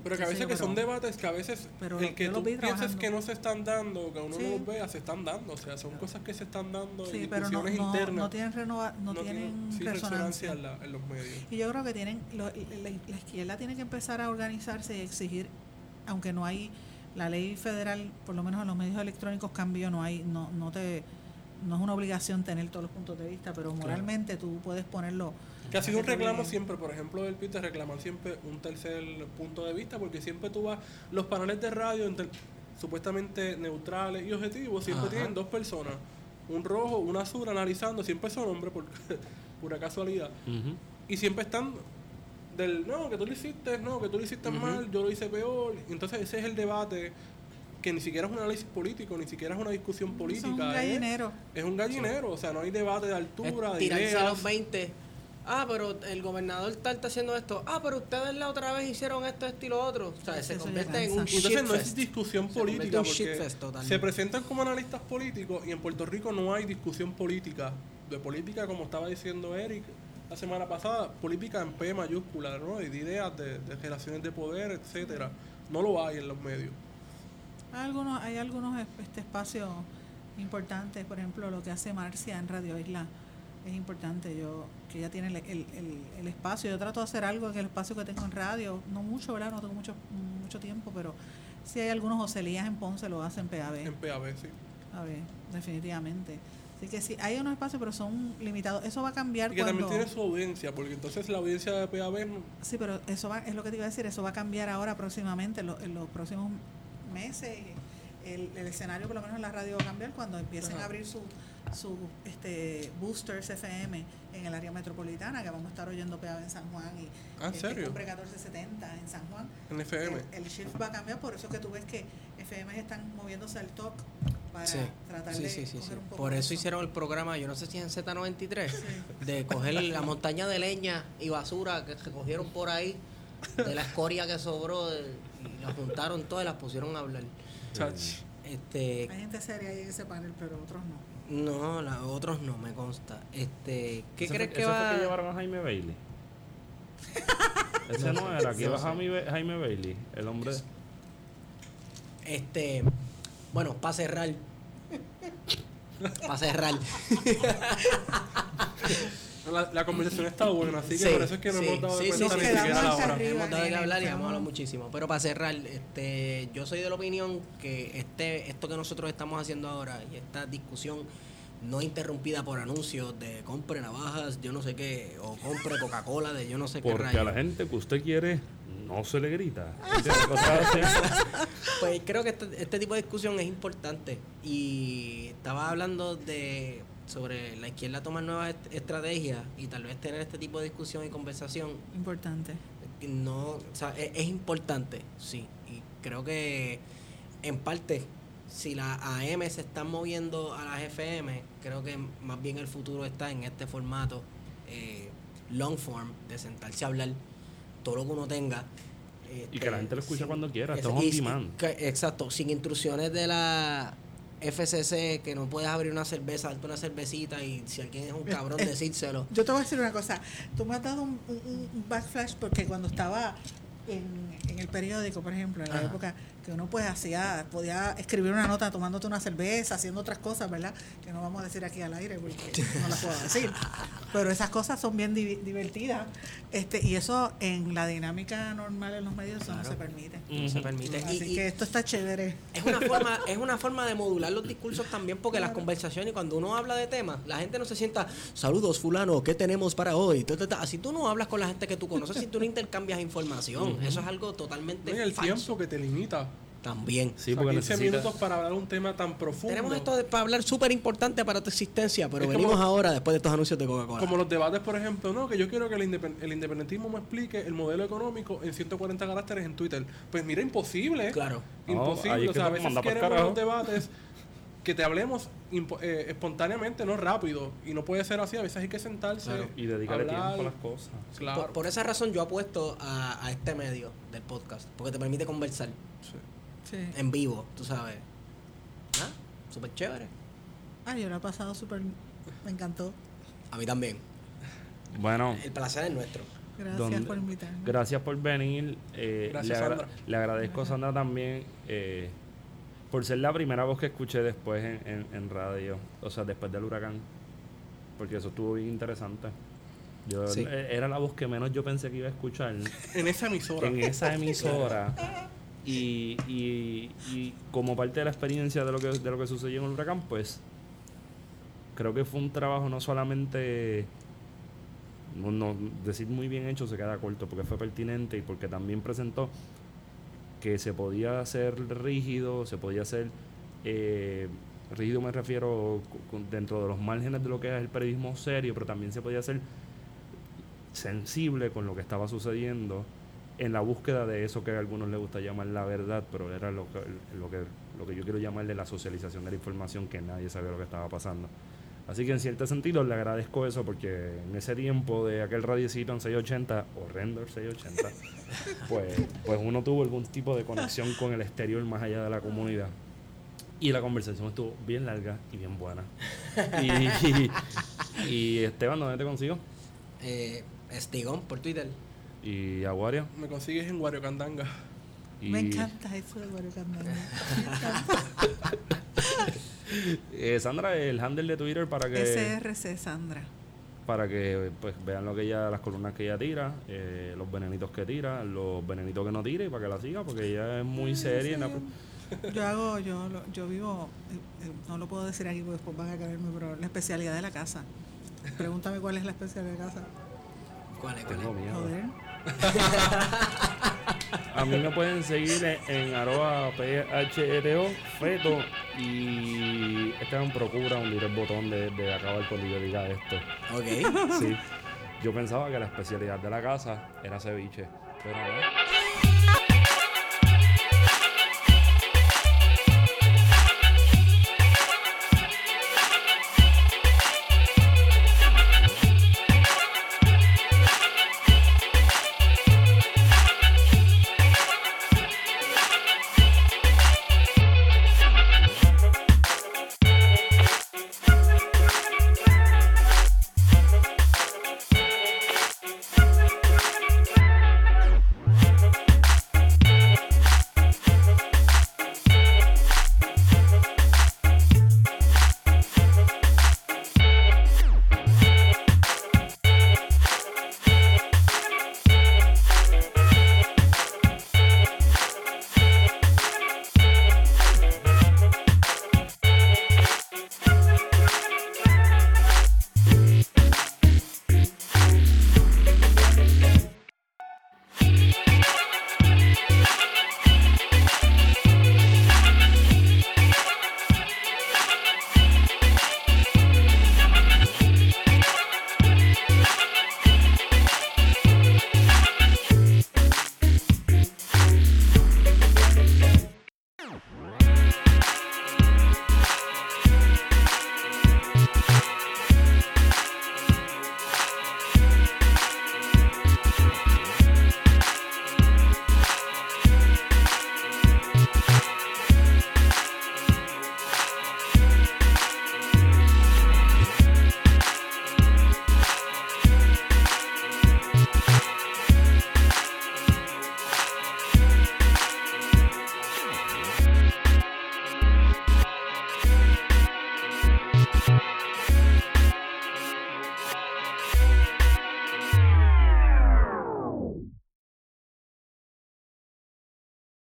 Pero que a veces que son debates que a veces pero el que tú pienses que no se están dando, que uno Sí. no los vea, se están dando. O sea, son cosas que se están dando sí, en pero no, no, internas. no tienen, renova, no, tienen resonancia. en, la- en los medios. Y yo creo que tienen, lo- la, la izquierda tiene que empezar a organizarse y exigir, aunque no hay, la ley federal, por lo menos en los medios electrónicos cambió, no hay, no, no te, no es una obligación tener todos los puntos de vista, pero moralmente tú puedes ponerlo. Que ha sido un reclamo siempre, por ejemplo, del PIT, reclaman siempre un tercer punto de vista, porque siempre tú vas, los paneles de radio inter- supuestamente neutrales y objetivos, siempre Ajá. tienen dos personas, un rojo, un azul, analizando, siempre son hombres por *laughs* pura casualidad. Y siempre están del no, que tú lo hiciste, no, que tú lo hiciste mal, yo lo hice peor. Entonces ese es el debate que ni siquiera es un análisis político, ni siquiera es una discusión política. Es un gallinero. Es, un gallinero, o sea, no hay debate de altura, Es de ideas. los 20. Ah, pero el gobernador tal está haciendo esto. Ah, pero ustedes la otra vez hicieron esto, esto y lo otro. O sea, se convierte en un Y Entonces no es shitfest. discusión Se política un porque shitfest total. se presentan como analistas políticos y en Puerto Rico no hay discusión política. De política, como estaba diciendo Eric la semana pasada, política en P mayúscula, ¿no? Y de ideas de, de relaciones de poder, etcétera. No lo hay en los medios. Hay algunos, hay algunos es- este, espacios importantes, por ejemplo, lo que hace Marcia en Radio Isla es importante. Yo que ella tiene el, el, el- el espacio. Yo trato de hacer algo en el espacio que tengo en radio, no mucho, ¿verdad? No tengo mucho mucho tiempo, pero sí hay algunos Joselías en Ponce lo hacen PAB. En PAB, sí. A ver, definitivamente. Así que sí, hay unos espacios, pero son limitados. Eso va a cambiar Y que cuando... también tiene su audiencia, porque entonces la audiencia de PAB no- Sí, pero eso va, es lo que te iba a decir, eso va a cambiar ahora próximamente, en, lo- en los próximos meses. El, el escenario, por lo menos en la radio, va a cambiar cuando empiecen Ajá. a abrir su, su este, boosters FM en el área metropolitana, que vamos a estar oyendo PAB en San Juan y Ah, ¿en este, serio? Cumbre 1470 en San Juan. en FM. El, el shift va a cambiar, por eso es que tú ves que FM están moviéndose al talk para Sí, tratar sí, de sí, sí, coger sí. un poco Por eso hicieron el programa, yo no sé si es en Z93, de coger la montaña de leña y basura que recogieron por ahí, de la escoria que sobró, de- y las juntaron todas y las pusieron a hablar. Chach. Este, Hay gente seria ahí en ese panel, pero otros no. No, los otros no me consta. Este, ¿qué ¿Ese crees fue- que va? fue que llevaron a Jaime Bailey? *laughs* Ese no era, que iba Jaime, Jaime Bailey, el hombre... Este, bueno, para cerrar. *laughs* para cerrar. *laughs* La, la conversación está buena, así que Sí, por eso es que no sí, hemos dado sí, de sí, cuenta sí, ni siquiera la hora. Hemos dado que hablar y hemos hablado muchísimo. Pero para cerrar, este, yo soy de la opinión que este, esto que nosotros estamos haciendo ahora y esta discusión no interrumpida por anuncios de compre navajas, yo no sé qué, o compre Coca-Cola de yo no sé qué Porque a la gente que usted quiere no se le grita. *laughs* Pues creo que este, este tipo de discusión es importante. Y estaba hablando de sobre la izquierda tomar nuevas est- estrategias y tal vez tener este tipo de discusión y conversación Importante. no, o sea, es, es importante, sí. Y creo que en parte, si las AM se están moviendo a las FM, creo que más bien el futuro está en este formato eh, long form, de sentarse a hablar todo lo que uno tenga. Y que la gente lo escuche sin- cuando quiera, es- esto es on y- demand. que- exacto, sin intrusiones de la FCC, que no puedes abrir una cerveza, darte una cervecita y si alguien es un cabrón, eh, decírselo. Yo te voy a decir una cosa. Tú me has dado un, un- un backflash porque cuando estaba en, en el periódico, por ejemplo, en la Ajá. época que uno pues hacía, podía escribir una nota tomándote una cerveza, haciendo otras cosas, ¿verdad? Que no vamos a decir aquí al aire porque no las puedo decir. Pero esas cosas son bien di- divertidas. Este, y eso en la dinámica normal en los medios eso no se permite. No se permite. Y- Así y- que esto está chévere. Es una forma, es una forma de modular los discursos también, porque las conversaciones, cuando uno habla de temas, la gente no se sienta, saludos fulano, ¿qué tenemos para hoy? Ta, ta, ta. Así tú no hablas con la gente que tú conoces, si tú no intercambias información. Eso es algo totalmente y el falso. tiempo que te limita. También. Sí, O sea, porque 15 necesita... minutos para hablar un tema tan profundo. Tenemos esto de- para hablar súper importante para tu existencia, pero Es venimos como- ahora después de estos anuncios de Coca-Cola. Como los debates, por ejemplo, no, que yo quiero que el, independ- el independentismo me explique el modelo económico en 140 caracteres en Twitter. Pues mira, imposible. Claro. Imposible. o sea, a veces queremos carajo. los debates que te hablemos eh, espontáneamente, no rápido. Y no puede ser así. A veces hay que sentarse. Claro. Y dedicarle hablar. tiempo a las cosas. Claro. Por, por esa razón yo apuesto a, a este medio del podcast, porque te permite conversar Sí. Sí. en vivo, tú sabes. ¿Ah? Súper chévere. Ay, yo lo he pasado súper. Me encantó. A mí también. Bueno, El placer es nuestro. Gracias ¿Dónde? por invitarme. gracias por venir. eh, Gracias, le, agra- Sandra. le agradezco a Sandra también eh, por ser la primera voz que escuché después en, en- en radio, o sea, después del huracán, porque eso estuvo bien interesante. Yo, Sí. eh, Era la voz que menos yo pensé que iba a escuchar *laughs* En esa emisora. en esa emisora. *laughs* Y, y, y como parte de la experiencia de lo que de lo que sucedió en el huracán, pues creo que fue un trabajo no solamente no, decir muy bien hecho se queda corto porque fue pertinente y porque también presentó que se podía hacer rígido, se podía hacer eh, rígido me refiero dentro de los márgenes de lo que es el periodismo serio, pero también se podía hacer sensible con lo que estaba sucediendo en la búsqueda de eso que a algunos les gusta llamar la verdad, pero era lo que, lo que, lo que yo quiero llamarle la socialización de la información, que nadie sabía lo que estaba pasando. Así que en cierto sentido le agradezco eso porque en ese tiempo de aquel radiecito en 680, horrendo 680, *laughs* pues, pues uno tuvo algún tipo de conexión con el exterior más allá de la comunidad. Y la conversación estuvo bien larga y bien buena. Y, y, *laughs* Esteban, ¿dónde te consigo? Eh, Estigón por Twitter. ¿Y Aguario? Me consigues en Wario Candanga. Me encanta eso de Wario Candanga. *laughs* eh, Sandra, el handle de Twitter para que... SRC Sandra. Para que pues vean lo que ella, las columnas que ella tira, eh, los venenitos que tira, los venenitos que no tira y para que la siga, porque ella es muy seria. Yo hago, yo, yo vivo, eh, eh, no lo puedo decir aquí porque después van a caerme, pero la especialidad de la casa. Pregúntame cuál es la especialidad de la casa. ¿Cuál es? Cuál es? Joder. *laughs* A mí me pueden seguir en, arroba PHRO, feto, y Esteban procura hundir el botón de, de acabar cuando yo diga esto. Ok. Sí. Yo pensaba que la especialidad de la casa era ceviche, pero no.